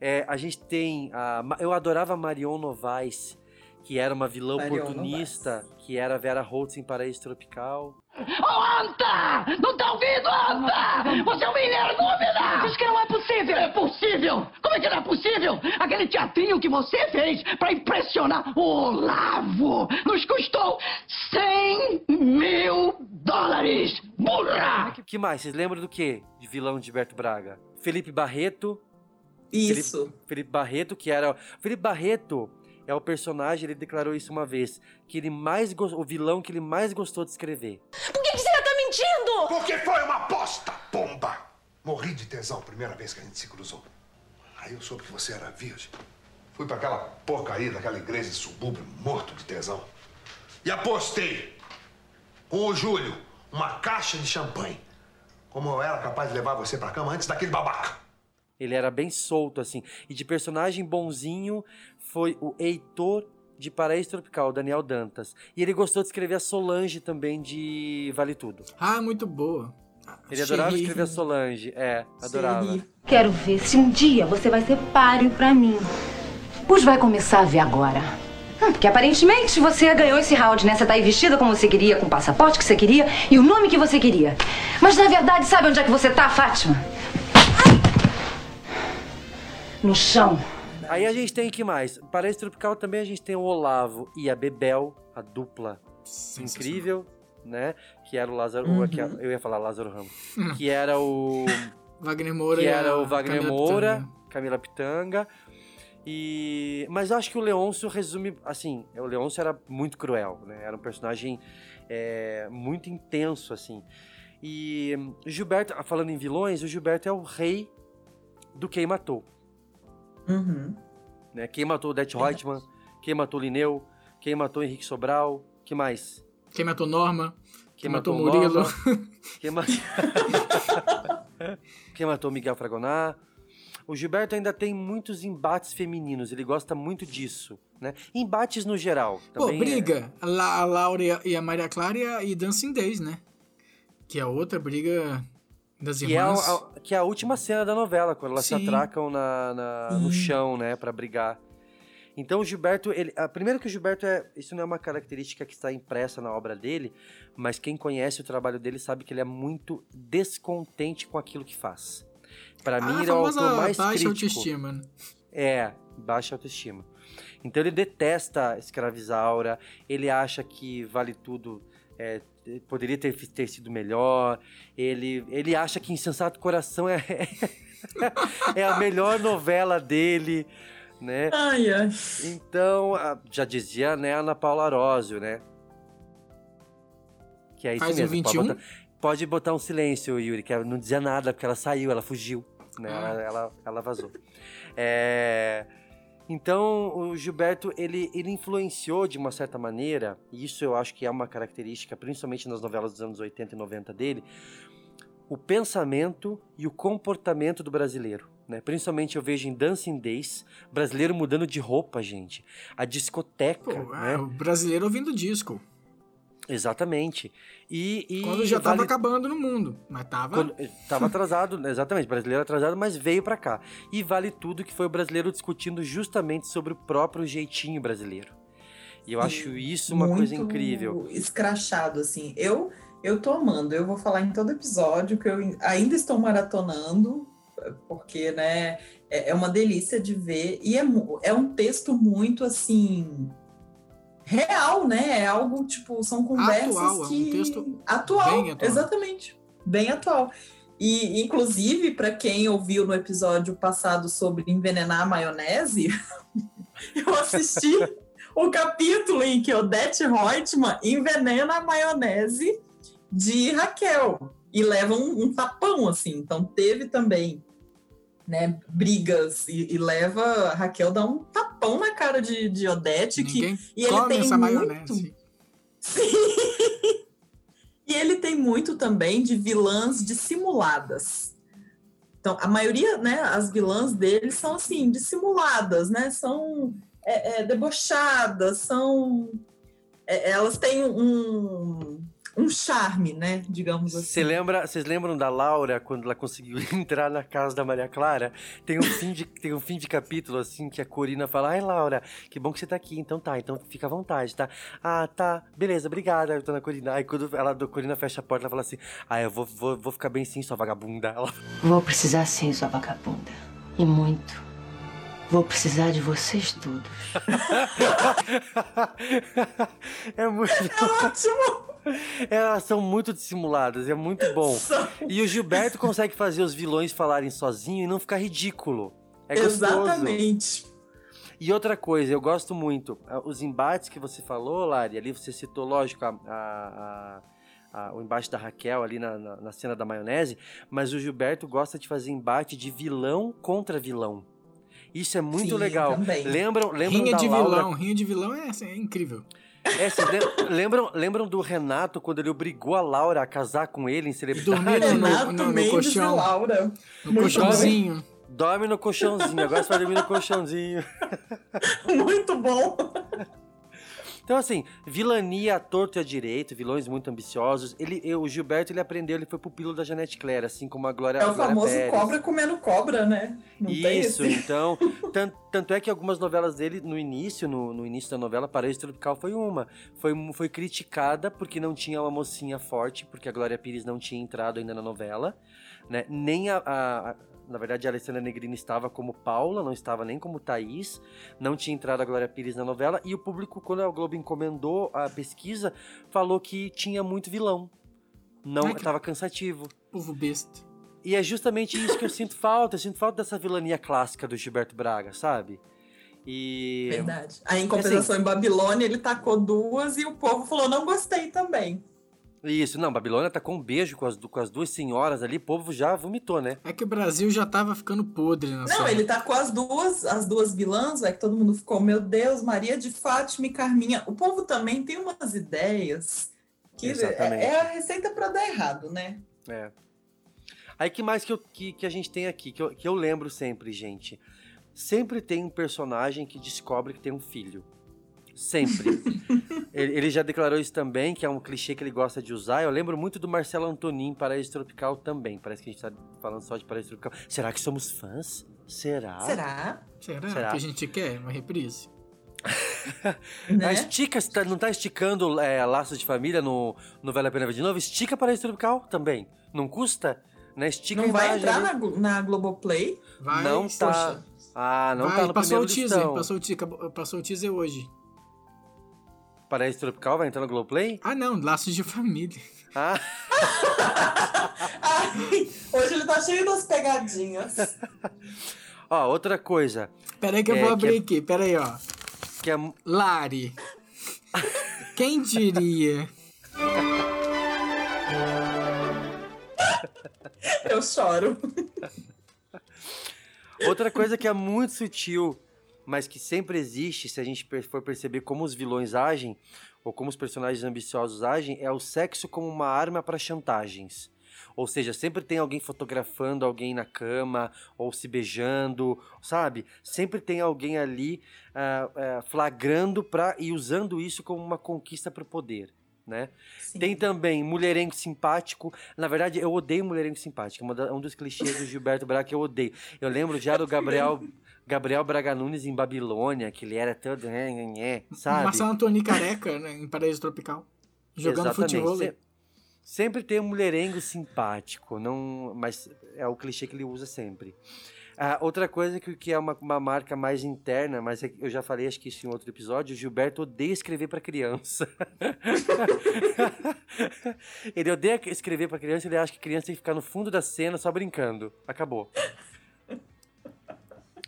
[SPEAKER 1] É, a gente tem. A, eu adorava a Marion Novaes, que era uma vilã oportunista, que era a Vera Holtz em Paraíso Tropical.
[SPEAKER 24] Ô, Anta! Não tá ouvindo, Anta? Você é uma energúmena! Diz que não é possível! É possível! Como é que não é possível? Aquele teatrinho que você fez pra impressionar o Olavo nos custou 100 mil dólares! Burra!
[SPEAKER 1] O que mais? Vocês lembram do quê? De vilão de Gilberto Braga? Felipe Barreto.
[SPEAKER 2] Isso.
[SPEAKER 1] Felipe, Felipe Barreto, que era. Felipe Barreto é o personagem, ele declarou isso uma vez, que ele mais o vilão que ele mais gostou de escrever.
[SPEAKER 7] Por que, que você tá mentindo?
[SPEAKER 18] Porque foi uma aposta, pomba! Morri de tesão a primeira vez que a gente se cruzou. Aí eu soube que você era virgem. Fui pra aquela porcaria daquela igreja de subúrbio, morto de tesão. E apostei com o Júlio uma caixa de champanhe. Como eu era capaz de levar você pra cama antes daquele babaca.
[SPEAKER 1] Ele era bem solto, assim. E de personagem bonzinho foi o Heitor de Paraíso Tropical, Daniel Dantas. E ele gostou de escrever a Solange também de Vale Tudo.
[SPEAKER 3] Ah, muito boa.
[SPEAKER 1] Ele adorava escrever a Solange. É, adorava.
[SPEAKER 23] Quero ver se um dia você vai ser páreo pra mim. Pois vai começar a ver agora. Hum, Porque aparentemente você ganhou esse round, né? Você tá aí vestida como você queria, com o passaporte que você queria e o nome que você queria. Mas na verdade, sabe onde é que você tá, Fátima? No chão.
[SPEAKER 1] Aí a gente tem que mais? Paraíso Tropical também a gente tem o Olavo e a Bebel, a dupla incrível, né? Que era o Lázaro.
[SPEAKER 3] Uhum.
[SPEAKER 1] que era- eu ia falar Lázaro Ramos. que era o.
[SPEAKER 3] Wagner Moura
[SPEAKER 1] que
[SPEAKER 3] e
[SPEAKER 1] era o Wagner
[SPEAKER 3] Camila
[SPEAKER 1] Moura,
[SPEAKER 3] Pitanga.
[SPEAKER 1] Camila Pitanga. E. Mas eu acho que o Leôncio resume. Assim, o Leôncio era muito cruel, né? Era um personagem é, muito intenso, assim. E Gilberto, falando em vilões, o Gilberto é o rei do quem matou.
[SPEAKER 2] Uhum.
[SPEAKER 1] né? Quem matou o Det Reutemann, quem matou o Linneu, quem matou o Henrique Sobral, que mais?
[SPEAKER 3] Quem matou Norma?
[SPEAKER 1] Quem
[SPEAKER 3] matou
[SPEAKER 1] o
[SPEAKER 3] Murilo?
[SPEAKER 1] Norma, quem, ma- quem matou o Miguel Fragonar. O Gilberto ainda tem muitos embates femininos, ele gosta muito disso, né? Embates no geral.
[SPEAKER 3] Pô,
[SPEAKER 1] também é-
[SPEAKER 3] briga. A, La- a Laura e a- Maria Clara e, a, Dancing Days, né? Que é a outra briga das
[SPEAKER 1] Que é, a, a- que é a última cena da novela, quando elas se
[SPEAKER 3] Sim.
[SPEAKER 1] atracam na, na- no chão, né, Pra brigar. Então o Gilberto, ele, a, primeiro que o Gilberto é, isso não é uma característica que está impressa na obra dele, mas quem conhece o trabalho dele sabe que ele é muito descontente com aquilo que faz. Pra mim
[SPEAKER 3] a
[SPEAKER 1] ele é o autor mais
[SPEAKER 3] baixa
[SPEAKER 1] crítico.
[SPEAKER 3] autoestima, né?
[SPEAKER 1] É, baixa autoestima. Então ele detesta Escravizaura, ele acha que Vale Tudo é, poderia ter, ter sido melhor, ele, ele acha que Insensato Coração é, é a melhor novela dele, né?
[SPEAKER 2] Ai, ai.
[SPEAKER 1] Então, já dizia né, Ana Paula Arósio, né? Que é isso
[SPEAKER 3] Faz um
[SPEAKER 1] mesmo. pode
[SPEAKER 3] 21?
[SPEAKER 1] botar- pode botar um silêncio, Yuri, que ela não dizia nada, porque ela saiu, ela fugiu, né? Ela, ela, ela vazou. É, Então, o Gilberto, ele, ele influenciou de uma certa maneira, e isso eu acho que é uma característica, principalmente nas novelas dos anos 80 e 90 dele, o pensamento e o comportamento do brasileiro. Né? Principalmente eu vejo em Dancing Days, brasileiro mudando de roupa, gente. A discoteca,
[SPEAKER 3] Pô,
[SPEAKER 1] né?
[SPEAKER 3] é, o brasileiro ouvindo disco.
[SPEAKER 1] Exatamente. E, e
[SPEAKER 3] Quando já tava
[SPEAKER 1] vale-
[SPEAKER 3] acabando no mundo. Mas tava.
[SPEAKER 1] quando, eh, tava atrasado, né, exatamente, brasileiro atrasado, mas veio pra cá. E vale tudo que foi o brasileiro discutindo justamente sobre o próprio jeitinho brasileiro. E eu acho isso uma coisa
[SPEAKER 2] Muito
[SPEAKER 1] incrível.
[SPEAKER 2] Escrachado, assim. Eu, eu tô amando. Eu vou falar em todo episódio que eu ainda estou maratonando, porque, né, é é uma delícia de ver. E é, é um texto muito, assim, real, né? É algo, tipo, são conversas
[SPEAKER 3] Atual, é um
[SPEAKER 2] que...
[SPEAKER 3] texto
[SPEAKER 2] atual,
[SPEAKER 3] bem atual.
[SPEAKER 2] exatamente. Bem atual. E, inclusive, para quem ouviu no episódio passado sobre envenenar a maionese, eu assisti o capítulo em que Odete Reutemann envenena a maionese de Raquel e leva um, um tapão, assim. Então, teve também né, brigas e, e leva a Raquel dá um tapão na cara de, de Odete
[SPEAKER 3] Ninguém
[SPEAKER 2] que e ele tem
[SPEAKER 3] essa
[SPEAKER 2] muito
[SPEAKER 3] maionese.
[SPEAKER 2] e ele tem muito também de vilãs dissimuladas. Então, a maioria, né, as vilãs dele são assim, dissimuladas, né? São é, é, debochadas, são. é, elas têm um, um charme, né? Digamos assim.
[SPEAKER 1] Você lembra, vocês lembram da Laura quando ela conseguiu entrar na casa da Maria Clara? Tem um fim de, tem um fim de capítulo assim que a Corina fala: "Ai, Laura, que bom que você tá aqui. Então tá, então fica à vontade, tá? Ah, tá. Beleza, obrigada, dona Corina". Aí quando ela a Corina fecha a porta, ela fala assim: "Ah, eu vou, vou, vou ficar bem sim, sua vagabunda". Ela
[SPEAKER 23] Vou precisar sim, sua vagabunda. E muito. Vou precisar de vocês todos.
[SPEAKER 1] é muito
[SPEAKER 2] É ótimo.
[SPEAKER 1] Elas são muito dissimuladas, é muito bom. E o Gilberto consegue fazer os vilões falarem sozinho e não ficar ridículo. É gostoso.
[SPEAKER 2] Exatamente.
[SPEAKER 1] E outra coisa, eu gosto muito, ah, os embates que você falou, Lari, ali você citou, lógico, a, a- a- a- o embate da Raquel ali na, na, na cena da maionese, mas o Gilberto gosta de fazer embate de vilão contra vilão. Isso é muito
[SPEAKER 2] Sim,
[SPEAKER 1] legal.
[SPEAKER 2] também.
[SPEAKER 1] Lembram, lembram
[SPEAKER 3] Rinha
[SPEAKER 1] da
[SPEAKER 3] de
[SPEAKER 1] Laura
[SPEAKER 3] vilão, rinha de vilão é, é incrível.
[SPEAKER 1] é, vocês lem- lembram, lembram do Renato quando ele obrigou a Laura a casar com ele em celebridade?
[SPEAKER 3] Dormiram no,
[SPEAKER 2] Renato
[SPEAKER 3] no, no
[SPEAKER 2] Mendes
[SPEAKER 3] colchão.
[SPEAKER 2] e Laura.
[SPEAKER 3] No
[SPEAKER 2] Muito
[SPEAKER 3] colchãozinho.
[SPEAKER 1] Dorme no colchãozinho, agora você vai dormir no colchãozinho.
[SPEAKER 2] Muito bom.
[SPEAKER 1] Então, assim, vilania torto e à direito, vilões muito ambiciosos. Ele, eu- o Gilberto, ele aprendeu, ele foi pupilo da Janete Claire, assim como a Glória
[SPEAKER 2] É o
[SPEAKER 1] Glória
[SPEAKER 2] famoso
[SPEAKER 1] Pérez.
[SPEAKER 2] cobra comendo cobra, né? Não
[SPEAKER 1] Isso, então. tan- Tanto, é que algumas novelas dele, no início, no, no início da novela, Paraíso Tropical foi uma. Foi, foi criticada porque não tinha uma mocinha forte, porque a Glória Pires não tinha entrado ainda na novela, né? Nem a. a- a- na verdade, a Alessandra Negrini estava como Paula, não estava nem como Thaís, não tinha entrado a Glória Pires na novela, e o público, quando a Globo encomendou a pesquisa, falou que tinha muito vilão. Não, estava cansativo.
[SPEAKER 3] Povo besta.
[SPEAKER 1] E é justamente isso que eu sinto falta. Eu sinto falta dessa vilania clássica do Gilberto Braga, sabe? E.
[SPEAKER 2] Verdade. Aí, em compensação, em Babilônia, ele tacou duas e o povo falou: não gostei também.
[SPEAKER 1] Isso, não, Babilônia tá com um beijo com as, com as duas senhoras ali, o povo já vomitou, né?
[SPEAKER 3] É que o Brasil já tava ficando podre nessa
[SPEAKER 2] Não, ele tacou as duas, as duas vilãs, é que todo mundo ficou, meu Deus, Maria de Fátima e Carminha. O povo também tem umas ideias que é, é a receita para dar errado, né?
[SPEAKER 1] É. Aí que mais que, eu- que, que a gente tem aqui, que eu, que eu lembro sempre, gente. Sempre tem um personagem que descobre que tem um filho. Sempre. ele, ele já declarou isso também, que é um clichê que ele gosta de usar. Eu lembro muito do Marcelo Antonin, Paraíso Tropical também. Parece que a gente tá falando só de Paraíso Tropical. Será que somos fãs? Será?
[SPEAKER 2] Será?
[SPEAKER 3] Será,
[SPEAKER 1] Será?
[SPEAKER 3] que a gente quer uma reprise?
[SPEAKER 2] Né?
[SPEAKER 1] Estica, não tá esticando é, laços de família no, no Vale a Pena Ver de Novo? Estica Paraíso Tropical também. Não custa? Né? Estica
[SPEAKER 2] Não vai entrar
[SPEAKER 1] ali.
[SPEAKER 2] na, na Globoplay?
[SPEAKER 3] Vai,
[SPEAKER 1] Não tá.
[SPEAKER 2] Poxa.
[SPEAKER 1] Ah, não
[SPEAKER 3] vai,
[SPEAKER 1] tá no
[SPEAKER 3] passou o
[SPEAKER 1] primeiro
[SPEAKER 3] teaser,
[SPEAKER 1] listão.
[SPEAKER 3] passou o, teaser, passou o teaser hoje.
[SPEAKER 1] Paraíso Tropical vai entrar no Globoplay?
[SPEAKER 3] Ah não, Laços de Família.
[SPEAKER 1] Ah,
[SPEAKER 2] Ai, hoje ele tá cheio das pegadinhas.
[SPEAKER 1] ó, outra coisa.
[SPEAKER 3] Pera aí que eu
[SPEAKER 1] É,
[SPEAKER 3] vou
[SPEAKER 1] que
[SPEAKER 3] abrir
[SPEAKER 1] é-
[SPEAKER 3] aqui, pera aí, ó.
[SPEAKER 1] Que é,
[SPEAKER 3] Lari. Quem diria?
[SPEAKER 2] Eu choro.
[SPEAKER 1] Outra coisa que é muito sutil, mas que sempre existe, se a gente for perceber como os vilões agem, ou como os personagens ambiciosos agem, é o sexo como uma arma para chantagens. Ou seja, sempre tem alguém fotografando alguém na cama, ou se beijando, sabe? Sempre tem alguém ali ah, ah, flagrando pra, e usando isso como uma conquista para o poder. Né? Tem também mulherengo simpático. Na verdade, eu odeio mulherengo simpático. da- Um dos clichês do Gilberto Braga que eu odeio. Eu lembro já do Gabriel, Gabriel Braga Nunes em Babilônia, que ele era todo. né, Sabe?
[SPEAKER 3] Marcelo Antoni careca, né, em Paraíso Tropical. Jogando
[SPEAKER 1] Exatamente.
[SPEAKER 3] futebol.
[SPEAKER 1] Se- Sempre tem um mulherengo simpático, não, mas é o clichê que ele usa sempre. Ah, outra coisa que, que é uma, uma marca mais interna, mas é eu já falei, acho que isso em outro episódio, o Gilberto odeia escrever para criança. ele odeia escrever para criança, ele acha que criança tem que ficar no fundo da cena só brincando. Acabou.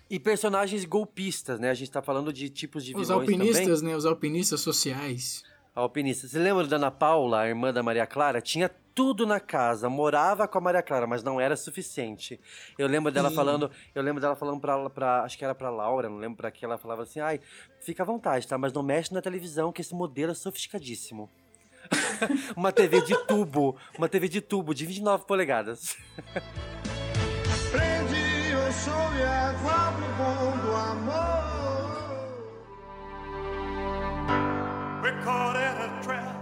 [SPEAKER 1] E personagens golpistas, né? A gente tá falando de tipos de
[SPEAKER 3] Os
[SPEAKER 1] vilões também.
[SPEAKER 3] alpinistas, né? Os alpinistas sociais.
[SPEAKER 1] Alpinista. Você lembra da Ana Paula, a irmã da Maria Clara? Tinha tudo na casa, morava com a Maria Clara, mas não era suficiente. Eu lembro dela
[SPEAKER 2] Sim.
[SPEAKER 1] falando, eu lembro dela falando pra, pra acho que era pra Laura, não lembro pra que ela falava assim, ai, fica à vontade, tá? Mas não mexe na televisão, que esse modelo é sofisticadíssimo. uma TV de tubo, uma TV de tubo de 29 polegadas.
[SPEAKER 9] Prendi o show e a do bom do amor. We're caught in a trap.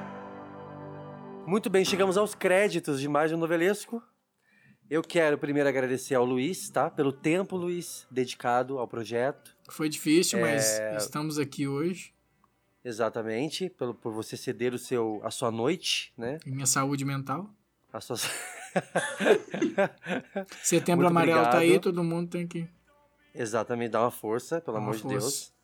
[SPEAKER 1] Muito bem, chegamos aos créditos de mais um novelesco. Eu quero primeiro agradecer ao Luiz, tá? Pelo tempo, Luiz, dedicado ao projeto.
[SPEAKER 3] Foi difícil, mas
[SPEAKER 1] É,
[SPEAKER 3] estamos aqui hoje.
[SPEAKER 1] Exatamente, pelo, por você ceder o seu, a sua noite, né?
[SPEAKER 3] E minha saúde mental.
[SPEAKER 1] A sua...
[SPEAKER 3] Setembro
[SPEAKER 1] Muito
[SPEAKER 3] amarelo tá aí,
[SPEAKER 1] obrigado.
[SPEAKER 3] todo mundo tem que.
[SPEAKER 1] Exatamente, dá uma força, pelo
[SPEAKER 3] uma
[SPEAKER 1] amor de
[SPEAKER 3] força.
[SPEAKER 1] Deus.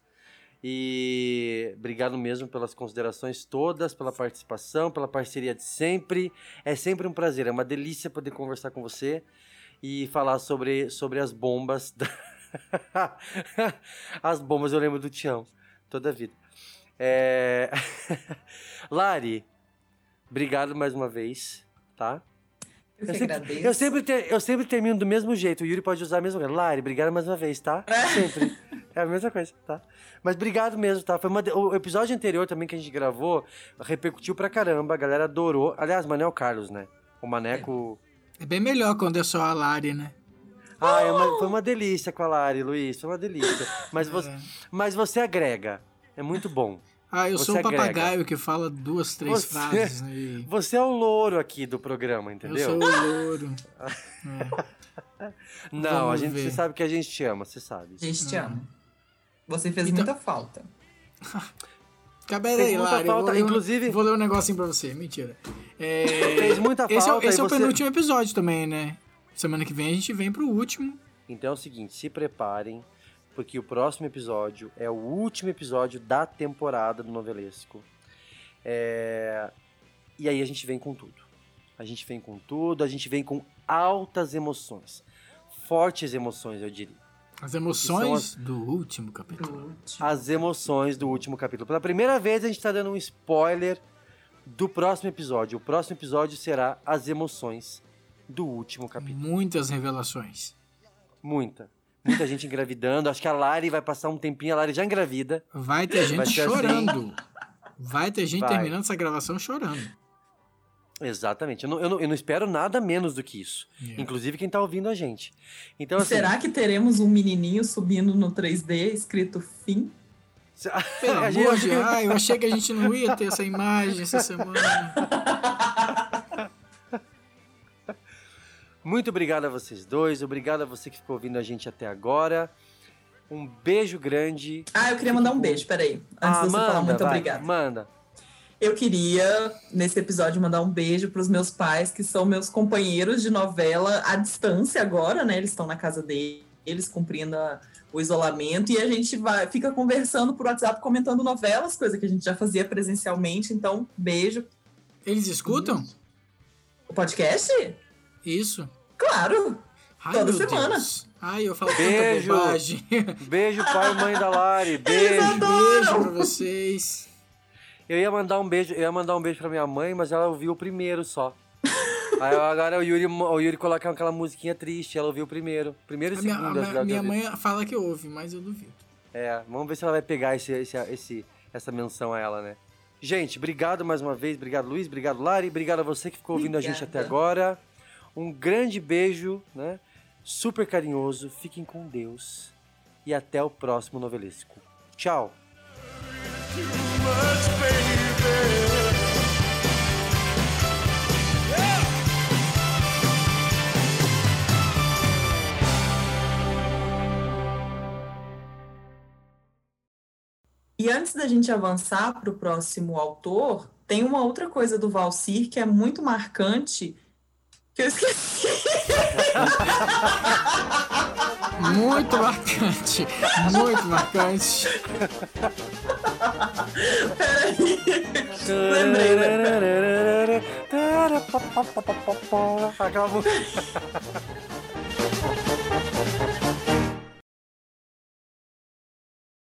[SPEAKER 1] E obrigado mesmo pelas considerações todas, pela participação, pela parceria de sempre. É sempre um prazer, é uma delícia poder conversar com você e falar sobre, sobre as bombas. da- as bombas, eu lembro do Tião, toda a vida. É... Lari, obrigado mais uma vez, tá?
[SPEAKER 2] Eu
[SPEAKER 1] sempre, eu, sempre te- eu sempre termino do mesmo jeito. O Yuri pode usar a mesma coisa. Lari, obrigado mais uma vez, tá? Sempre. É a mesma coisa, tá? Mas obrigado mesmo, tá? Foi uma de- O episódio anterior também que a gente gravou repercutiu pra caramba. A galera adorou. Aliás, Manel Carlos, né? O Maneco.
[SPEAKER 3] É bem melhor quando é só a Lari, né?
[SPEAKER 1] Ah, é uma- foi uma delícia com a Lari, Luiz. Foi uma delícia. Mas você, mas você agrega. É muito bom.
[SPEAKER 3] Ah, eu
[SPEAKER 1] Você
[SPEAKER 3] sou o
[SPEAKER 1] agrega.
[SPEAKER 3] papagaio que fala duas, três
[SPEAKER 1] Você-
[SPEAKER 3] frases. Né?
[SPEAKER 1] Você é o louro aqui do programa,
[SPEAKER 3] Eu
[SPEAKER 1] entendeu?
[SPEAKER 3] sou o louro.
[SPEAKER 1] Não,
[SPEAKER 3] Vamos
[SPEAKER 1] a gente,
[SPEAKER 3] ver.
[SPEAKER 1] você sabe que a gente te ama, você sabe.
[SPEAKER 2] A gente te ama. Você fez
[SPEAKER 3] Então-
[SPEAKER 2] muita falta.
[SPEAKER 3] Cabera aí,
[SPEAKER 1] muita
[SPEAKER 3] Lari.
[SPEAKER 1] falta,
[SPEAKER 3] vou
[SPEAKER 1] inclusive-
[SPEAKER 3] Vou ler um negocinho pra você. Mentira. É,
[SPEAKER 1] Fez muita
[SPEAKER 3] esse
[SPEAKER 1] falta
[SPEAKER 3] É, esse é o
[SPEAKER 1] você-
[SPEAKER 3] penúltimo episódio também, né? Semana que vem a gente vem pro último.
[SPEAKER 1] Então é o seguinte, se preparem, porque o próximo episódio é o último episódio da temporada do Novelesco. É, E aí a gente vem com tudo. A gente vem com tudo, a gente vem com altas emoções. Fortes emoções, eu diria.
[SPEAKER 3] As emoções
[SPEAKER 1] são
[SPEAKER 3] do último capítulo.
[SPEAKER 1] As emoções do último capítulo. Pela primeira vez a gente tá dando um spoiler do próximo episódio. O próximo episódio será as emoções do último capítulo.
[SPEAKER 3] Muitas revelações.
[SPEAKER 1] Muita. Muita gente engravidando. Acho que a Lari vai passar um tempinho, a Lari já engravida.
[SPEAKER 3] Vai ter gente
[SPEAKER 1] Vai assim.
[SPEAKER 3] chorando. Vai ter gente
[SPEAKER 1] Vai.
[SPEAKER 3] terminando essa gravação chorando.
[SPEAKER 1] Exatamente. Eu não, eu não- eu não espero nada menos do que isso. Inclusive quem tá ouvindo a gente. Então, assim,
[SPEAKER 2] Será que teremos um menininho subindo no 3D escrito fim?
[SPEAKER 3] Pelo amor de Ai, eu achei que a gente não ia ter essa imagem essa semana.
[SPEAKER 1] Muito obrigado a vocês dois. Obrigado a você que ficou ouvindo a gente até agora. Um beijo grande.
[SPEAKER 2] Ah, eu queria mandar um beijo, peraí. Antes
[SPEAKER 1] Ah,
[SPEAKER 2] de você falar,
[SPEAKER 1] manda,
[SPEAKER 2] muito
[SPEAKER 1] vai,
[SPEAKER 2] obrigada.
[SPEAKER 1] Manda.
[SPEAKER 2] Eu queria, nesse episódio, mandar um beijo para os meus pais, que são meus companheiros de novela à distância agora, né? Eles estão na casa deles, cumprindo a- o isolamento, e a gente vai, fica conversando por WhatsApp, comentando novelas, coisa que a gente já fazia presencialmente. Então, beijo.
[SPEAKER 3] Eles escutam?
[SPEAKER 2] O podcast?
[SPEAKER 3] Isso.
[SPEAKER 2] Claro!
[SPEAKER 3] Ai,
[SPEAKER 2] Toda semana.
[SPEAKER 3] Deus. Ai, eu falo
[SPEAKER 1] Beijo.
[SPEAKER 3] tanta bobagem.
[SPEAKER 1] Beijo, pai e mãe da Lari. Beijo.
[SPEAKER 3] Beijo pra vocês.
[SPEAKER 1] Eu ia mandar um beijo, eu ia mandar um beijo pra minha mãe, mas ela ouviu o primeiro só. Aí agora o Yuri, o Yuri coloca aquela musiquinha triste, ela ouviu primeiro. Primeiro e
[SPEAKER 3] A minha,
[SPEAKER 1] segundo.
[SPEAKER 3] a minha- minha mãe fala que ouve, mas eu duvido.
[SPEAKER 1] É, vamos ver se ela vai pegar esse, esse, esse- essa menção a ela, né? Gente, obrigado mais uma vez. Obrigado, Luiz. Obrigado, Lari. Obrigado a você que ficou ouvindo a gente até
[SPEAKER 2] Obrigada.
[SPEAKER 1] agora. Um grande beijo, né? Super carinhoso. Fiquem com Deus. E até o próximo novelesco. Tchau.
[SPEAKER 2] E antes da gente avançar para o próximo autor, tem uma outra coisa do Valcir que é muito marcante, eu esqueci.
[SPEAKER 3] Muito marcante. Muito marcante.
[SPEAKER 2] Lembrei, lembrei.
[SPEAKER 1] Aquela música.